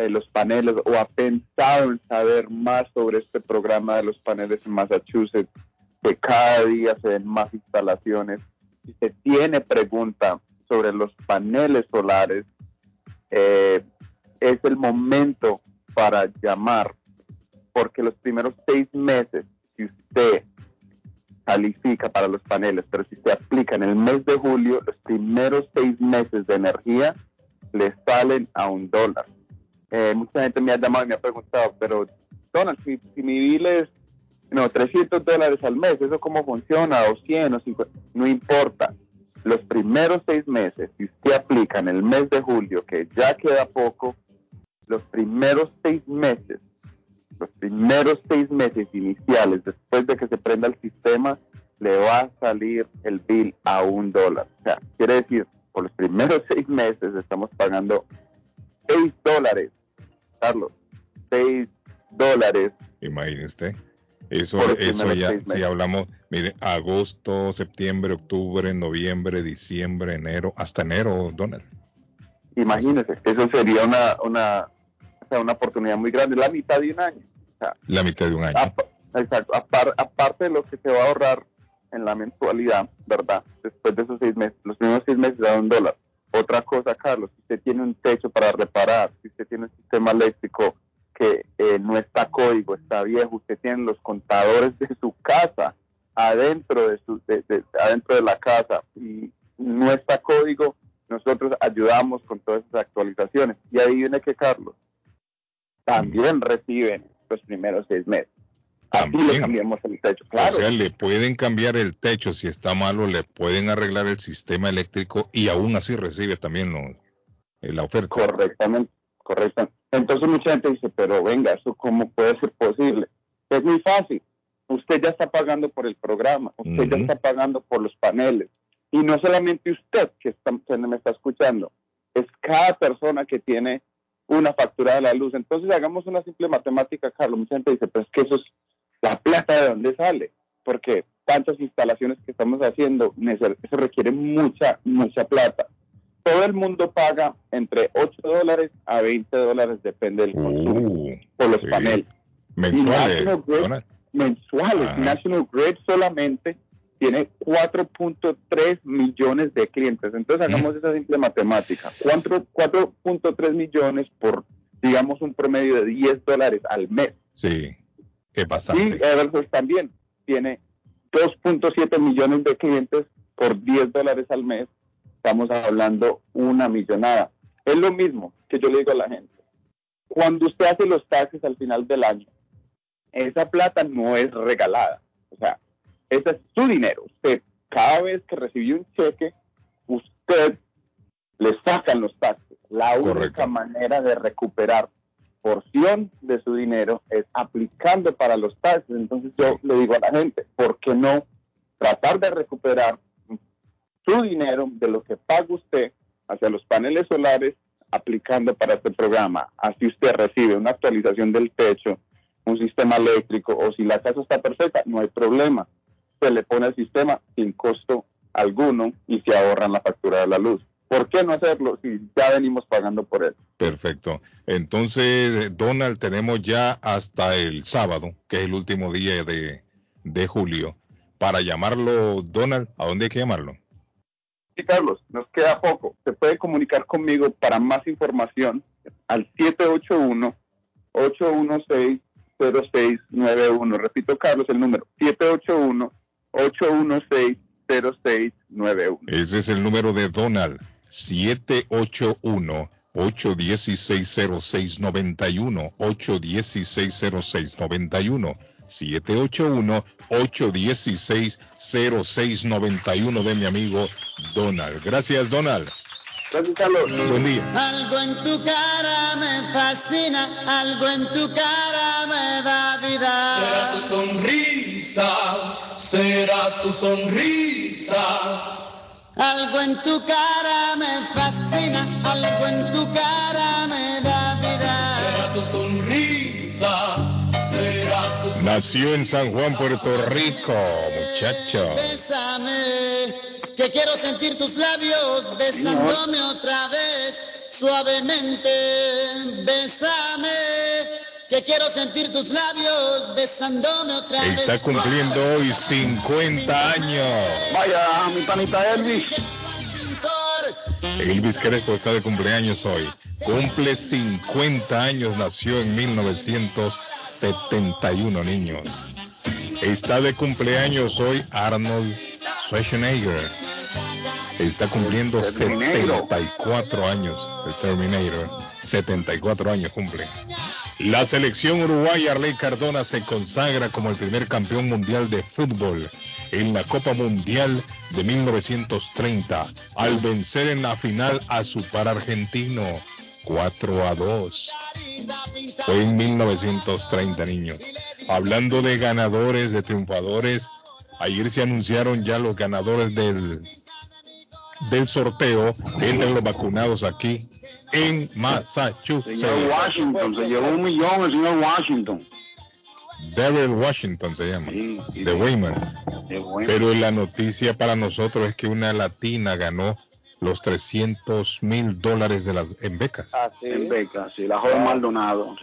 los paneles o ha pensado en saber más sobre este programa de los paneles en Massachusetts, que cada día se ven más instalaciones, si se tiene pregunta sobre los paneles solares, es el momento para llamar porque los primeros seis meses, si usted califica para los paneles, pero si usted aplica en el mes de julio, los primeros seis meses de energía le salen a un dólar. Eh, mucha gente me ha llamado y me ha preguntado, pero Donald, si, mi bill es no, 300 dólares al mes, ¿eso cómo funciona? O 100 o 50, no importa. Los primeros seis meses, si usted aplica en el mes de julio, que ya queda poco, los primeros seis meses los primeros seis meses iniciales después de que se prenda el sistema le va a salir el bill a un dólar. O sea, quiere decir, por los primeros seis meses estamos pagando seis dólares, Carlos, seis dólares. Imagínese usted. Eso, eso ya, si hablamos, mire, agosto, septiembre, octubre, noviembre, diciembre, enero, hasta enero, Donald. Imagínese, eso sería una, una, una oportunidad muy grande, la mitad de un año. La mitad de un año. exacto, aparte de lo que se va a ahorrar en la mensualidad, ¿verdad? Después de esos seis meses, los primeros seis meses da un dólar. Otra cosa, Carlos, si usted tiene un techo para reparar, si usted tiene un sistema eléctrico que eh, no está código, está viejo, usted tiene los contadores de su casa adentro de, su, adentro de la casa y no está código, nosotros ayudamos con todas esas actualizaciones. Y ahí viene que Carlos también reciben los primeros seis meses. También. le cambiamos el techo, claro. O sea, le pueden cambiar el techo si está malo, le pueden arreglar el sistema eléctrico y aún así recibe también eh, la oferta. Correctamente, correctamente. Entonces mucha gente dice, pero venga, ¿eso cómo puede ser posible? Es muy fácil. Usted ya está pagando por el programa, usted ya está pagando por los paneles. Y no solamente usted que, está, que me está escuchando, es cada persona que tiene una factura de la luz. Entonces hagamos una simple matemática, Carlos. Mucha gente dice, pero es que eso es la plata de dónde sale, porque tantas instalaciones que estamos haciendo, eso requiere mucha, mucha plata. Todo el mundo paga entre 8 dólares a 20 dólares, depende del consumo, uh, por los paneles. Mensuales. mensuales. National Grid solamente tiene 4.3 millones de clientes. Entonces hagamos esa simple matemática. 4.3 millones por, digamos, un promedio de 10 dólares al mes. Sí. Que bastante. Y Eversource también tiene 2.7 millones de clientes por 10 dólares al mes. Estamos hablando una millonada. Es lo mismo que yo le digo a la gente. Cuando usted hace los taxes al final del año, esa plata no es regalada. Ese es su dinero. Usted, cada vez que recibió un cheque, usted le sacan los taxes. La única manera de recuperar porción de su dinero es aplicando para los taxes. Entonces yo le digo a la gente, ¿por qué no tratar de recuperar su dinero de lo que paga usted hacia los paneles solares aplicando para este programa? Así usted recibe una actualización del techo, un sistema eléctrico o si la casa está perfecta, no hay problema. Se le pone el sistema sin costo alguno y se ahorran la factura de la luz. ¿Por qué no hacerlo si ya venimos pagando por él? Perfecto. Entonces, Donald, tenemos ya hasta el sábado, que es el último día de, de julio, para llamarlo Donald. ¿A dónde hay que llamarlo? Sí, Carlos, nos queda poco. Se puede comunicar conmigo para más información al 781-816-0691. Repito, Carlos, el número 781-816-0691. Ese es el número de Donald. 781 816-0691, 816-0691, 781-816-0691 de mi amigo Donald. Gracias, Donald. Gracias, Carlos. Buen día. Algo en tu cara me fascina, algo en tu cara me da vida. Será tu sonrisa, será tu sonrisa algo en tu cara me fascina, algo en tu cara me da vida. Será tu sonrisa, será tu Nació en San Juan, Puerto Rico, muchacho. Bésame, que quiero sentir tus labios besándome otra vez, suavemente. Bésame que quiero sentir tus labios besándome otra vez. Está cumpliendo hoy 50 años. Vaya, mi panita Elvis. Elvis Crespo está de cumpleaños hoy. Cumple 50 años, nació en 1971, niños. Está de cumpleaños hoy Arnold Schwarzenegger. Está cumpliendo 74 años, el Terminator. 74 años cumple. La selección uruguaya Arley Cardona se consagra como el primer campeón mundial de fútbol en la Copa Mundial de 1930 al vencer en la final a su par argentino 4 a 2. Fue en 1930 niños. Hablando de ganadores, de triunfadores, ayer se anunciaron ya los ganadores del, del sorteo entre los vacunados aquí en Massachusetts. Señor Washington, se llevó un millón el señor Washington. Daryl Washington se llama, de Weimar. Pero la noticia para nosotros es que una latina ganó los 300 mil dólares de las, en becas. Ah, En becas, sí, la joven Maldonado.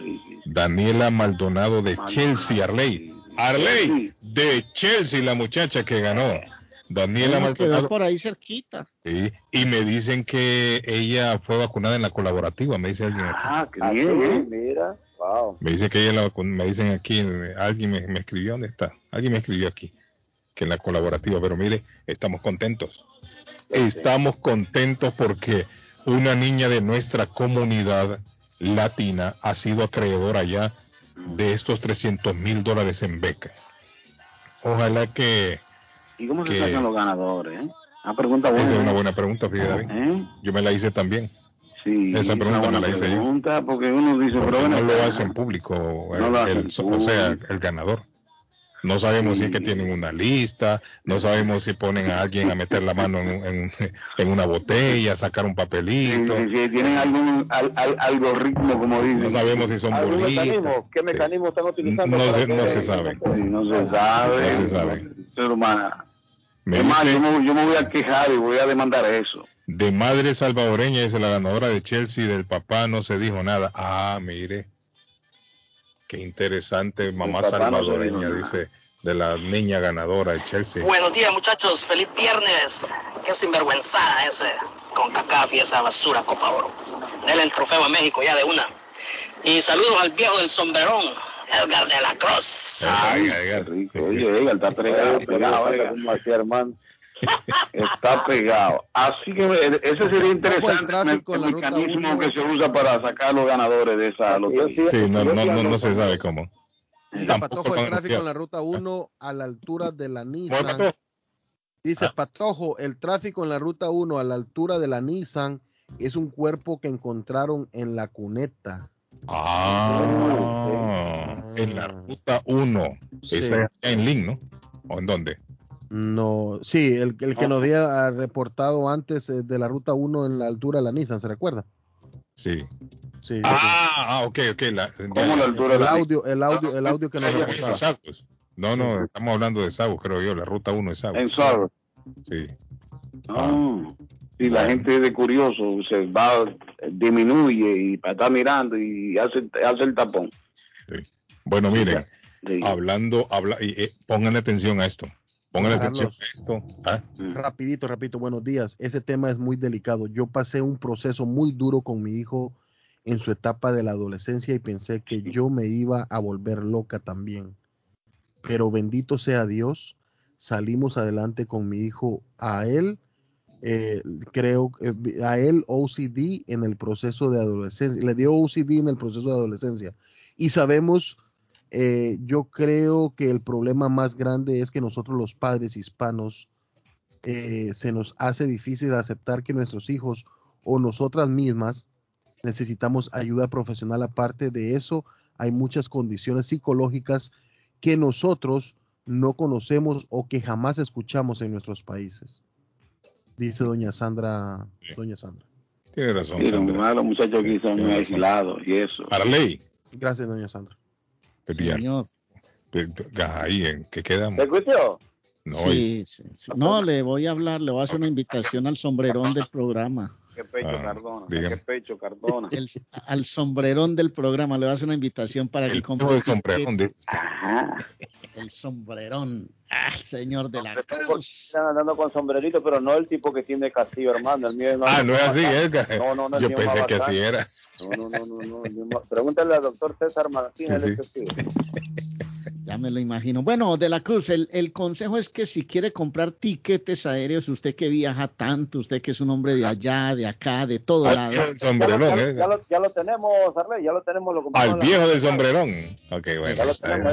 Daniela Maldonado de Chelsea, Arley. Arley de Chelsea, la muchacha que ganó. Daniela Maldonado. Quedó por ahí cerquita. Sí, y me dicen que ella fue vacunada en la colaborativa, me dice alguien aquí. Ah, qué bien, mira. Wow. Me dice que ella la me dicen aquí, alguien me, me, escribió, ¿dónde está? Alguien me escribió aquí, que en la colaborativa, pero mire, estamos contentos. Estamos contentos porque una niña de nuestra comunidad latina ha sido acreedora ya de estos 300 mil dólares en beca. Ojalá que... ¿Y cómo se sacan los ganadores? Eh? Una pregunta buena. Esa es una buena pregunta, fíjate. ¿Eh? Yo me la hice también. Sí, Esa pregunta me la hice pregunta porque uno dice, pero no lo hace en público, el, no el, o sea, el ganador. No sabemos si es que tienen una lista, no sabemos si ponen a alguien a meter la mano en, en, en una botella, sacar un papelito. Si, si tienen algún al, al, algoritmo, como dicen. No sabemos si son bolistas. Mecanismo? ¿Qué mecanismo sí. están utilizando? No, se, no se sabe. no se sabe. No se sabe. Ser humana. Me yo, me, yo me voy a quejar y voy a demandar eso. De madre salvadoreña, es la ganadora de Chelsea, del papá no se dijo nada. Ah, mire. Qué interesante, mamá salvadoreña, no dice, de la niña ganadora de Chelsea. Buenos días, muchachos. Feliz viernes. Qué sinvergüenzada ese, con CACAF y esa basura Copa Oro. Denle el trofeo a México ya de una. Y saludos al viejo del sombrerón, Edgar de la Cruz. Ay, ay, qué rico. Oye, Edgar está pegado, pegado, pegado. como hacía hermano. Está pegado. Así que ese sería interesante el, el mecanismo que se usa para sacar los ganadores de esa lotería. Sí, no, no, no, no se sabe cómo. Dice Patojo el tráfico en la ruta 1 a la altura de la Nissan. Dice Ah. Patojo, el tráfico en la ruta 1 a la altura de la Nissan es un cuerpo que encontraron en la cuneta. Ah, en la ruta 1. Sí. Esa es en Link, ¿no? ¿O en dónde? No, sí, el, el que nos había reportado antes eh, de la ruta 1 en la altura de la Nissan, ¿se recuerda? Sí. Sí. Ah, ah, ok, ok. La, ¿Cómo la altura el de la audio, el audio, el audio que nos Ah, reportaba. No, no, estamos hablando de Sagos, creo yo. La ruta 1 es Sagos. En Sagos. Sí. Ah, y la gente de curioso se va, disminuye y está mirando y hace, hace el tapón. Bueno, miren, Sí. hablando, habla, y, eh, pongan atención a esto. Pongan atención a esto. ¿ah? Rapidito, rapidito, buenos días. Ese tema es muy delicado. Yo pasé un proceso muy duro con mi hijo en su etapa de la adolescencia y pensé que yo me iba a volver loca también. Pero bendito sea Dios, salimos adelante con mi hijo. A él, eh, creo, eh, a él OCD en el proceso de adolescencia. Le dio OCD en el proceso de adolescencia. Y sabemos eh, yo creo que el problema más grande es que nosotros los padres hispanos eh, se nos hace difícil aceptar que nuestros hijos o nosotras mismas necesitamos ayuda profesional. Aparte de eso, hay muchas condiciones psicológicas que nosotros no conocemos o que jamás escuchamos en nuestros países. Dice doña Sandra, doña Sandra. Tiene razón. Sí, Sandra. los muchachos aquí son muy aislados y eso. Arley. Gracias, doña Sandra. Señor. Ahí, ¿en qué quedamos? ¿Te escuchó? No, Sí, sí, sí. No, le voy a hablar, le voy a hacer una invitación al sombrerón del programa. Qué pecho, Ah, Cardona. dígame. Qué pecho, Cardona. El- al sombrerón del programa le voy a hacer una invitación para que el compre del ticket. sombrerón. de- El sombrerón. Ah, el señor de la Están cruz. andando con sombrerito, pero no el tipo que tiene Castillo, hermano. El mío es Ah, no es así, Edgar. No, no, no, el Yo pensé que así era. No, no, no, no, no, el Pregúntale al doctor César Martínez, Sí, Ya me lo imagino. Bueno, de la Cruz, el, el consejo es que si quiere comprar tiquetes aéreos, usted que viaja tanto, usted que es un hombre de allá, de acá, de todo Al lado. viejo del Ya lo, sombrerón, Edgar. ya lo- ya lo tenemos, Arley, ya lo tenemos. Lo Al la- viejo del sombrerón. Ok, bueno. Ya lo tenemos.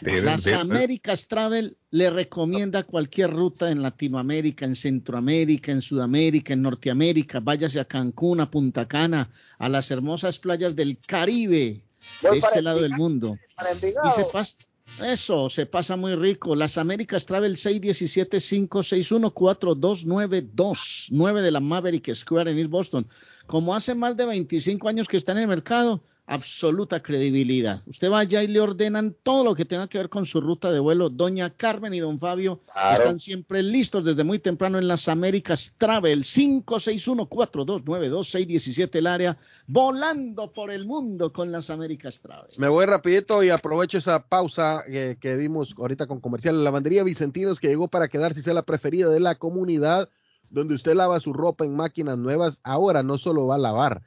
Dile- Las Américas Travel le recomienda cualquier ruta en Latinoamérica, en Centroamérica, en Sudamérica, en Norteamérica. Váyase a Cancún, a Punta Cana, a las hermosas playas del Caribe, de este lado del mundo. Pas- Eso, se pasa muy rico. Las Américas Travel 617-561-4292, 9 de la Maverick Square en East Boston. Como hace más de 25 años que está en el mercado, absoluta credibilidad. Usted vaya y le ordenan todo lo que tenga que ver con su ruta de vuelo. Doña Carmen y don Fabio están siempre listos desde muy temprano en las Américas Travel 561-4292-617 el área, volando por el mundo con las Américas Travel. Me voy rapidito y aprovecho esa pausa que, que dimos ahorita con comercial. La lavandería Vicentinos que llegó para quedarse y ser la preferida de la comunidad donde usted lava su ropa en máquinas nuevas. Ahora no solo va a lavar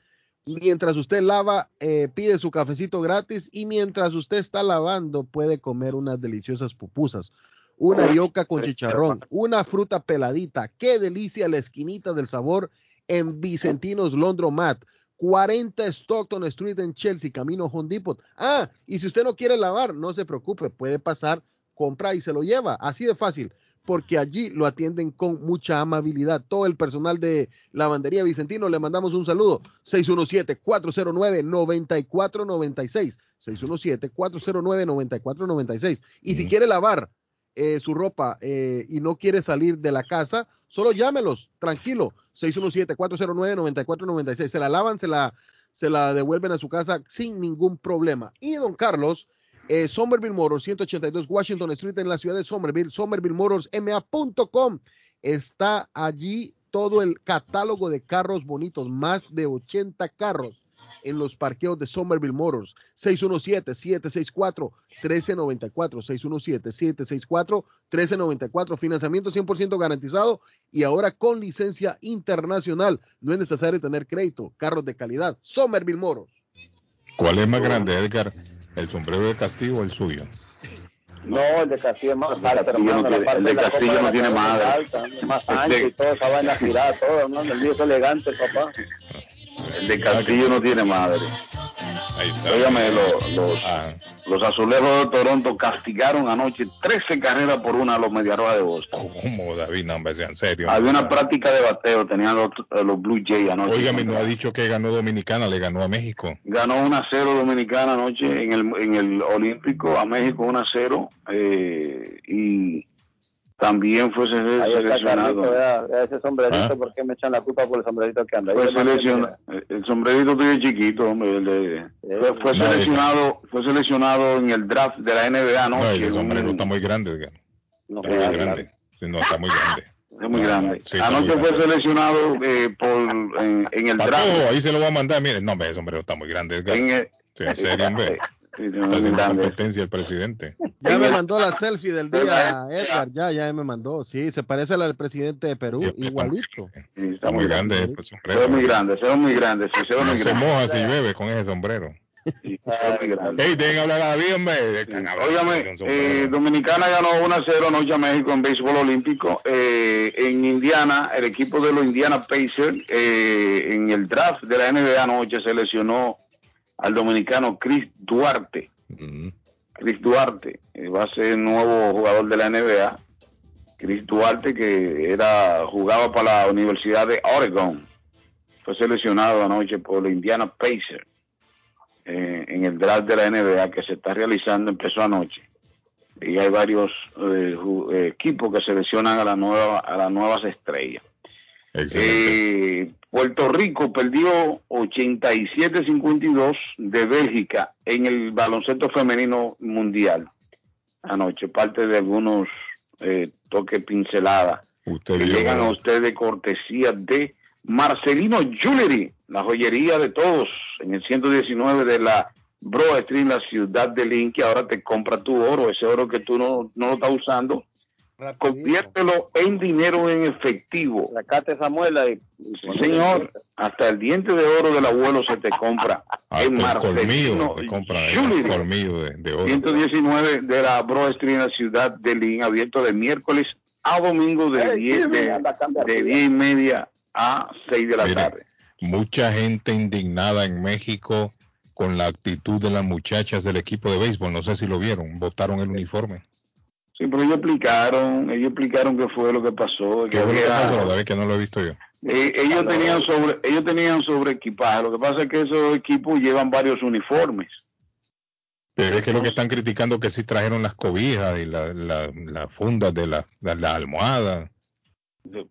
Mientras usted lava, eh, pide su cafecito gratis y mientras usted está lavando puede comer unas deliciosas pupusas. Una yoca con chicharrón, una fruta peladita. Qué delicia la esquinita del sabor en Vicentinos Londromat. 40 Stockton Street en Chelsea, camino Home Depot. Ah, y si usted no quiere lavar, no se preocupe, puede pasar, compra y se lo lleva. Así de fácil porque allí lo atienden con mucha amabilidad. Todo el personal de Lavandería Vicentino le mandamos un saludo. 617-409-9496. 617-409-9496. Y si quiere lavar eh, su ropa eh, y no quiere salir de la casa, solo llámelos, tranquilo. 617-409-9496. Se la lavan, se la, se la devuelven a su casa sin ningún problema. Y don Carlos eh, Somerville Motors, 182 Washington Street en la ciudad de Somerville, somervillemotorsma.com. Está allí todo el catálogo de carros bonitos, más de 80 carros en los parqueos de Somerville Motors. 617-764-1394, 617-764-1394, financiamiento 100% garantizado y ahora con licencia internacional. No es necesario tener crédito, carros de calidad. Somerville Motors. ¿Cuál es más grande, Edgar? ¿El sombrero de Castillo o el suyo? No, el de Castillo es más alto, hermano. No el de Castillo no tiene madre. más ancho y todo, esa vaina girada, todo, hermano. El mío es elegante, papá. El de Castillo no tiene madre. Ahí está. Óigame, los, los, ah. Los azulejos de Toronto castigaron anoche 13 carreras por una a los Mediarrojas de Boston. ¿Cómo, David? No, hombre, en serio. Había una práctica de bateo, tenían los, los Blue Jays anoche. Oiga, no ha dicho que ganó Dominicana, le ganó a México. Ganó 1 a 0 Dominicana anoche en el, en el Olímpico, a México 1 a 0. Eh, y también fue seleccionado. ese sombrerito, ¿Ah? ¿por qué me echan la culpa por el sombrerito que anda? Fue seleccionado, el sombrerito tuyo chiquito, hombre. fue, seleccionado, fue seleccionado en el draft de la NBA, ¿no? no el sombrero está muy grande, No, está muy grande. no, está muy grande. Es muy grande. Anoche fue seleccionado eh, por, en, el draft. ahí se lo va a mandar. Mire, no, ese sombrero está muy grande. En, el, sí, en serio, hombre. Haciendo competencia el presidente. Ya me mandó la selfie del día, Edgar. Ya, ya me mandó. Sí, se parece al presidente de Perú, igualito. está, muy grande. Pues, sombrero. Se muy grande, se ve muy grande. se, ve muy se moja si llueve con ese sombrero. Sí, Hey, dejen hablar a David, hombre. Óigame, eh, Dominicana ganó 1 a 0 anoche a México en béisbol olímpico. Eh, en Indiana, el equipo de los Indiana Pacers, eh, en el draft de la NBA anoche seleccionó al dominicano Chris Duarte. Chris Duarte eh, va a ser el nuevo jugador de la NBA. Chris Duarte, que era jugaba para la Universidad de Oregon, fue seleccionado anoche por los Indiana Pacers eh, en el draft de la NBA que se está realizando, empezó anoche. Y hay varios eh, equipos que seleccionan a, la nueva, a las nuevas estrellas. Eh, Puerto Rico perdió 87-52 de Bélgica en el baloncesto femenino mundial anoche, parte de algunos eh, toques pinceladas que llegan a usted de cortesía de Marcelino Jewelry, la joyería de todos, en el 119 de la Bro Street, la ciudad de Link, que ahora te compra tu oro, ese oro que tú no, no lo estás usando, Conviértelo en dinero en efectivo. Sacate esa muela y... señor, hasta el diente de oro del abuelo se te compra en Marcelino te compra colmillo de, de, oro. 119 de la Bro Street en la ciudad de Lin, abierto de miércoles a domingo de, 10, de, 10 y media a 6 de la tarde. Mucha gente indignada en México con la actitud de las muchachas del equipo de béisbol. No sé si lo vieron, votaron el uniforme. Sí, pero ellos explicaron, ellos explicaron qué fue lo que pasó. ¿Qué fue lo que pasó, David, que no lo he visto yo? Eh, ellos tenían sobre ellos tenían sobre equipaje. Lo que pasa es que esos equipos llevan varios uniformes. Pero es que lo que están criticando que sí trajeron las cobijas y las la, fundas de las la, almohadas.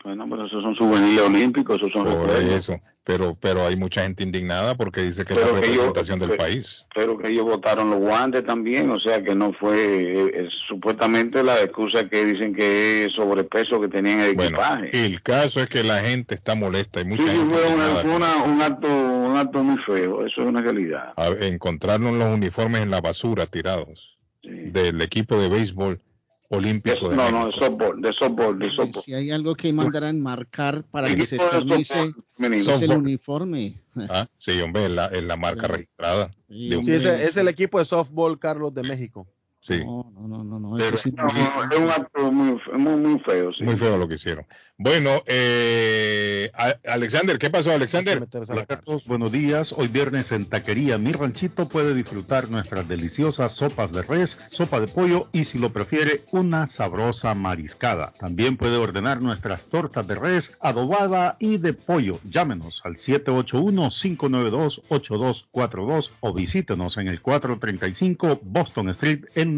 Bueno, pero esos son souvenirs olímpicos, esos son Por eso, pero, pero hay mucha gente indignada porque dice que es la representación del país. Pero que ellos votaron los guantes también, o sea que no fue, supuestamente la excusa que dicen que es sobrepeso que tenían el equipaje. El caso es que la gente está molesta, y mucha sí, gente fue, un acto, un acto muy feo, eso es una realidad. encontraron los uniformes en la basura tirados del equipo de béisbol olímpico de No, no, de softball, de softball, de softball. Si hay algo que mandarán marcar para que se exornice, es el uniforme. Ah, sí, hombre, es la, la marca registrada. Sí, es el equipo de softball, Carlos, de México. Sí. No, no, no, no. es, un acto muy, muy, muy feo. Sí. Muy feo lo que hicieron. Bueno, eh, Alexander, ¿qué pasó, Alexander? buenos días. Hoy viernes en Taquería Mi Ranchito puede disfrutar nuestras deliciosas sopas de res, sopa de pollo y, si lo prefiere, una sabrosa mariscada. También puede ordenar nuestras tortas de res, adobada y de pollo. Llámenos al 781-592-8242 o visítenos en el 435 Boston Street en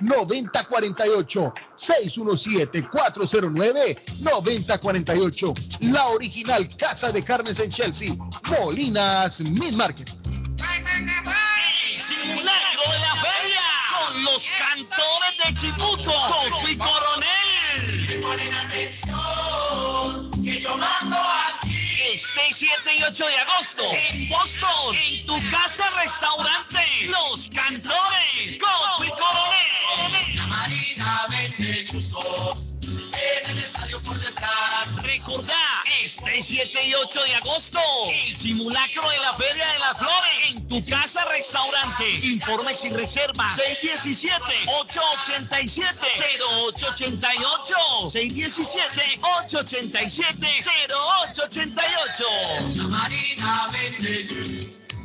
617-409-9048. 617-409-9048. La original Casa de Carnes en Chelsea. Molinas Meat Market. El simulacro de la feria con los cantores de Chiputo, Coco y Coronel. que yo mando aquí. Este 7 y 8 de agosto en Boston, en tu casa restaurante, Los Cantores, Coco 6, 7 y 8 de agosto. El simulacro de la Feria de las Flores. En tu casa, restaurante. Informes y reserva. 617-887-0888. 617-887-0888. Marina.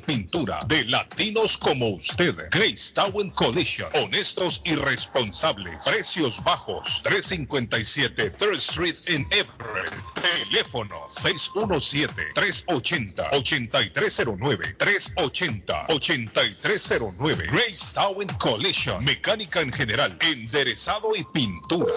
pintura de latinos como usted. Grace Town Collision. Honestos y responsables. Precios bajos. 357 3rd Street en Everett. Teléfono 617-380-8309. 380-8309. Grace Town Collision. Mecánica en general. Enderezado y pintura.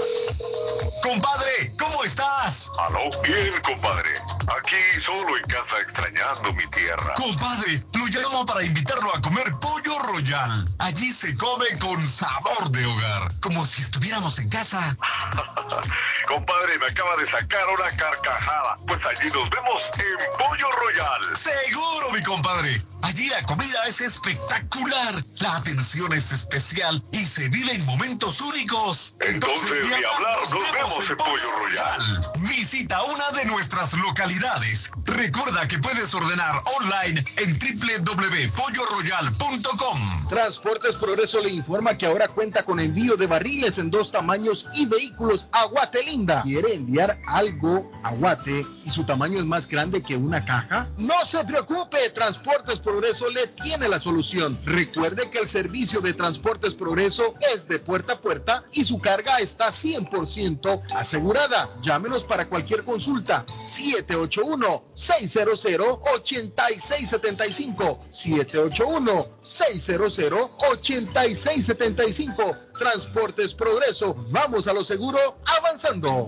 Compadre, ¿cómo estás? Aló, bien, compadre. Aquí solo en casa extrañando mi tierra. Compadre, lo llamo para invitarlo a comer pollo royal. Allí se come con sabor de hogar, como si estuviéramos en casa. compadre, me acaba de sacar una carcajada. Pues allí nos vemos en Pollo Royal. Seguro, mi compadre. Allí la comida es espectacular, la atención es especial y se vive en momentos únicos. Entonces, ni hablar, nos vemos en Pollo Royal. Visita una de nuestras localidades. Recuerda que puedes ordenar online en www.polloroyal.com. Transportes Progreso le informa que ahora cuenta con envío de barriles en dos tamaños y vehículos a Guatelinda. ¿Quiere enviar algo a Guate y su tamaño es más grande que una caja? No se preocupe, Transportes Progreso le tiene la solución. Recuerde que el servicio de Transportes Progreso es de puerta a puerta y su carga está 100% asegurada. Llámenos para cualquier consulta. 781 600 8675 781-600-8675. Transportes Progreso. Vamos a lo seguro avanzando.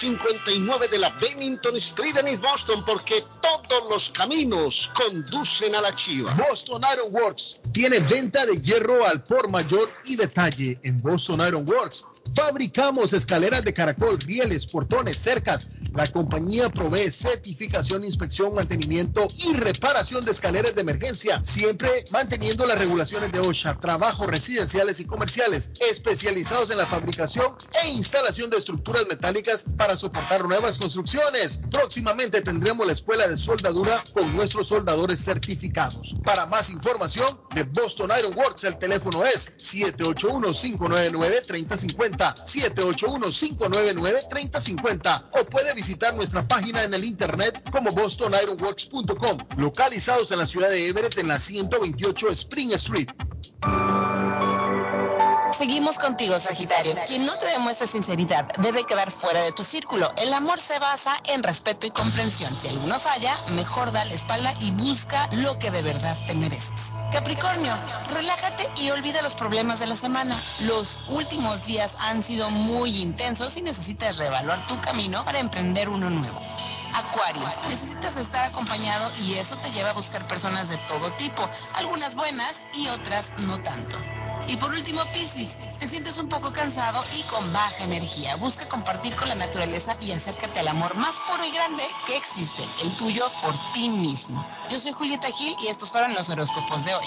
259 de la Bennington Street en Boston porque todos los caminos conducen a la chiva. Boston Iron Works tiene venta de hierro al por mayor y detalle en Boston Iron Works. Fabricamos escaleras de caracol, rieles, portones, cercas. La compañía provee certificación, inspección, mantenimiento y reparación de escaleras de emergencia, siempre manteniendo las regulaciones de OSHA. Trabajos residenciales y comerciales especializados en la fabricación e instalación de estructuras metálicas para soportar nuevas construcciones. Próximamente tendremos la escuela de soldadura con nuestros soldadores certificados. Para más información de Boston Iron Works, el teléfono es 781 599 3050 781-599-3050 o puede visitar nuestra página en el internet como bostonironworks.com, localizados en la ciudad de Everett en la 128 Spring Street. Seguimos contigo, Sagitario. Quien no te demuestre sinceridad debe quedar fuera de tu círculo. El amor se basa en respeto y comprensión. Si alguno falla, mejor da la espalda y busca lo que de verdad te mereces. Capricornio, relájate y olvida los problemas de la semana. Los últimos días han sido muy intensos y necesitas reevaluar tu camino para emprender uno nuevo. Acuario, necesitas estar acompañado y eso te lleva a buscar personas de todo tipo, algunas buenas y otras no tanto. Y por último, Piscis, te sientes un poco cansado y con baja energía. Busca compartir con la naturaleza y acércate al amor más puro y grande que existe, el tuyo por ti mismo. Yo soy Julieta Gil y estos fueron los horóscopos de hoy.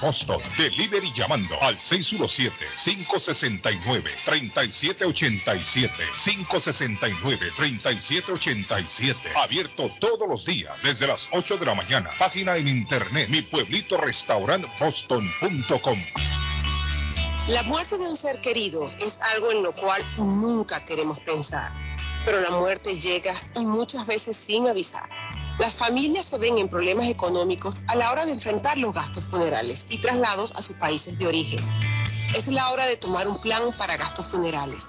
Boston. Delivery llamando al 617-569-3787. 569-3787. Abierto todos los días desde las 8 de la mañana. Página en internet mi pueblito restaurant boston.com. La muerte de un ser querido es algo en lo cual nunca queremos pensar, pero la muerte llega y muchas veces sin avisar. Las familias se ven en problemas económicos a la hora de enfrentar los gastos funerales y traslados a sus países de origen. Es la hora de tomar un plan para gastos funerales.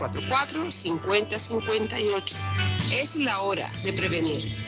617-744-5058. Es la hora de prevenir.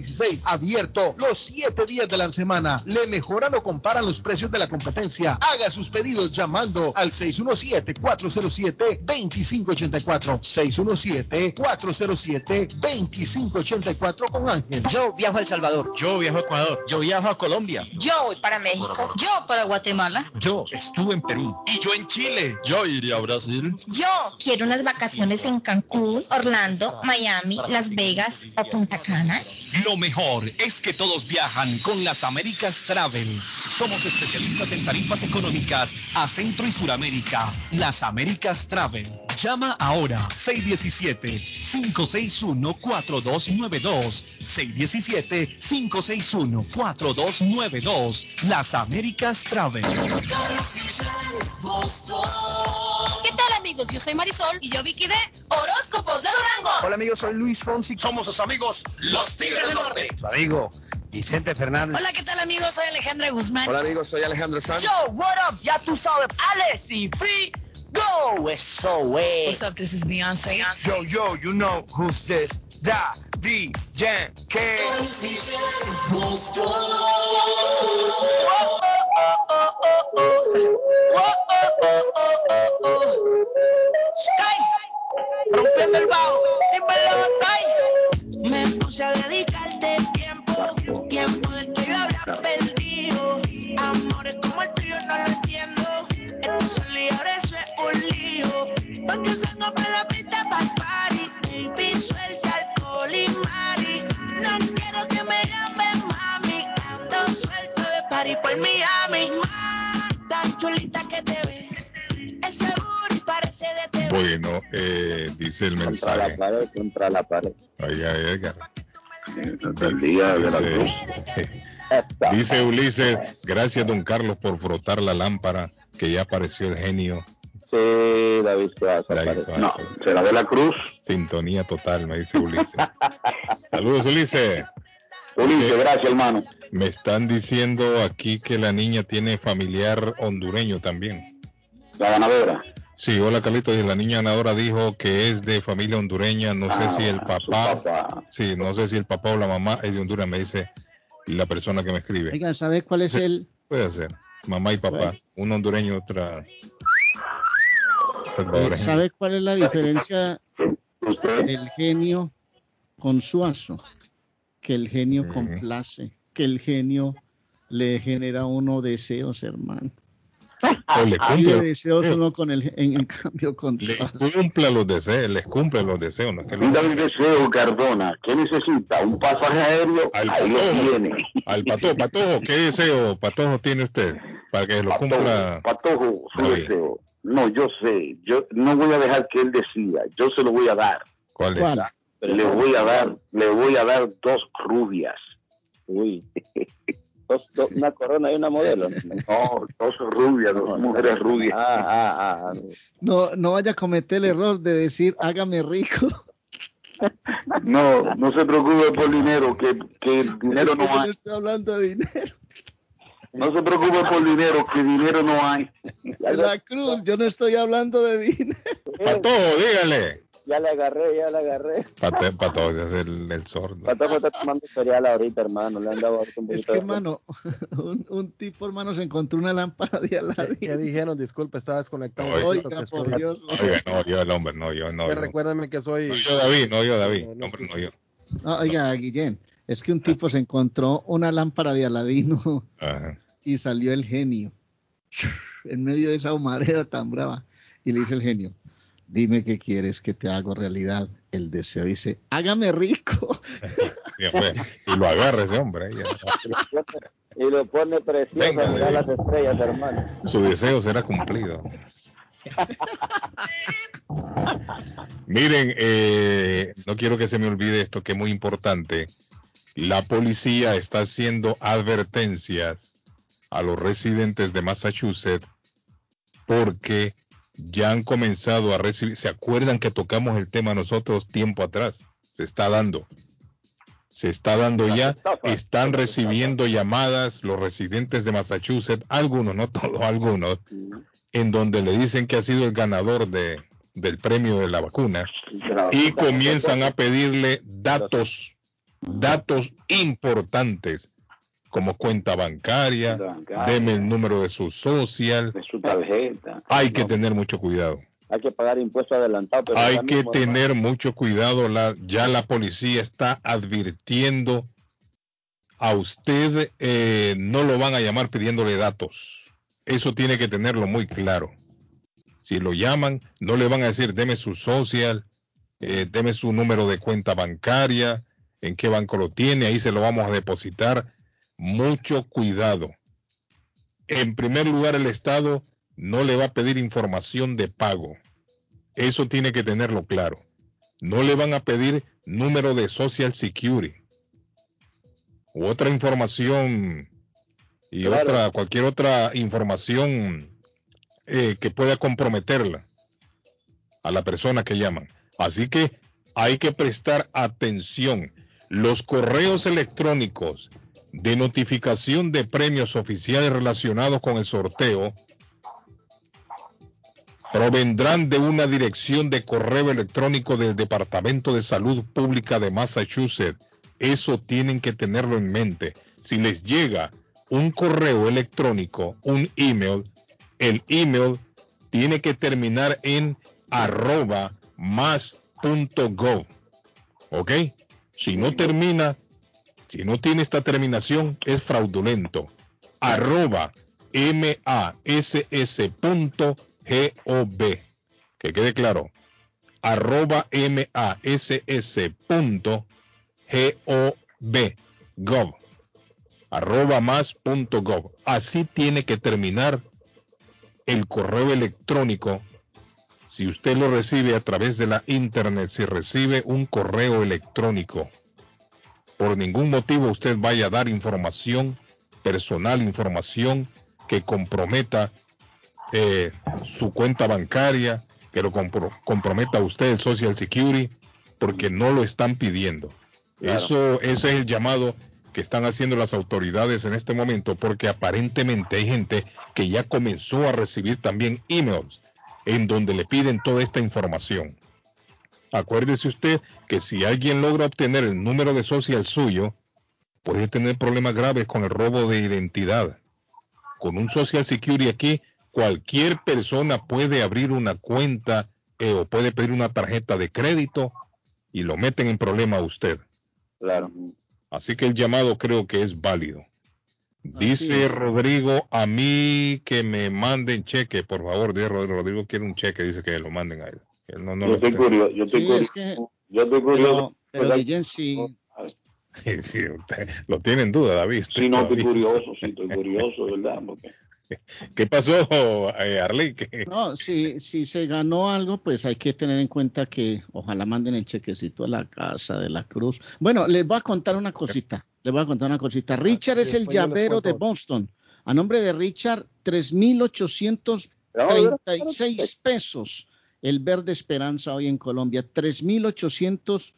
16, abierto los 7 días de la semana. Le mejoran o comparan los precios de la competencia. Haga sus pedidos llamando al 617-407-2584. 617-407-2584 con Ángel. Yo viajo a El Salvador. Yo viajo a Ecuador. Yo viajo a Colombia. Yo voy para México. Yo para Guatemala. Yo estuve en Perú. Y yo en Chile. Yo iría a Brasil. Yo quiero unas vacaciones en Cancún, Orlando, Miami, Las Vegas o Punta Cana. Lo mejor es que todos viajan con las Américas Travel. Somos especialistas en tarifas económicas a Centro y Suramérica. Las Américas Travel. Llama ahora 617-561-4292. 617-561-4292. Las Américas Travel. ¿Qué tal amigos? Yo soy Marisol y yo Vicky de Horóscopos de Durango. Hola amigos, soy Luis Fonsi. Somos sus amigos, los Tigres del Su amigo Vicente Fernández. Hola, ¿qué tal amigos? Soy Alejandra Guzmán. Hola amigos, soy Alejandro Sanz. Yo, what up? Ya tú sabes, Alex y Free Go. Eso es. What's up? This is Beyonce. Yo, yo, you know who's this? Da, D, Jan, K. Rompiendo el bajo, dice el Contra la mensaje. pared, contra la pared. El día de la. Dice, Ulises, gracias don Carlos por frotar la lámpara, que ya apareció el genio. Sí, David Suazo. David. Suazo. No, será de la cruz. Sintonía total, me dice Ulises. Saludos, Ulises. Ulises, gracias, hermano. Me están diciendo aquí que la niña tiene familiar hondureño también. La ganadora. Sí, hola Carlitos, y la niña ganadora dijo que es de familia hondureña, no sé Ah, si el su papá, papá. sí, no sé si el papá o la mamá es de Honduras, me dice la persona que me escribe. Oiga, ¿sabe cuál es el...? Puede ser, mamá y papá, un hondureño, otra eh, salvadoreña. ¿Sabe cuál es la diferencia del genio con Suazo? Que el genio complace, que el genio le genera a uno deseos, hermano. O le Y cumple, de deseos uno con el, en, en cambio con le Suazo. cumple los deseos, les cumple los deseos, no es que lo- Mira el deseo, Cardona. ¿Qué necesita? ¿Un pasaje aéreo? Al Ahí lo patojo. tiene. Al patojo, patojo, ¿qué deseo, patojo tiene usted? Para que lo cumpla. Patojo, su David. deseo. No, yo sé. Yo no voy a dejar que él decida. Yo se lo voy a dar. ¿Cuál ¿Cuál? Le voy a dar, le voy a dar dos rubias. Uy. Dos- dos- una corona y una modelo. No, dos rubias, dos mujeres rubias. Ah, ah, ah. No, no vaya a cometer el error de decir hágame rico. No, no se preocupe por dinero, que, que dinero no hay. no estoy hablando de dinero. No se preocupe por dinero, que dinero no hay. La cruz, yo no estoy hablando de dinero. Patojo, dígale. Ya le agarré, ya le agarré. Pate- Patojo es el, el sordo. Patojo está tomando cereal ahorita, hermano. Le han dado un Es poquito que, de- hermano, un, un tipo, hermano, se encontró una lámpara de ¿Qué, Aladín. qué dijeron? Disculpe, estaba desconectado. Oiga, que por Dios. Oiga, no, yo el hombre, no, yo no. que yo. recuérdame que soy... No, yo David, no yo David, No, no, hombre, no yo. No, oiga, Guillén, es que un tipo se encontró una lámpara de Aladino Ajá. y salió el genio en medio de esa humareda tan brava. Y le dice el genio, dime qué quieres que te hago realidad. El deseo dice, hágame rico. Sí. Y lo agarra ese hombre. Y lo pone precioso Venga, a mirar eh. las estrellas, hermano. Su deseo será cumplido. Miren, eh, no quiero que se me olvide esto que es muy importante. La policía está haciendo advertencias a los residentes de Massachusetts porque ya han comenzado a recibir, ¿se acuerdan que tocamos el tema nosotros tiempo atrás? Se está dando. Se está dando ya, están recibiendo llamadas los residentes de Massachusetts, algunos, no todos, algunos, en donde le dicen que ha sido el ganador de, del premio de la vacuna y comienzan a pedirle datos, datos importantes como cuenta bancaria, deme el número de su social, de su tarjeta. hay que tener mucho cuidado. Hay que pagar impuestos adelantados. Pero Hay que mismo, tener mucho cuidado. La, ya la policía está advirtiendo a usted, eh, no lo van a llamar pidiéndole datos. Eso tiene que tenerlo muy claro. Si lo llaman, no le van a decir, deme su social, eh, deme su número de cuenta bancaria, en qué banco lo tiene, ahí se lo vamos a depositar. Mucho cuidado. En primer lugar, el Estado no le va a pedir información de pago. Eso tiene que tenerlo claro. No le van a pedir número de Social Security u otra información y Claro. otra cualquier otra información eh, que pueda comprometerla a la persona que llaman. Así que hay que prestar atención. Los correos electrónicos de notificación de premios oficiales relacionados con el sorteo provendrán de una dirección de correo electrónico del Departamento de Salud Pública de Massachusetts. Eso tienen que tenerlo en mente. Si les llega un correo electrónico, un email, el email tiene que terminar en arroba más.gov. ¿Ok? Si no termina, si no tiene esta terminación, es fraudulento. Arroba mass.gov. Que quede claro. Arroba mass.gov. Gov. Arroba más.gov. Así tiene que terminar el correo electrónico si usted lo recibe a través de la internet, si recibe un correo electrónico, por ningún motivo usted vaya a dar información personal, información que comprometa eh, su cuenta bancaria, que lo comprometa a usted el Social Security, porque no lo están pidiendo. Eso, ese es el llamado que están haciendo las autoridades en este momento, porque aparentemente hay gente que ya comenzó a recibir también emails en donde le piden toda esta información. Acuérdese usted que si alguien logra obtener el número de social suyo, puede tener problemas graves con el robo de identidad. Con un Social Security aquí, cualquier persona puede abrir una cuenta eh, o puede pedir una tarjeta de crédito y lo meten en problema a usted. Claro. Así que el llamado creo que es válido. Dice Rodrigo, a mí que me manden cheque, por favor. Dice Rodrigo, Rodrigo quiere un cheque, dice que lo manden a él. Yo, estoy curioso, yo estoy curioso. yo estoy curioso. Pero, pero sí. sí usted, lo tiene en duda, David. Sí, no, estoy curioso, sí, estoy curioso, ¿verdad? Porque... ¿Qué pasó, eh, Arley? No, si, si se ganó algo, pues hay que tener en cuenta que ojalá manden el chequecito a la casa de la cruz. Bueno, les voy a contar una cosita. Les voy a contar una cosita. Richard es el llavero de Boston. A nombre de Richard, 3.836 pesos. El verde esperanza hoy en Colombia, 3.836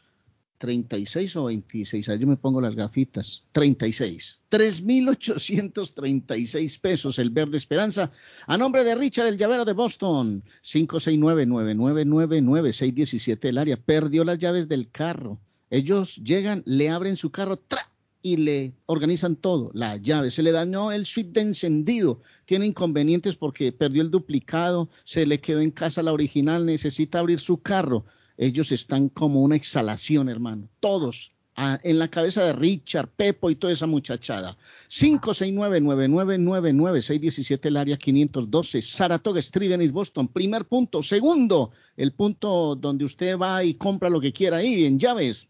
36 o 26, ahí yo me pongo las gafitas, 36, 3.836 pesos el verde esperanza, a nombre de Richard el llavero de Boston, 569-9999-617 el área, perdió las llaves del carro, ellos llegan, le abren su carro, ¡tra! Y le organizan todo, la llave, se le dañó el suite de encendido, tiene inconvenientes porque perdió el duplicado, se le quedó en casa la original, necesita abrir su carro, ellos están como una exhalación, hermano. Todos en la cabeza de Richard, Pepo y toda esa muchachada. 569-9999-617, el área 512, Saratoga Street en East Boston. Primer punto. Segundo, el punto donde usted va y compra lo que quiera ahí en llaves.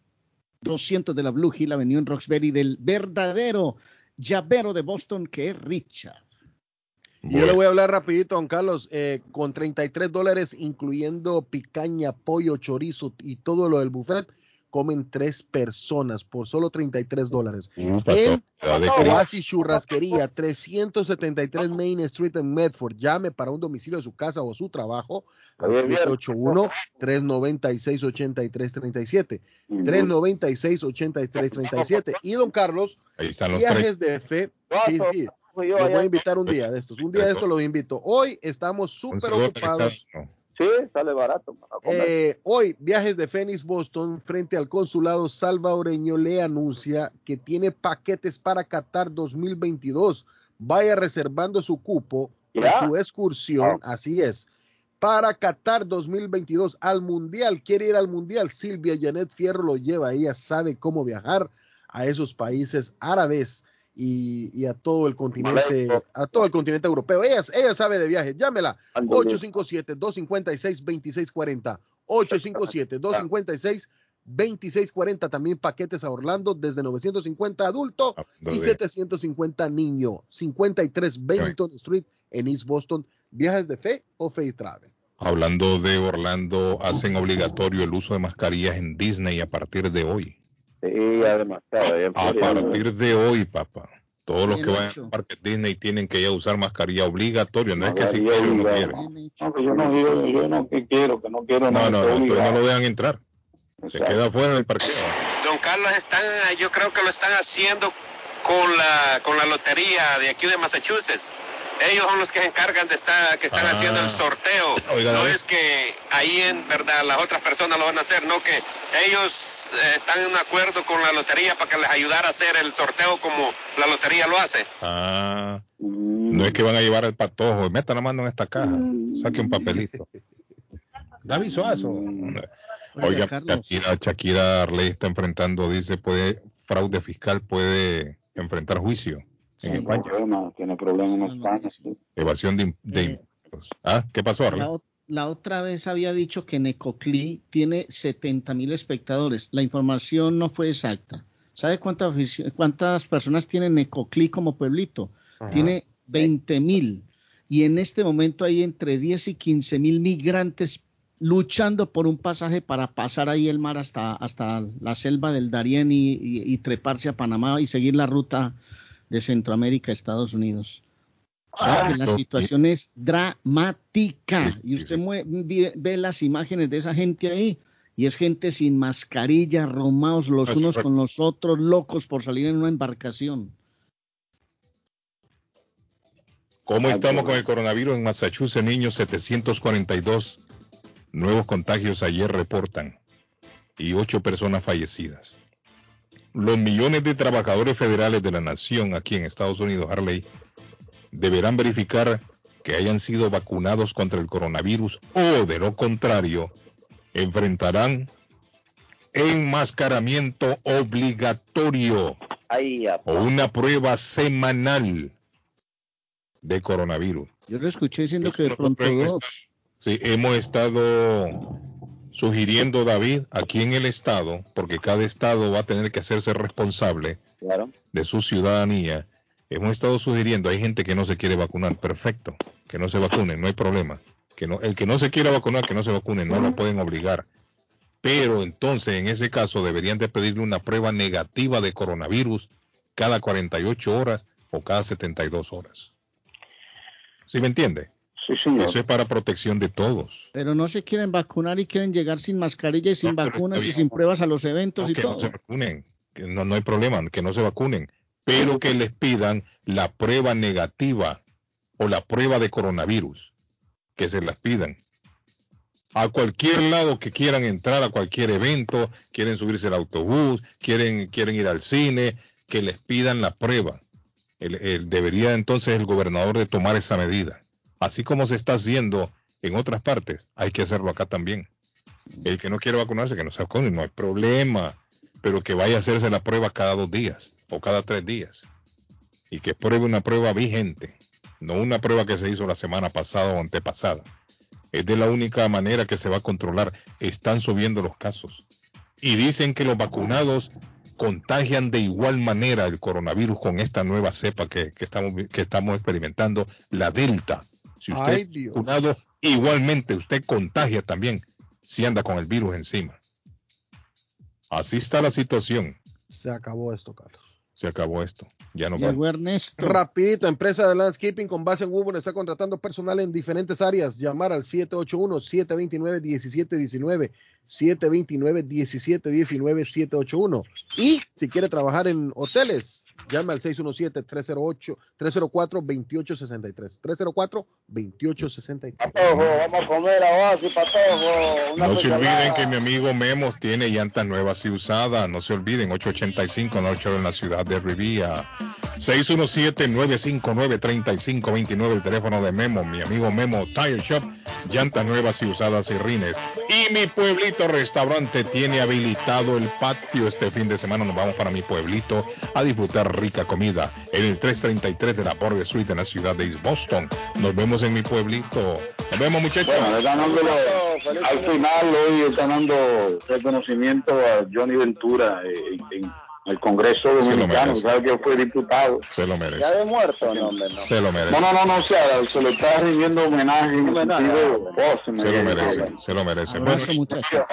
200 de la Blue Hill Avenue en Roxbury del verdadero llavero de Boston que es Richard. Yo le voy a hablar rapidito, don Carlos, eh, con 33 dólares, incluyendo picaña, pollo, chorizo y todo lo del buffet, comen tres personas por solo 33 dólares. en Oasis Churrasquería, 373 Main Street en Medford. Llame para un domicilio de su casa o su trabajo al 781-396-8337. 396-8337. Y don Carlos, viajes de fe. Sí, sí los voy a invitar un día de estos. Un día de estos los invito. Hoy estamos súper ocupados. Sí, sale barato. Eh, hoy, Viajes de Phoenix, Boston, frente al consulado salvadoreño, le anuncia que tiene paquetes para Qatar 2022. Vaya reservando su cupo para su excursión, así es. Para Qatar 2022 al Mundial, quiere ir al Mundial. Silvia Janet Fierro lo lleva, ella sabe cómo viajar a esos países árabes y, a todo el continente, a todo el continente europeo. Ella, ella sabe de viajes. Llámela 857-256-2640. 857-256-2640. También paquetes a Orlando desde 950 adulto ah, y 750 niño. 53 Bennington Street en East Boston. ¿Viajes de fe o Faith Travel? Hablando de Orlando, hacen obligatorio el uso de mascarillas en Disney a partir de hoy. A partir de hoy, papá. Todos los que vayan al parque Disney tienen que ya usar mascarilla obligatoria. No, es que si quieren no quieren. No, que yo no, yo, yo no que quiero, que no quiero. No, no, no, no, no lo vean entrar. Se queda fuera del parqueo. Don Carlos, están, yo creo que lo están haciendo con la, con la lotería de aquí de Massachusetts. Ellos son los que se encargan de estar, que están Ah. haciendo el sorteo. Oiga, no es que ahí en verdad las otras personas lo van a hacer, no que ellos eh, están en acuerdo con la lotería para que les ayudara a hacer el sorteo como la lotería lo hace. Ah, no es que van a llevar el patojo. Meta la mano en esta caja. Saque un papelito. David Suazo. Oiga, Shakira, Shakira Arley está enfrentando, dice, puede fraude fiscal, puede enfrentar juicio en España. tiene problemas en España. sí. Evasión de, de impuestos. Ah, ¿qué pasó, Arley? La, otra vez había dicho que Necoclí tiene 70 mil espectadores. La información no fue exacta. ¿Sabe cuántas, cuántas personas tiene Necoclí como pueblito? Ajá. Tiene 20 mil. Y en este momento hay entre 10 y 15 mil migrantes luchando por un pasaje para pasar ahí el mar hasta, hasta la selva del Darién y, y- y treparse a Panamá y seguir la ruta de Centroamérica a Estados Unidos. O sea que la Ah, situación es dramática. Y usted ve las imágenes de esa gente ahí. Y es gente sin mascarilla, romados los unos con los otros, locos por salir en una embarcación. ¿Cómo estamos con el coronavirus en Massachusetts, niños? 742 nuevos contagios ayer reportan y ocho personas fallecidas. Los millones de trabajadores federales de la nación aquí en Estados Unidos, Harley, deberán verificar que hayan sido vacunados contra el coronavirus o, de lo contrario, enfrentarán enmascaramiento obligatorio o una prueba semanal de coronavirus. Yo lo escuché diciendo que de pronto dos. Sí, hemos estado sugiriendo, David, aquí en el estado, porque cada estado va a tener que hacerse responsable Claro. de su ciudadanía. Hemos estado sugiriendo, hay gente que no se quiere vacunar, perfecto, que no se vacune, no hay problema. Que no, el que no se quiera vacunar, que no se vacune, no lo pueden obligar. Pero entonces, en ese caso, deberían de pedirle una prueba negativa de coronavirus cada 48 horas o cada 72 horas. ¿Sí me entiende? Sí, señor. Eso es para protección de todos. Pero no se quieren vacunar y quieren llegar sin mascarilla y sin vacunas y sin pruebas a los eventos y que no todo. se vacunen, que no, no hay problema, que no se vacunen, pero que les pidan la prueba negativa o la prueba de coronavirus, que se las pidan. A cualquier lado que quieran entrar, a cualquier evento, quieren subirse al autobús, quieren, quieren ir al cine, que les pidan la prueba. El- el- debería entonces el gobernador de tomar esa medida. Así como se está haciendo en otras partes, hay que hacerlo acá también. El que no quiere vacunarse, que no se vacune, no hay problema, pero que vaya a hacerse la prueba cada dos días o cada tres días y que pruebe una prueba vigente, no una prueba que se hizo la semana pasada o antepasada. Es de la única manera que se va a controlar. Están subiendo los casos y dicen que los vacunados contagian de igual manera el coronavirus con esta nueva cepa que, estamos experimentando, la Delta. Si usted Ay, es vacunado, igualmente usted contagia también si anda con el virus encima. Así está la situación. Se acabó esto, Carlos. Se acabó esto. Ya no Llegó Ernesto. Rapidito, empresa de landscaping con base en Woburn está contratando personal en diferentes áreas. Llamar al 781-729-1719, 729-1719-781. Y si quiere trabajar en hoteles, llame al 617-308-304-2863. 304-2863. Patojo, vamos a comer ahora, sí, Patojo. Una No se olviden que mi amigo Memo tiene llantas nuevas y usadas. No se olviden, 885 Norte en la ciudad de Rivía. 617-959-3529, el teléfono de Memo, mi amigo Memo Tire Shop, llantas nuevas y usadas y rines. Y mi pueblito restaurante tiene habilitado el patio este fin de semana. Nos vamos para mi pueblito a disfrutar rica comida en el 333 de la Border Street en la ciudad de East Boston. Nos vemos en mi pueblito. Nos vemos muchachos. Bueno, lo- al final hoy están dando reconocimiento a Johnny Ventura eh, en, en el Congreso lo Dominicano, sabe que fue diputado. Se lo merece. ¿Ya de muerto? No, hombre, no. Se lo merece. No, no, no, no, o sea, se le está rindiendo homenaje. Se lo merece, se lo merece. Abrazo, Bueno, muchachos.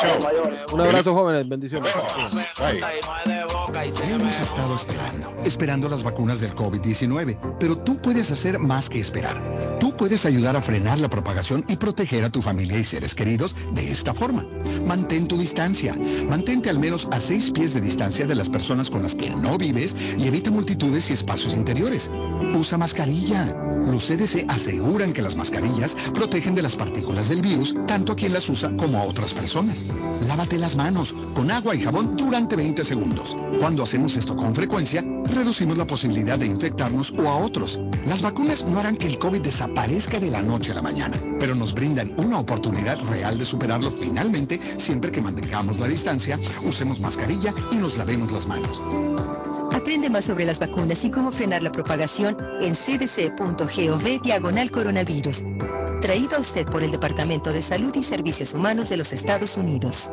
Un abrazo, jóvenes. Bendiciones. bye. Hemos estado esperando, esperando las vacunas del COVID-19, pero tú puedes hacer más que esperar. Tú puedes ayudar a frenar la propagación y proteger a tu familia y seres queridos de esta forma. Mantén tu distancia. Mantente al menos a seis pies de distancia de las personas con las que no vives y evita multitudes y espacios interiores. Usa mascarilla. Los CDC aseguran que las mascarillas protegen de las partículas del virus tanto a quien las usa como a otras personas. Lávate las manos con agua y jabón durante 20 segundos. Cuando hacemos esto con frecuencia, reducimos la posibilidad de infectarnos o a otros. Las vacunas no harán que el COVID desaparezca de la noche a la mañana, pero nos brindan una oportunidad real de superarlo finalmente siempre que mantengamos la distancia, usemos mascarilla y nos lavemos las manos. Aprende más sobre las vacunas y cómo frenar la propagación en cdc.gov diagonal coronavirus. Traído a usted por el Departamento de Salud y Servicios Humanos de los Estados Unidos.